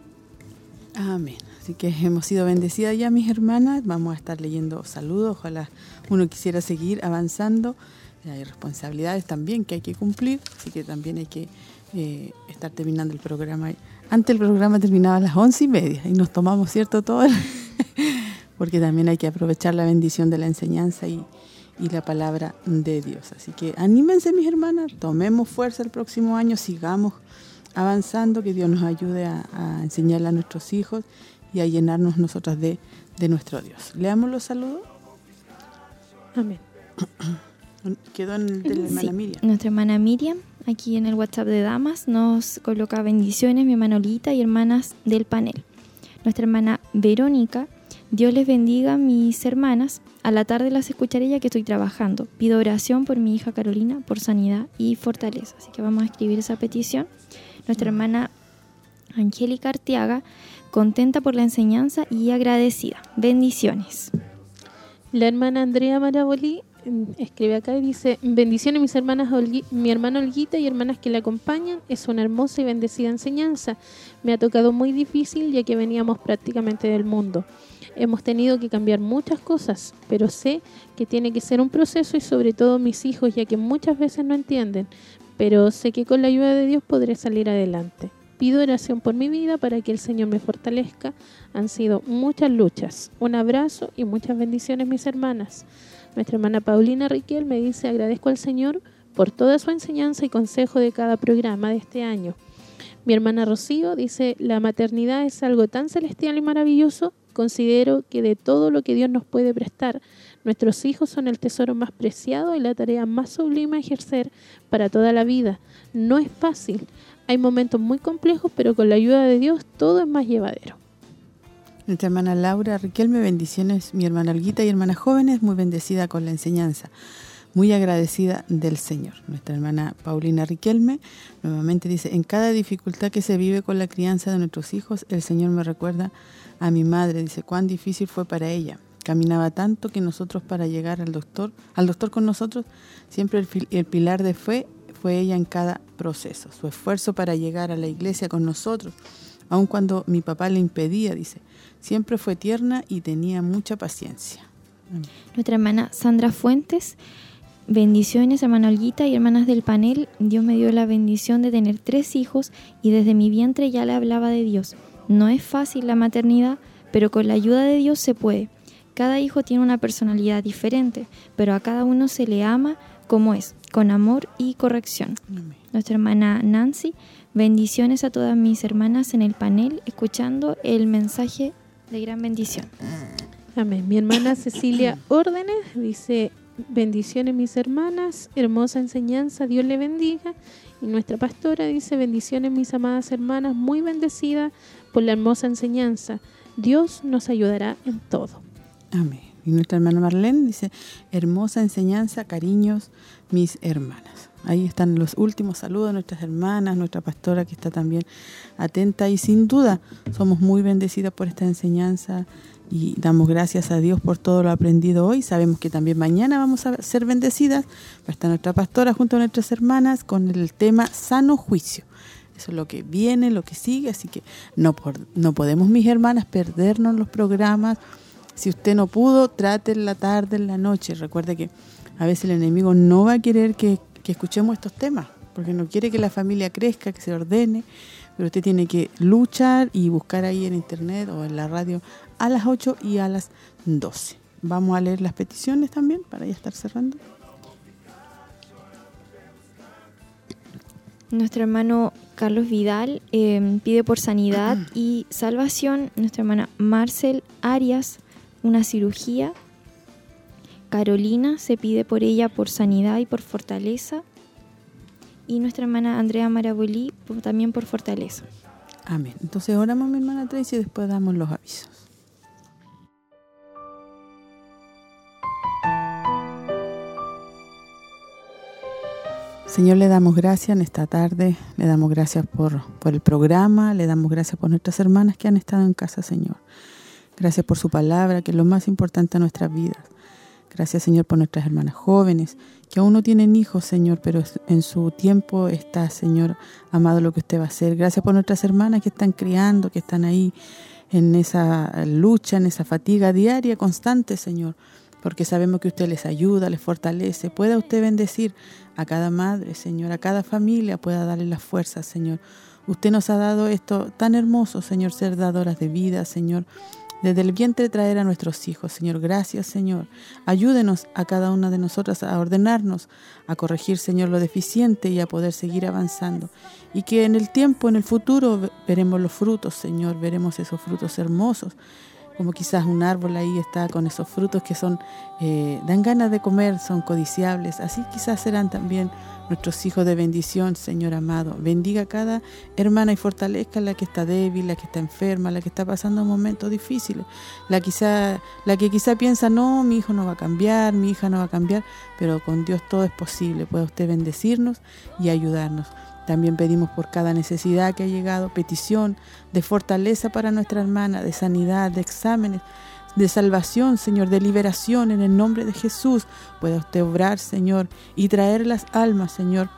Amén. Así que hemos sido bendecidas ya, mis hermanas. Vamos a estar leyendo saludos. Ojalá uno quisiera seguir avanzando. Hay responsabilidades también que hay que cumplir, así que también hay que eh, estar terminando el programa. Antes el programa terminaba a las once y media y nos tomamos, ¿cierto? Todo <laughs> porque también hay que aprovechar la bendición de la enseñanza y, la palabra de Dios. Así que anímense, mis hermanas, tomemos fuerza el próximo año, sigamos avanzando, que Dios nos ayude a, a enseñarle a nuestros hijos y a llenarnos nosotras de, de nuestro Dios. Leamos los saludos. Amén. <clears throat> Quedó en el de la hermana Miriam. Nuestra hermana Miriam, aquí en el WhatsApp de Damas, nos coloca bendiciones, mi hermana Olita y hermanas del panel. Nuestra hermana Verónica, Dios les bendiga mis hermanas. A la tarde las escucharé ya que estoy trabajando. Pido oración por mi hija Carolina, por sanidad y fortaleza. Así que vamos a escribir esa petición. Nuestra hermana Angélica Arteaga, contenta por la enseñanza y agradecida. Bendiciones. La hermana Andrea Marabolí escribe acá y dice, bendiciones mis hermanas, mi hermana Olguita y hermanas que la acompañan, es una hermosa y bendecida enseñanza. Me ha tocado muy difícil ya que veníamos prácticamente del mundo. Hemos tenido que cambiar muchas cosas, pero sé que tiene que ser un proceso y sobre todo mis hijos, ya que muchas veces no entienden, pero sé que con la ayuda de Dios podré salir adelante. Pido oración por mi vida para que el Señor me fortalezca. Han sido muchas luchas. Un abrazo y muchas bendiciones, mis hermanas. Nuestra hermana Paulina Riquel me dice, agradezco al Señor por toda su enseñanza y consejo de cada programa de este año. Mi hermana Rocío dice, la maternidad es algo tan celestial y maravilloso, considero que de todo lo que Dios nos puede prestar, nuestros hijos son el tesoro más preciado y la tarea más sublime a ejercer para toda la vida. No es fácil, hay momentos muy complejos, pero con la ayuda de Dios todo es más llevadero. Nuestra hermana Laura Riquelme, bendiciones. Mi hermana Olguita y hermana jóvenes, muy bendecida con la enseñanza. Muy agradecida del Señor. Nuestra hermana Paulina Riquelme nuevamente dice, en cada dificultad que se vive con la crianza de nuestros hijos, el Señor me recuerda a mi madre. Dice, cuán difícil fue para ella. Caminaba tanto que nosotros para llegar al doctor, al doctor con nosotros, siempre el, el pilar de fe fue ella en cada proceso. Su esfuerzo para llegar a la iglesia con nosotros, aun cuando mi papá le impedía, dice, siempre fue tierna y tenía mucha paciencia. Nuestra hermana Sandra Fuentes, bendiciones hermana Olguita y hermanas del panel, Dios me dio la bendición de tener tres hijos y desde mi vientre ya le hablaba de Dios. No es fácil la maternidad, pero con la ayuda de Dios se puede. Cada hijo tiene una personalidad diferente, pero a cada uno se le ama como es, con amor y corrección. Nuestra hermana Nancy, bendiciones a todas mis hermanas en el panel, escuchando el mensaje de gran bendición. Amén. Mi hermana Cecilia Órdenes dice, bendiciones mis hermanas, hermosa enseñanza, Dios le bendiga. Y nuestra pastora dice, bendiciones mis amadas hermanas, muy bendecida por la hermosa enseñanza. Dios nos ayudará en todo. Amén. Y nuestra hermana Marlene dice, hermosa enseñanza, cariños, mis hermanas. Ahí están los últimos saludos a nuestras hermanas, nuestra pastora que está también atenta y sin duda somos muy bendecidas por esta enseñanza y damos gracias a Dios por todo lo aprendido hoy. Sabemos que también mañana vamos a ser bendecidas. Va estar nuestra pastora junto a nuestras hermanas con el tema sano juicio. Eso es lo que viene, lo que sigue, así que no, no podemos, mis hermanas, perdernos los programas. Si usted no pudo, trate en la tarde, en la noche. Recuerde que a veces el enemigo no va a querer que, que escuchemos estos temas, porque no quiere que la familia crezca, que se ordene, pero usted tiene que luchar y buscar ahí en internet o en la radio a las 8 y a las 12. Vamos a leer las peticiones también para ya estar cerrando. Nuestro hermano Carlos Vidal em, pide por sanidad <clears throat> y salvación. Nuestra hermana Marcel Arias, una cirugía. Carolina se pide por ella por sanidad y por fortaleza. Y nuestra hermana Andrea Marabolí también por fortaleza. Amén. Entonces oramos mi hermana Tracy y después damos los avisos. Señor, le damos gracias en esta tarde, le damos gracias por, por, el programa, le damos gracias por nuestras hermanas que han estado en casa, Señor. Gracias por su palabra, que es lo más importante en nuestras vidas. Gracias, Señor, por nuestras hermanas jóvenes, que aún no tienen hijos, Señor, pero en su tiempo está, Señor, amado lo que usted va a hacer. Gracias por nuestras hermanas que están criando, que están ahí en esa lucha, en esa fatiga diaria, constante, Señor porque sabemos que usted les ayuda, les fortalece. Pueda usted bendecir a cada madre, Señor, a cada familia, pueda darle las fuerzas, Señor. Usted nos ha dado esto tan hermoso, Señor, ser dadoras de vida, Señor. Desde el vientre traer a nuestros hijos, Señor. Gracias, Señor. Ayúdenos a cada una de nosotras a ordenarnos, a corregir, Señor, lo deficiente y a poder seguir avanzando. Y que en el tiempo, en el futuro, veremos los frutos, Señor. Veremos esos frutos hermosos como quizás un árbol ahí está con esos frutos que son eh, dan ganas de comer, son codiciables. Así quizás serán también nuestros hijos de bendición, Señor amado. Bendiga a cada hermana y fortalezca la que está débil, la que está enferma, la que está pasando momentos difíciles, la, quizá, la que quizá piensa, no, mi hijo no va a cambiar, mi hija no va a cambiar, pero con Dios todo es posible. Puede usted bendecirnos y ayudarnos. También pedimos por cada necesidad que ha llegado, petición de fortaleza para nuestra hermana, de sanidad, de exámenes, de salvación, Señor, de liberación en el nombre de Jesús. Pueda usted obrar, Señor, y traer las almas, Señor,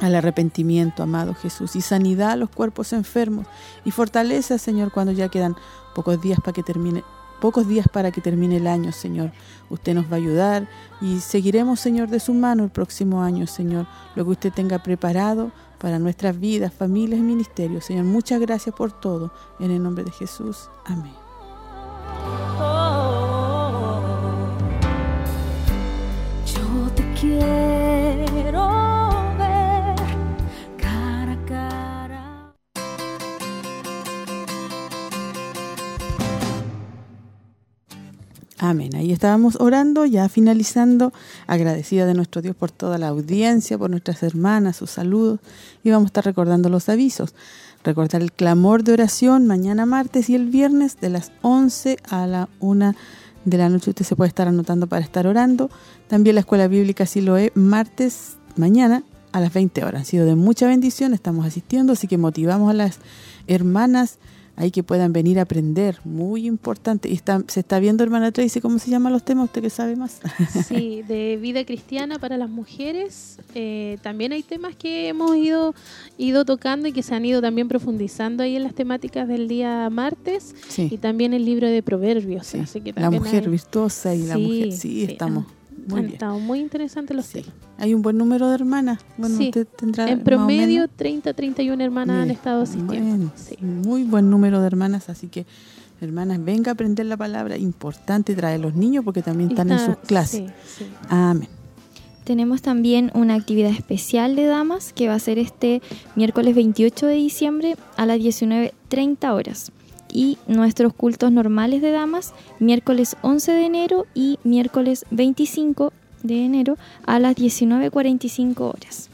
al arrepentimiento, amado Jesús, y sanidad a los cuerpos enfermos, y fortaleza, Señor, cuando ya quedan pocos días para que termine pocos días para que termine el año, Señor. Usted nos va a ayudar y seguiremos, Señor, de su mano el próximo año, Señor. Lo que usted tenga preparado para nuestras vidas, familias y ministerios. Señor, muchas gracias por todo. En el nombre de Jesús. Amén. Amén. Ahí estábamos orando, ya finalizando, agradecida de nuestro Dios por toda la audiencia, por nuestras hermanas, sus saludos, y vamos a estar recordando los avisos. Recordar el clamor de oración mañana martes y el viernes de las 11 a la 1 de la noche. Usted se puede estar anotando para estar orando. También la escuela bíblica Siloé martes, mañana a las 20 horas. Han sido de mucha bendición, estamos asistiendo, así que motivamos a las hermanas ahí que puedan venir a aprender, muy importante. Y está, se está viendo, hermana Tracy, ¿cómo se llaman los temas? ¿Usted que sabe más? <laughs> Sí, de vida cristiana para las mujeres. Eh, también hay temas que hemos ido, ido tocando y que se han ido también profundizando ahí en las temáticas del día martes. Y también el libro de Proverbios. Así que la mujer virtuosa y la mujer, sí, estamos muy Han estado muy interesantes los sí. Hay un buen número de hermanas. Bueno, usted tendrá en promedio 30, 31 hermanas han estado asistiendo. Muy buen número de hermanas, así que hermanas, venga a aprender la palabra. Importante traer a los niños porque también están en sus clases. Amén. Tenemos también una actividad especial de damas que va a ser este miércoles 28 de diciembre a las 19.30 horas y nuestros cultos normales de damas miércoles 11 de enero y miércoles 25 de enero a las 19.45 horas.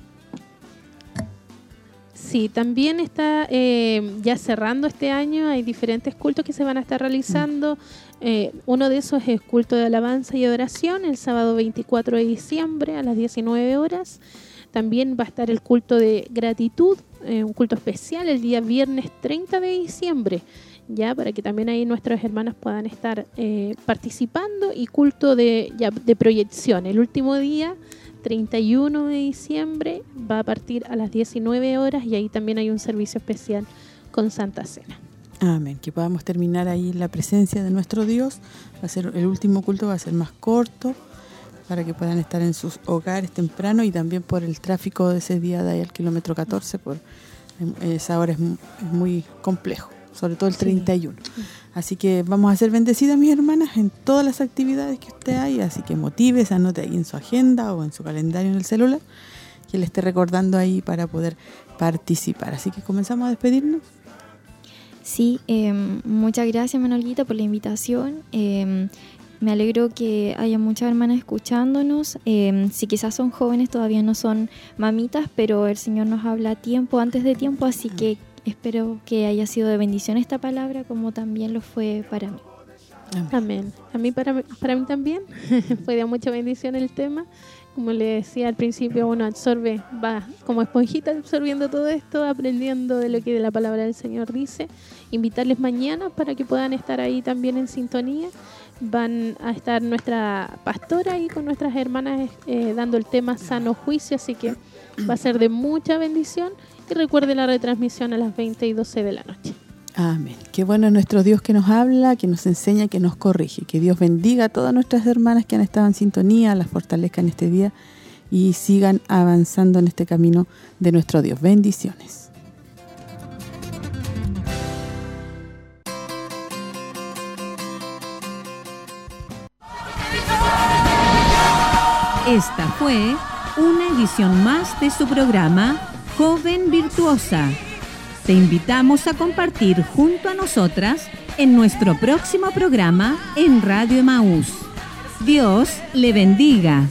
Sí, también está eh, ya cerrando este año, hay diferentes cultos que se van a estar realizando. Eh, uno de esos es culto de alabanza y adoración el sábado 24 de diciembre a las 19 horas. También va a estar el culto de gratitud, eh, un culto especial el día viernes 30 de diciembre ya para que también ahí nuestras hermanas puedan estar eh, participando y culto de, de proyección. El último día, 31 de diciembre, va a partir a las 19 horas y ahí también hay un servicio especial con Santa Cena. Amén. Que podamos terminar ahí la presencia de nuestro Dios. Va a ser el último culto va a ser más corto para que puedan estar en sus hogares temprano y también por el tráfico de ese día de ahí al kilómetro 14, por esa hora es, muy complejo, sobre todo el 31. Así que vamos a ser bendecidas, mis hermanas, en todas las actividades que usted hay, así que motive, anote ahí en su agenda o en su calendario en el celular, que le esté recordando ahí para poder participar. Así que comenzamos a despedirnos. Sí, em, muchas gracias Manolita por la invitación. Em, me alegro que haya muchas hermanas escuchándonos. Em, si quizás son jóvenes, todavía no son mamitas, pero el Señor nos habla a tiempo, antes de tiempo, así que espero que haya sido de bendición esta palabra como también lo fue para mí. Amén. A mí para, para mí también <laughs> fue de mucha bendición el tema como le decía al principio, uno absorbe, va como esponjita absorbiendo todo esto, aprendiendo de lo que la palabra del Señor dice. Invitarles mañana para que puedan estar ahí también en sintonía. Van a estar nuestra pastora y con nuestras hermanas eh, dando el tema sano juicio, así que va a ser de mucha bendición. Y recuerde la retransmisión a las 20 y 12 de la noche. Amén. Qué bueno nuestro Dios que nos habla, que nos enseña, que nos corrige. Que Dios bendiga a todas nuestras hermanas que han estado en sintonía, las fortalezca en este día y sigan avanzando en este camino de nuestro Dios. Bendiciones. Esta fue una edición más de su programa Joven Virtuosa te invitamos a compartir junto a nosotras en nuestro próximo programa en Radio Emaús. Dios le bendiga.